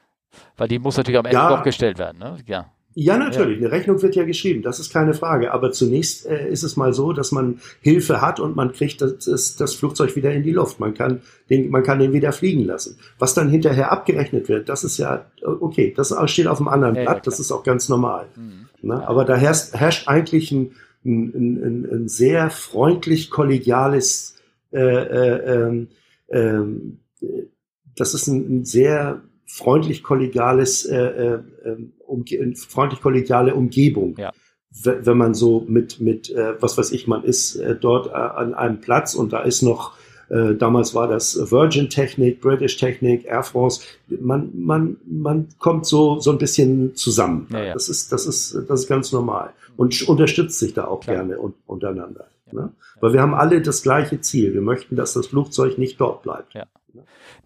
Weil die muss natürlich am Ende doch gestellt werden, ne? Ja. Ja, natürlich. Eine Rechnung wird ja geschrieben, das ist keine Frage. Aber zunächst äh, ist es mal so, dass man Hilfe hat und man kriegt das, das, das, Flugzeug wieder in die Luft. Man kann, den, man kann den wieder fliegen lassen. Was dann hinterher abgerechnet wird, das ist ja, okay, das steht auf einem anderen ja, Blatt, ja, das ist auch ganz normal. Mhm. Ne? Aber da herrscht, herrscht eigentlich ein, ein, ein, ein sehr freundlich kollegiales, äh, äh, äh, das ist ein, ein sehr freundlich kollegiales, äh, äh, ähm, um, freundlich kollegiale Umgebung. Ja. Wenn man so mit, mit äh, was weiß ich, man ist äh, dort äh, an einem Platz und da ist noch, äh, damals war das Virgin Technik, British Technik, Air France, man, man, man kommt so, so ein bisschen zusammen. Ja, ja. Das ist, das ist, das ist ganz normal und unterstützt sich da auch Klar. gerne un untereinander. Ne? Weil wir haben alle das gleiche Ziel. Wir möchten, dass das Flugzeug nicht dort bleibt. Ja.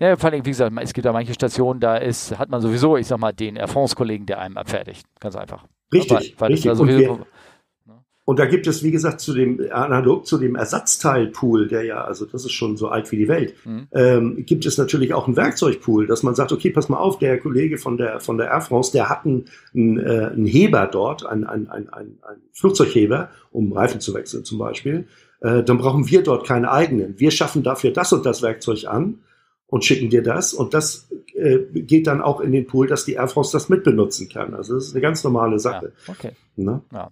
Ja, vor allem, wie gesagt, es gibt ja manche Stationen, da ist, hat man sowieso, ich sag mal, den Air France-Kollegen, der einem abfertigt. Ganz einfach. Richtig. Weil, weil richtig. Da sowieso, und, wir, ne? und, da gibt es, wie gesagt, zu dem, analog zu dem Ersatzteilpool, der ja, also das ist schon so alt wie die Welt, mhm. ähm, gibt es natürlich auch einen Werkzeugpool, dass man sagt, okay, pass mal auf, der Kollege von der, von der Air France, der hat einen, einen, äh, einen Heber dort, einen, einen, einen, einen Flugzeugheber, um Reifen zu wechseln zum Beispiel. Äh, dann brauchen wir dort keine eigenen. Wir schaffen dafür das und das Werkzeug an und schicken dir das. Und das äh, geht dann auch in den Pool, dass die Air France das mitbenutzen kann. Also das ist eine ganz normale Sache. Ja, okay. Ne? Ja.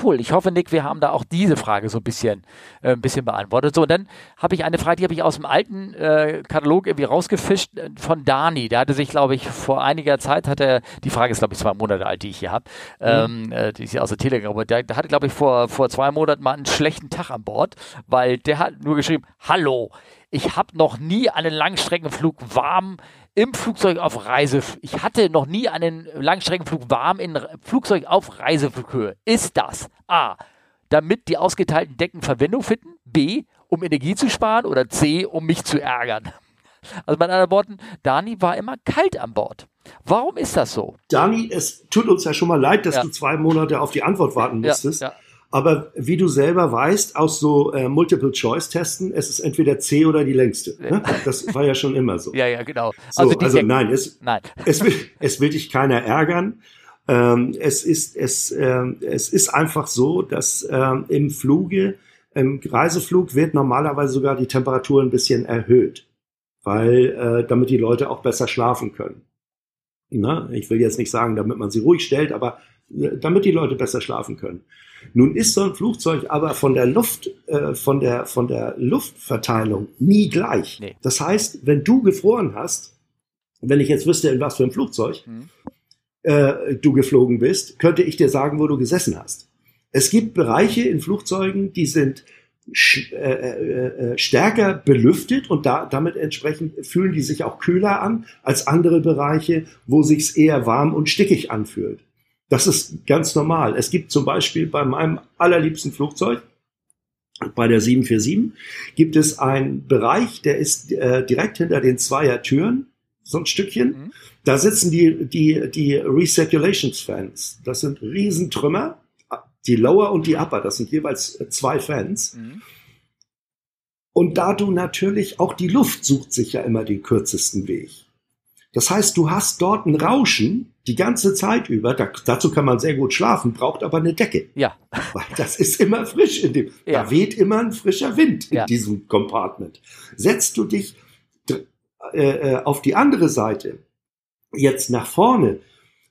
Cool. Ich hoffe, Nick, wir haben da auch diese Frage so ein bisschen, äh, ein bisschen beantwortet. So, und dann habe ich eine Frage, die habe ich aus dem alten äh, Katalog irgendwie rausgefischt äh, von Dani. Der hatte sich, glaube ich, vor einiger Zeit hat er, die Frage ist, glaube ich, zwei Monate alt, die ich hier habe, mhm. ähm, äh, die ist ja aus der Telegram, der, der hatte, glaube ich, vor, vor zwei Monaten mal einen schlechten Tag an Bord, weil der hat nur geschrieben, hallo, ich habe noch nie einen Langstreckenflug warm im Flugzeug auf Reise. Ich hatte noch nie einen Langstreckenflug warm in Flugzeug auf Reiseflughöhe. Ist das A, damit die ausgeteilten Decken Verwendung finden? B, um Energie zu sparen? Oder C, um mich zu ärgern? Also mit anderen Worten, Dani war immer kalt an Bord. Warum ist das so? Dani, es tut uns ja schon mal leid, dass ja. du zwei Monate auf die Antwort warten musstest. Ja, ja. Aber wie du selber weißt, aus so äh, Multiple-Choice-Testen, es ist entweder C oder die längste. Ne? (laughs) Das war ja schon immer so. ja, ja, genau. So, also, also nein, es, nein. Es, will, es will dich keiner ärgern. Ähm, es, ist, es, äh, es ist einfach so, dass ähm, im Fluge, im Reiseflug wird normalerweise sogar die Temperatur ein bisschen erhöht, weil äh, damit die Leute auch besser schlafen können. Na, ich will jetzt nicht sagen, damit man sie ruhig stellt, aber äh, damit die Leute besser schlafen können. Nun ist so ein Flugzeug aber von der Luft, äh, von der, von der Luftverteilung nie gleich. Nee. Das heißt, wenn du gefroren hast, wenn ich jetzt wüsste, in was für ein Flugzeug mhm. äh, du geflogen bist, könnte ich dir sagen, wo du gesessen hast. Es gibt Bereiche in Flugzeugen, die sind äh, äh, äh, stärker belüftet und da, damit entsprechend fühlen die sich auch kühler an als andere Bereiche, wo sich's eher warm und stickig anfühlt. Das ist ganz normal. Es gibt zum Beispiel bei meinem allerliebsten Flugzeug, bei der 747, gibt es einen Bereich, der ist äh, direkt hinter den Zweiertüren, so ein Stückchen. Mhm. Da sitzen die, die, die Recirculations-Fans. Das sind Riesentrümmer. Die Lower und die Upper, das sind jeweils zwei Fans. Mhm. Und da du natürlich auch die Luft sucht sich ja immer den kürzesten Weg. Das heißt, du hast dort ein Rauschen die ganze Zeit über. Da, dazu kann man sehr gut schlafen, braucht aber eine Decke. Ja. (laughs) Weil das ist immer frisch in dem. Ja. Da weht immer ein frischer Wind in ja. diesem Compartment. Setzt du dich äh, äh, auf die andere Seite, jetzt nach vorne,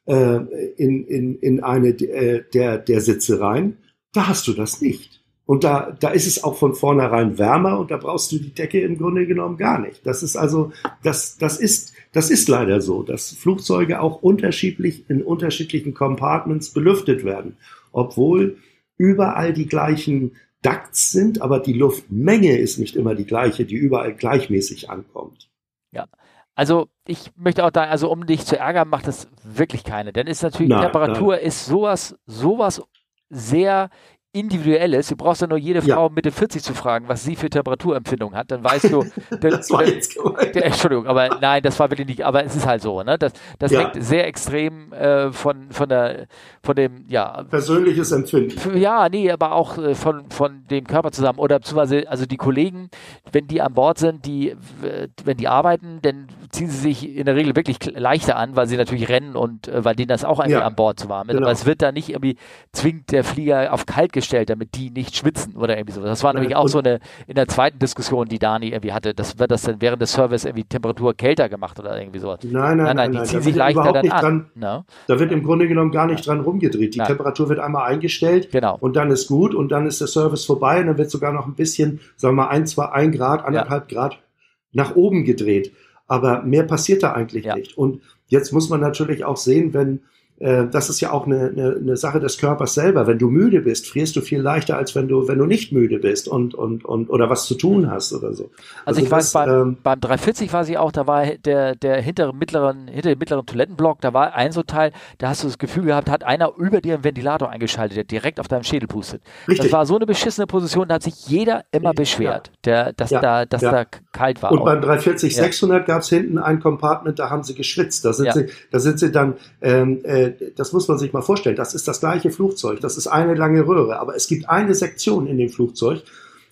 äh, in, in, in eine äh, der, der Sitze rein, da hast du das nicht. Und da, da ist es auch von vornherein wärmer und da brauchst du die Decke im Grunde genommen gar nicht. Das ist also, das, das ist, das ist leider so, dass Flugzeuge auch unterschiedlich in unterschiedlichen Compartments belüftet werden, obwohl überall die gleichen Ducts sind, aber die Luftmenge ist nicht immer die gleiche, die überall gleichmäßig ankommt. Ja. Also ich möchte auch da, also um dich zu ärgern, macht das wirklich keine. Denn ist natürlich, nein, Temperatur nein. ist sowas, sowas sehr individuell ist. Du brauchst ja nur jede Frau ja. Mitte 40 zu fragen, was sie für Temperaturempfindung hat. Dann weißt du. (laughs) das war jetzt gemeint. Entschuldigung, aber nein, das war wirklich nicht. Aber es ist halt so. Ne? Das, das ja. hängt sehr extrem äh, von, von, der, von dem, ja. Persönliches Empfinden. Ja, nee, aber auch äh, von, von dem Körper zusammen. Oder beziehungsweise, also die Kollegen, wenn die an Bord sind, die, wenn die arbeiten, dann ziehen sie sich in der Regel wirklich leichter an, weil sie natürlich rennen und äh, weil denen das auch irgendwie ja. an Bord zu warm ist. Genau. Aber es wird da nicht irgendwie zwingt der Flieger auf kalt gestellt, damit die nicht schwitzen oder irgendwie so. Das war nämlich auch so eine in der zweiten Diskussion, die Dani irgendwie hatte. Das wird das dann während des Service irgendwie Temperatur kälter gemacht oder irgendwie sowas. Nein, nein, nein, nein, die nein, ziehen sich leichter dann an. Dran, no? Ne? Da wird im Grunde genommen gar nicht dran rumgedreht. Die nein. Temperatur wird einmal eingestellt genau. und dann ist gut und dann ist der Service vorbei und dann wird sogar noch ein bisschen, sagen wir mal, ein, zwei, ein Grad, anderthalb ja. Grad nach oben gedreht. Aber mehr passiert da eigentlich ja. nicht. Und jetzt muss man natürlich auch sehen, wenn äh, das ist ja auch eine, eine, eine Sache des Körpers selber. Wenn du müde bist, frierst du viel leichter, als wenn du, wenn du nicht müde bist und, und, und oder was zu tun hast oder so. Also, also ich das, weiß, beim, ähm, beim 340 war sie auch, da war der, der hintere mittleren, hinter dem mittleren Toilettenblock, da war ein so Teil, da hast du das Gefühl gehabt, hat einer über dir einen Ventilator eingeschaltet, der direkt auf deinem Schädel pustet. Richtig. Das war so eine beschissene Position, da hat sich jeder immer beschwert, der, dass ja. da, dass ja. da kalt war. Und auch. beim 340 600 gab es hinten ein Compartment, da haben sie geschwitzt. Da sind sie, da sind sie dann ähm, äh, das muss man sich mal vorstellen, das ist das gleiche Flugzeug, das ist eine lange Röhre, aber es gibt eine Sektion in dem Flugzeug,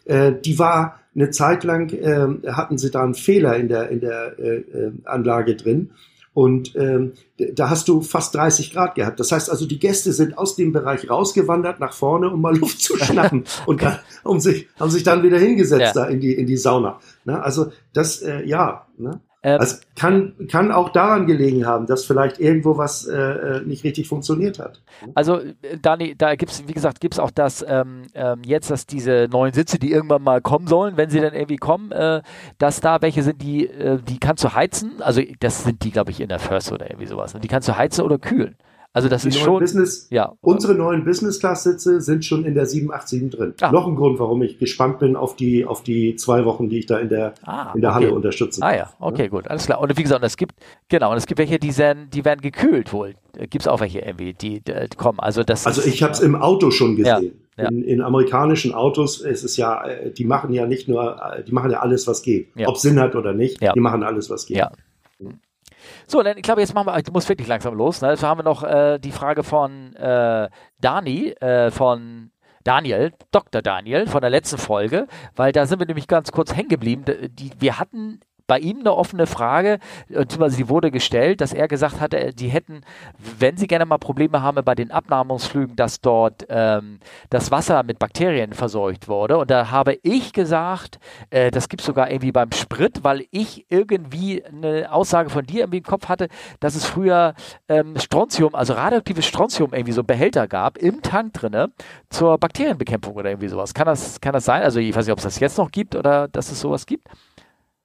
äh, die war eine Zeit lang, äh, hatten sie da einen Fehler in der, in der äh, Anlage drin. Und ähm, da hast du fast 30 Grad gehabt. Das heißt also, die Gäste sind aus dem Bereich rausgewandert nach vorne, um mal (laughs) Luft zu schnappen und dann, um sich, haben sich dann wieder hingesetzt ja. da in die, in die Sauna. Ne? Also das, äh, ja. Ne? Ähm, also kann, kann auch daran gelegen haben, dass vielleicht irgendwo was äh, äh nicht richtig funktioniert hat. Also, äh, Dani, da gibt es, wie gesagt, gibt es auch das ähm, ähm, jetzt, dass diese neuen Sitze, die irgendwann mal kommen sollen, wenn sie dann irgendwie kommen, äh, dass da welche sind, die, äh, die kannst du heizen. Also, das sind die, glaube ich, in der First oder irgendwie sowas. Und die kannst du heizen oder kühlen. Also das die ist schon. Business, ja. Unsere neuen Business Class Sitze sind schon in der 787 drin. Ah. Noch ein Grund, warum ich gespannt bin auf die auf die zwei Wochen, die ich da in der ah, in der okay. Halle unterstütze. Ah ja, okay, gut, alles klar. Und wie gesagt, es gibt genau, und es gibt welche, die werden, die werden gekühlt wohl. Gibt es auch welche irgendwie, die, die, kommen. Also das. Also ich habe es im Auto schon gesehen. Ja, ja. In, in, amerikanischen Autos ist es ja, äh, die machen ja nicht nur, äh, die machen ja alles, was geht. Ja. Ob Sinn hat oder nicht, die machen alles, was geht. Ja. So, dann, ich glaube, jetzt machen wir, ich muss wirklich langsam los. Ne? Jetzt haben wir noch äh, die Frage von äh, Dani, äh, von Daniel, Dr. Daniel, von der letzten Folge, weil da sind wir nämlich ganz kurz hängen geblieben. Wir hatten bei ihm eine offene Frage, beziehungsweise sie wurde gestellt, dass er gesagt hatte, die hätten, wenn sie gerne mal Probleme haben bei den Abnahmungsflügen, dass dort ähm, das Wasser mit Bakterien verseucht wurde. Und da habe ich gesagt, äh, das gibt es sogar irgendwie beim Sprit, weil ich irgendwie eine Aussage von dir im Kopf hatte, dass es früher ähm, Strontium, also radioaktives Strontium irgendwie so Behälter gab im Tank drinne zur Bakterienbekämpfung oder irgendwie sowas. Kann das, kann das sein? Also ich weiß nicht, ob es das jetzt noch gibt oder dass es sowas gibt.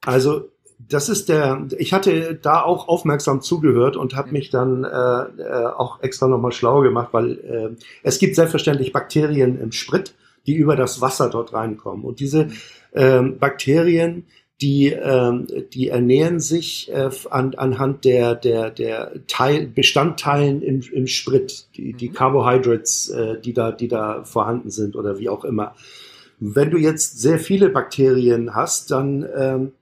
Also das ist der, ich hatte da auch aufmerksam zugehört und habe mich dann äh, äh, auch extra nochmal schlau gemacht, weil äh, es gibt selbstverständlich Bakterien im Sprit, die über das Wasser dort reinkommen. Und diese äh, Bakterien, die, äh, die ernähren sich äh, an, anhand der, der, der Teil, Bestandteilen im, im Sprit, die, die mhm. Carbohydrates, äh, die, da, die da vorhanden sind oder wie auch immer. Wenn du jetzt sehr viele Bakterien hast, dann ähm,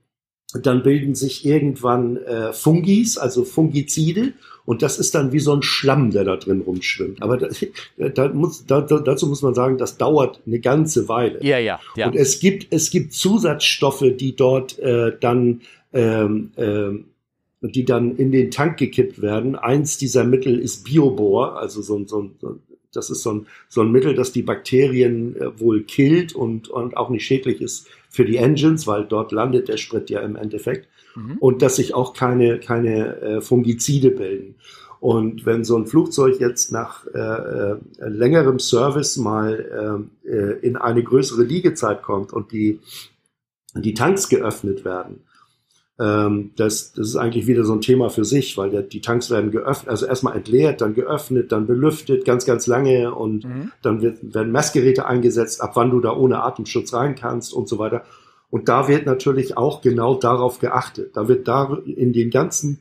dann bilden sich irgendwann äh, Fungis, also Fungizide, und das ist dann wie so ein Schlamm, der da drin rumschwimmt. Aber da, (laughs) da muss, da, dazu muss man sagen, das dauert eine ganze Weile. Ja, ja, ja. Und es gibt, es gibt Zusatzstoffe, die dort äh, dann ähm, ähm, die dann in den Tank gekippt werden. Eins dieser Mittel ist Biobor, also so, so, so das ist so ein, so ein Mittel, das die Bakterien äh, wohl killt und, und auch nicht schädlich ist für die Engines, weil dort landet der Sprit ja im Endeffekt. Mhm. Und dass sich auch keine, keine äh, Fungizide bilden. Und wenn so ein Flugzeug jetzt nach äh, äh, längerem Service mal äh, äh in eine größere Liegezeit kommt und die, die Tanks geöffnet werden, ähm, das, das ist eigentlich wieder so ein Thema für sich, weil der, die Tanks werden geöffnet, also erstmal entleert, dann geöffnet, dann belüftet, ganz, ganz lange und mhm. dann wird, werden Messgeräte eingesetzt, ab wann du da ohne Atemschutz rein kannst und so weiter. Und da wird natürlich auch genau darauf geachtet. Da wird da in den ganzen,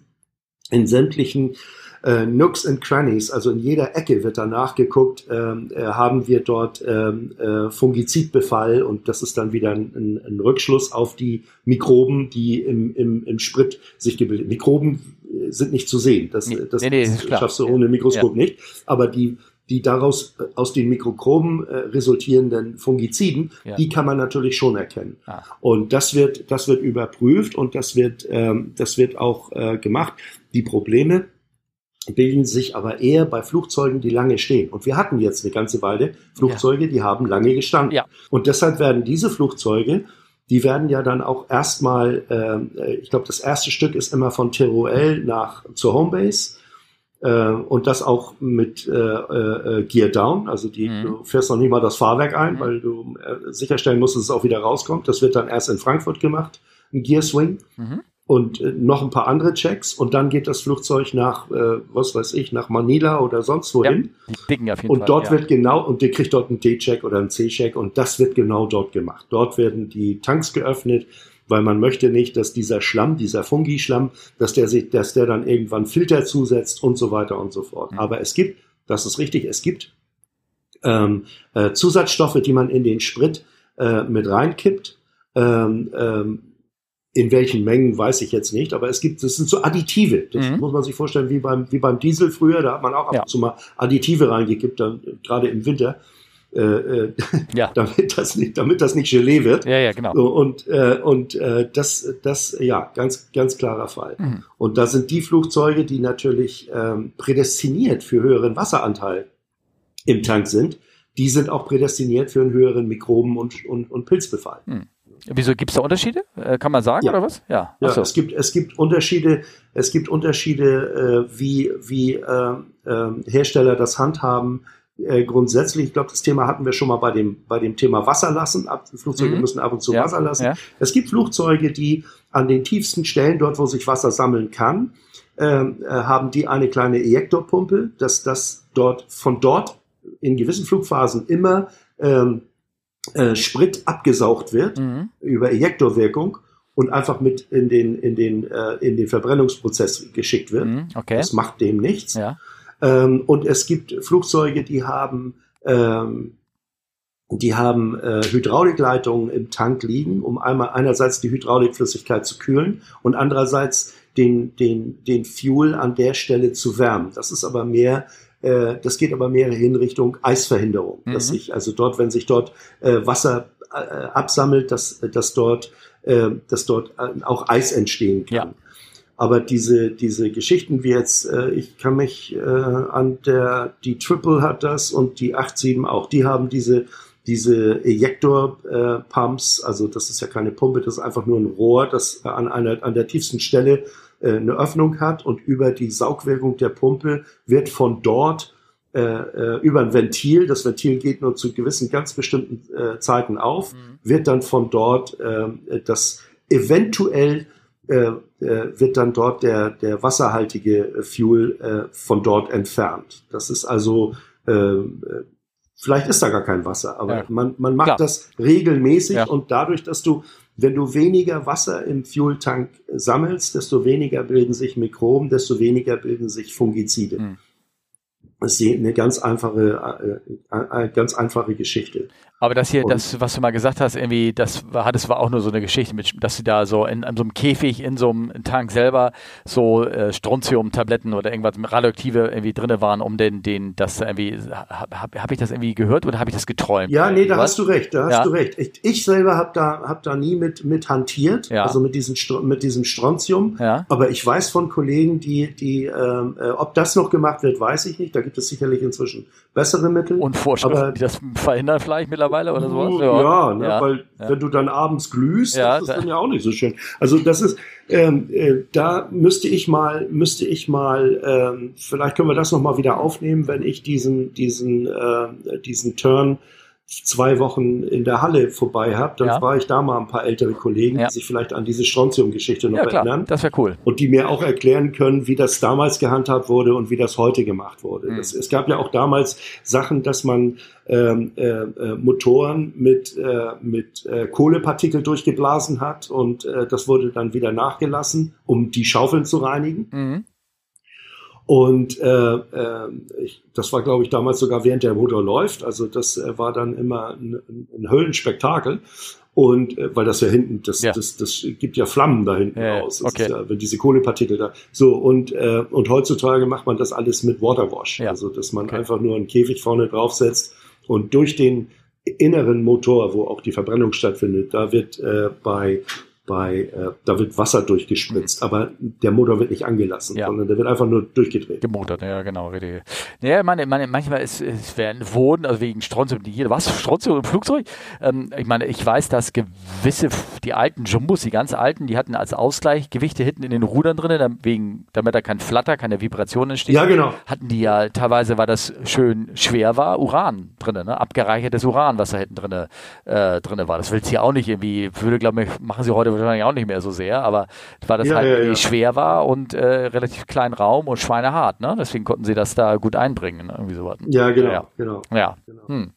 in sämtlichen äh, Nooks and Crannies, also in jeder Ecke wird danach geguckt, ähm, äh, haben wir dort ähm, äh, Fungizidbefall und das ist dann wieder ein, ein, ein Rückschluss auf die Mikroben, die im, im, im Sprit sich gebildet. Mikroben äh, sind nicht zu sehen, das, nee, das, nee, nee, das schaffst du ohne Mikroskop ja. nicht, aber die die daraus äh, aus den Mikrochromen äh, resultierenden Fungiziden, ja. die kann man natürlich schon erkennen. Ah. Und das wird das wird überprüft und das wird ähm, das wird auch äh, gemacht. Die Probleme bilden sich aber eher bei Flugzeugen, die lange stehen. Und wir hatten jetzt eine ganze Weile Flugzeuge, ja. die haben lange gestanden. Ja. Und deshalb werden diese Flugzeuge, die werden ja dann auch erstmal, äh, ich glaube, das erste Stück ist immer von Teruel nach zur Homebase. Äh, und das auch mit äh, äh, Gear Down, also die, mhm. du fährst noch nicht mal das Fahrwerk ein, mhm. weil du äh, sicherstellen musst, dass es auch wieder rauskommt. Das wird dann erst in Frankfurt gemacht, ein Gear Swing. Mhm und äh, noch ein paar andere Checks und dann geht das Flugzeug nach, äh, was weiß ich, nach Manila oder sonst wohin. Ja, dicken auf jeden und Fall, dort ja. wird genau, und der kriegt dort einen D-Check oder einen C-Check und das wird genau dort gemacht. Dort werden die Tanks geöffnet, weil man möchte nicht, dass dieser Schlamm, dieser Fungi-Schlamm, dass der sich, dass der dann irgendwann Filter zusetzt und so weiter und so fort. Mhm. Aber es gibt, das ist richtig, es gibt ähm, äh, Zusatzstoffe, die man in den Sprit äh, mit reinkippt. Ähm, ähm, in welchen Mengen weiß ich jetzt nicht, aber es gibt, das sind so Additive. Das mhm. muss man sich vorstellen, wie beim, wie beim Diesel früher, da hat man auch ab und zu mal Additive reingekippt, dann, gerade im Winter. Äh, äh, ja. (laughs) damit das nicht, damit das nicht Gelee wird. Ja, ja, genau. Und äh, und äh, das, das, ja, ganz, ganz klarer Fall. Mhm. Und da sind die Flugzeuge, die natürlich ähm, prädestiniert für höheren Wasseranteil im Tank sind, die sind auch prädestiniert für einen höheren Mikroben- und, und, und Pilzbefall. Mhm. Wieso gibt es da Unterschiede? Äh, kann man sagen Ja. oder was? Ja. Ja, Achso. es gibt es gibt Unterschiede. Es gibt Unterschiede, äh, wie wie äh, äh, Hersteller das handhaben. Äh, grundsätzlich, ich glaube, das Thema hatten wir schon mal bei dem bei dem Thema Wasser lassen. Ab, Flugzeuge Mhm. müssen ab und zu Ja, Wasser lassen. Es gibt Flugzeuge, die an den tiefsten Stellen, dort wo sich Wasser sammeln kann, ähm, äh, haben die eine kleine Ejektorpumpe, dass das dort von dort in gewissen Flugphasen immer ähm, äh, Sprit abgesaugt wird Mhm. über Ejektorwirkung und einfach mit in den, in den, äh, in den Verbrennungsprozess geschickt wird. Mhm. Okay. Das macht dem nichts. Ja. Ähm, und es gibt Flugzeuge, die haben, ähm, die haben äh, Hydraulikleitungen im Tank liegen, um einmal einerseits die Hydraulikflüssigkeit zu kühlen und andererseits den, den, den Fuel an der Stelle zu wärmen. Das ist aber mehr, äh, das geht aber mehr in Richtung Eisverhinderung. Mhm. Dass sich also dort, wenn sich dort äh, Wasser äh, absammelt, dass, dass dort, äh, dass dort äh, auch Eis entstehen kann. Ja. Aber diese, diese Geschichten wie jetzt, äh, ich kann mich äh, an der, die Triple hat das und die 87 auch, die haben diese, diese Ejektor-Pumps, also das ist ja keine Pumpe, das ist einfach nur ein Rohr, das an einer, an der tiefsten Stelle äh, eine Öffnung hat und über die Saugwirkung der Pumpe wird von dort äh, äh, über ein Ventil, das Ventil geht nur zu gewissen ganz bestimmten äh, Zeiten auf, Mhm. wird dann von dort äh, das eventuell wird dann dort der, der wasserhaltige Fuel von dort entfernt. Das ist also, vielleicht ist da gar kein Wasser, aber Ja. man, man macht Klar. das regelmäßig Ja. und dadurch, dass du, wenn du weniger Wasser im Fueltank sammelst, desto weniger bilden sich Mikroben, desto weniger bilden sich Fungizide. Mhm. Das ist eine ganz einfache, äh, äh, äh, ganz einfache Geschichte. Aber das hier, Und- das, was du mal gesagt hast, irgendwie, das war, das war auch nur so eine Geschichte, mit, dass sie da so in, in so einem Käfig, in so einem Tank selber so äh, Strontium-Tabletten oder irgendwas radioaktive irgendwie drinne waren, um den, den, das irgendwie, habe hab, ich das irgendwie gehört oder habe ich das geträumt? Ja, nee, da Was? hast du recht, da hast Ja. du recht. Ich, ich selber habe da, hab da nie mit, mit hantiert, Ja. also mit, diesen, mit diesem Strontium. Ja. Aber ich weiß von Kollegen, die, die ähm, äh, ob das noch gemacht wird, weiß ich nicht. Da gibt es sicherlich inzwischen bessere Mittel. Und Vorschriften, Aber- die das verhindern vielleicht mittlerweile oder sowas? Ja, ne, ja. weil ja. wenn du dann abends glühst, Ja, das ist da- dann ja auch nicht so schön. Also das ist, ähm, äh, da müsste ich mal, müsste ich mal, ähm, vielleicht können wir das noch mal wieder aufnehmen, wenn ich diesen, diesen, äh, diesen Turn zwei Wochen in der Halle vorbei habe, dann Ja. frage ich da mal ein paar ältere Kollegen, Ja. die sich vielleicht an diese Strontium-Geschichte noch Ja, klar, erinnern das wäre cool. und die mir auch erklären können, wie das damals gehandhabt wurde und wie das heute gemacht wurde. Mhm. Das, es gab ja auch damals Sachen, dass man ähm, äh, äh, Motoren mit, äh, mit äh, Kohlepartikel durchgeblasen hat und äh, das wurde dann wieder nachgelassen, um die Schaufeln zu reinigen. Mhm. Und äh, äh, ich, das war, glaube ich, damals sogar während der Motor läuft. Also das äh, war dann immer ein, ein Höllenspektakel. Und äh, weil das ja hinten, das, Ja. das, das gibt ja Flammen da hinten Ja. Das okay. ja, wenn diese Kohlepartikel da. So, und, äh, und heutzutage macht man das alles mit Waterwash. Ja. Also dass man Okay. einfach nur einen Käfig vorne draufsetzt und durch den inneren Motor, wo auch die Verbrennung stattfindet, da wird äh, bei bei, äh, da wird Wasser durchgespritzt, aber der Motor wird nicht angelassen. Ja. sondern der wird einfach nur durchgedreht. Gemotert, ja, genau, richtig. Ja, meine, meine, manchmal ist, es werden Wohnen, also wegen Strontium, die, was, Strontium im Flugzeug? Ähm, ich meine, ich weiß, dass gewisse, die alten Jumbos, die ganz alten, die hatten als Ausgleich Gewichte hinten in den Rudern drin, damit, wegen, damit da kein Flatter, keine Vibration entsteht. Ja, genau. Hatten die ja teilweise, weil das schön schwer war, Uran drin, ne? abgereichertes Uran, was da hinten drin äh, drinne war. Das willst du ja auch nicht irgendwie, würde, glaube ich, machen sie heute wahrscheinlich auch nicht mehr so sehr, aber weil das Ja, halt ja, schwer war und äh, relativ kleinen Raum und schweinehart, ne? Deswegen konnten sie das da gut einbringen, ne? irgendwie sowas. Ja, genau, Ja, genau. ja. genau. Hm.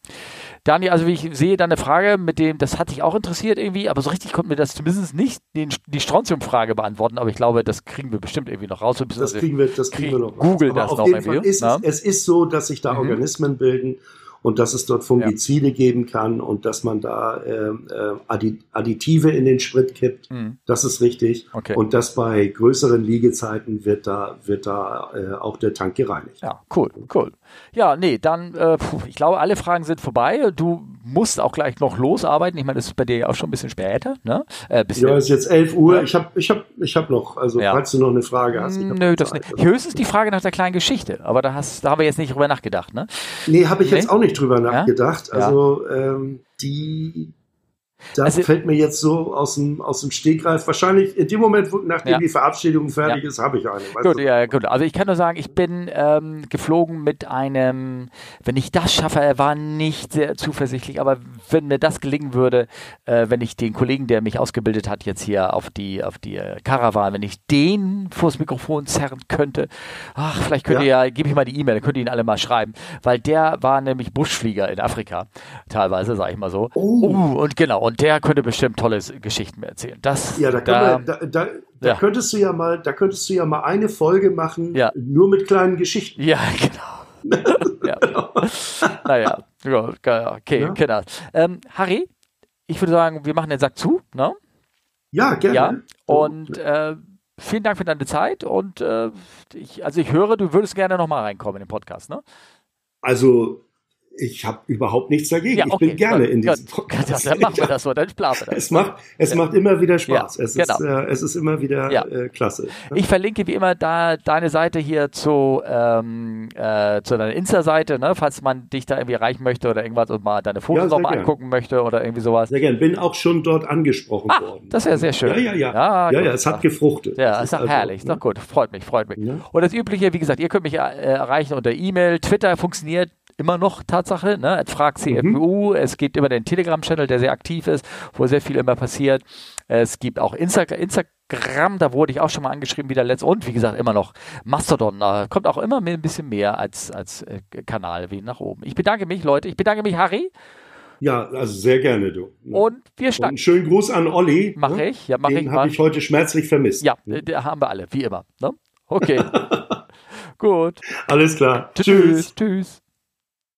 Dani, also wie ich sehe, deine Frage mit dem, das hat dich auch interessiert irgendwie, aber so richtig konnten wir das zumindest nicht den, die Strontium-Frage beantworten, aber ich glaube, das kriegen wir bestimmt irgendwie noch raus. Das kriegen wir, das kriegen wir noch. Google Aber das auf noch jeden irgendwie, Fall ist ne? es, es ist so, dass sich da Mhm. Organismen bilden und dass es dort Fungizide geben kann und dass man da äh, äh, Addi- Additive in den Sprit kippt. Hm. Das ist richtig. Okay. Und dass bei größeren Liegezeiten wird da, wird da äh, auch der Tank gereinigt. Ja, cool, cool. Ja, nee, dann, äh, ich glaube, alle Fragen sind vorbei. Du musst auch gleich noch losarbeiten. Ich meine, das ist bei dir ja auch schon ein bisschen später, ne? Äh, bisschen, Ja, es ist jetzt 11 Uhr. Ja. Ich habe ich hab, ich hab noch, also Ja. falls du noch eine Frage hast. Nö, das nicht. Höchstens die Frage nach der kleinen Geschichte, aber da, hast, da haben wir jetzt nicht drüber nachgedacht, ne? Nee, habe ich Nee? jetzt auch nicht drüber nachgedacht. Also ähm, die Das also, fällt mir jetzt so aus dem, aus dem Stegreif. Wahrscheinlich in dem Moment, nachdem ja. die Verabschiedung fertig ja. ist, habe ich eine. Gut, ja, gut. Also ich kann nur sagen, ich bin ähm, geflogen mit einem, wenn ich das schaffe, er war nicht sehr zuversichtlich, aber wenn mir das gelingen würde, äh, wenn ich den Kollegen, der mich ausgebildet hat, jetzt hier auf die, auf die äh, Caravan, wenn ich den vors Mikrofon zerren könnte, ach, vielleicht könnt ja. ihr ja, gebe ich mal die E-Mail, könnt ihr ihn alle mal schreiben, weil der war nämlich Buschflieger in Afrika, teilweise, sage ich mal so. Oh. Uh, und genau, und der könnte bestimmt tolle Geschichten erzählen. Das, ja, da, da, wir, da, da, da ja. könntest du ja mal, da könntest du ja mal eine Folge machen, ja. nur mit kleinen Geschichten. Ja, (laughs) genau. (laughs) ja. naja, okay, ja. genau. Ähm, Harry, ich würde sagen, wir machen den Sack zu, ne? Ja, gerne. Ja, und äh, vielen Dank für deine Zeit und äh, ich, also ich höre, du würdest gerne nochmal reinkommen in den Podcast, ne? Also ich habe überhaupt nichts dagegen. Ja, okay. Ich bin gerne in diesem Podcast. (laughs) dann machen wir das so, dann planen (laughs) das. Es macht, es ja. macht immer wieder Spaß. Ja, es, genau. ist, äh, es ist immer wieder äh, klasse. Ich verlinke wie immer da deine Seite hier zu, ähm, äh, zu deiner Insta-Seite, ne, falls man dich da irgendwie erreichen möchte oder irgendwas und mal deine Fotos auch mal gern. angucken möchte oder irgendwie sowas. Sehr gerne. Bin auch schon dort angesprochen ah, worden. Das ist ja sehr schön. Ja, ja, ja. Ja, ja, ja es hat gefruchtet. Ja, ist doch also, herrlich. Ist doch gut. Freut mich, freut mich. Und das Übliche, wie gesagt, ihr könnt mich äh, erreichen unter E-Mail. Twitter funktioniert immer noch Tatsache, ne? Frag CFU, mhm. es gibt immer den Telegram-Channel, der sehr aktiv ist, wo sehr viel immer passiert. Es gibt auch Insta Instagram, da wurde ich auch schon mal angeschrieben wieder letzt und wie gesagt immer noch Mastodon, da kommt auch immer mehr, ein bisschen mehr als, als äh, Kanal wie nach oben. Ich bedanke mich, Leute, ich bedanke mich, Harry. Ja, also sehr gerne, du. Und wir starten. einen schönen Gruß an Olli. Mache ne? ich, ja, mache ich. Den habe ich heute schmerzlich vermisst. Ja, ne? haben wir alle, wie immer. Ne? Okay. (laughs) Gut. Alles klar. Tschüss. Tschüss.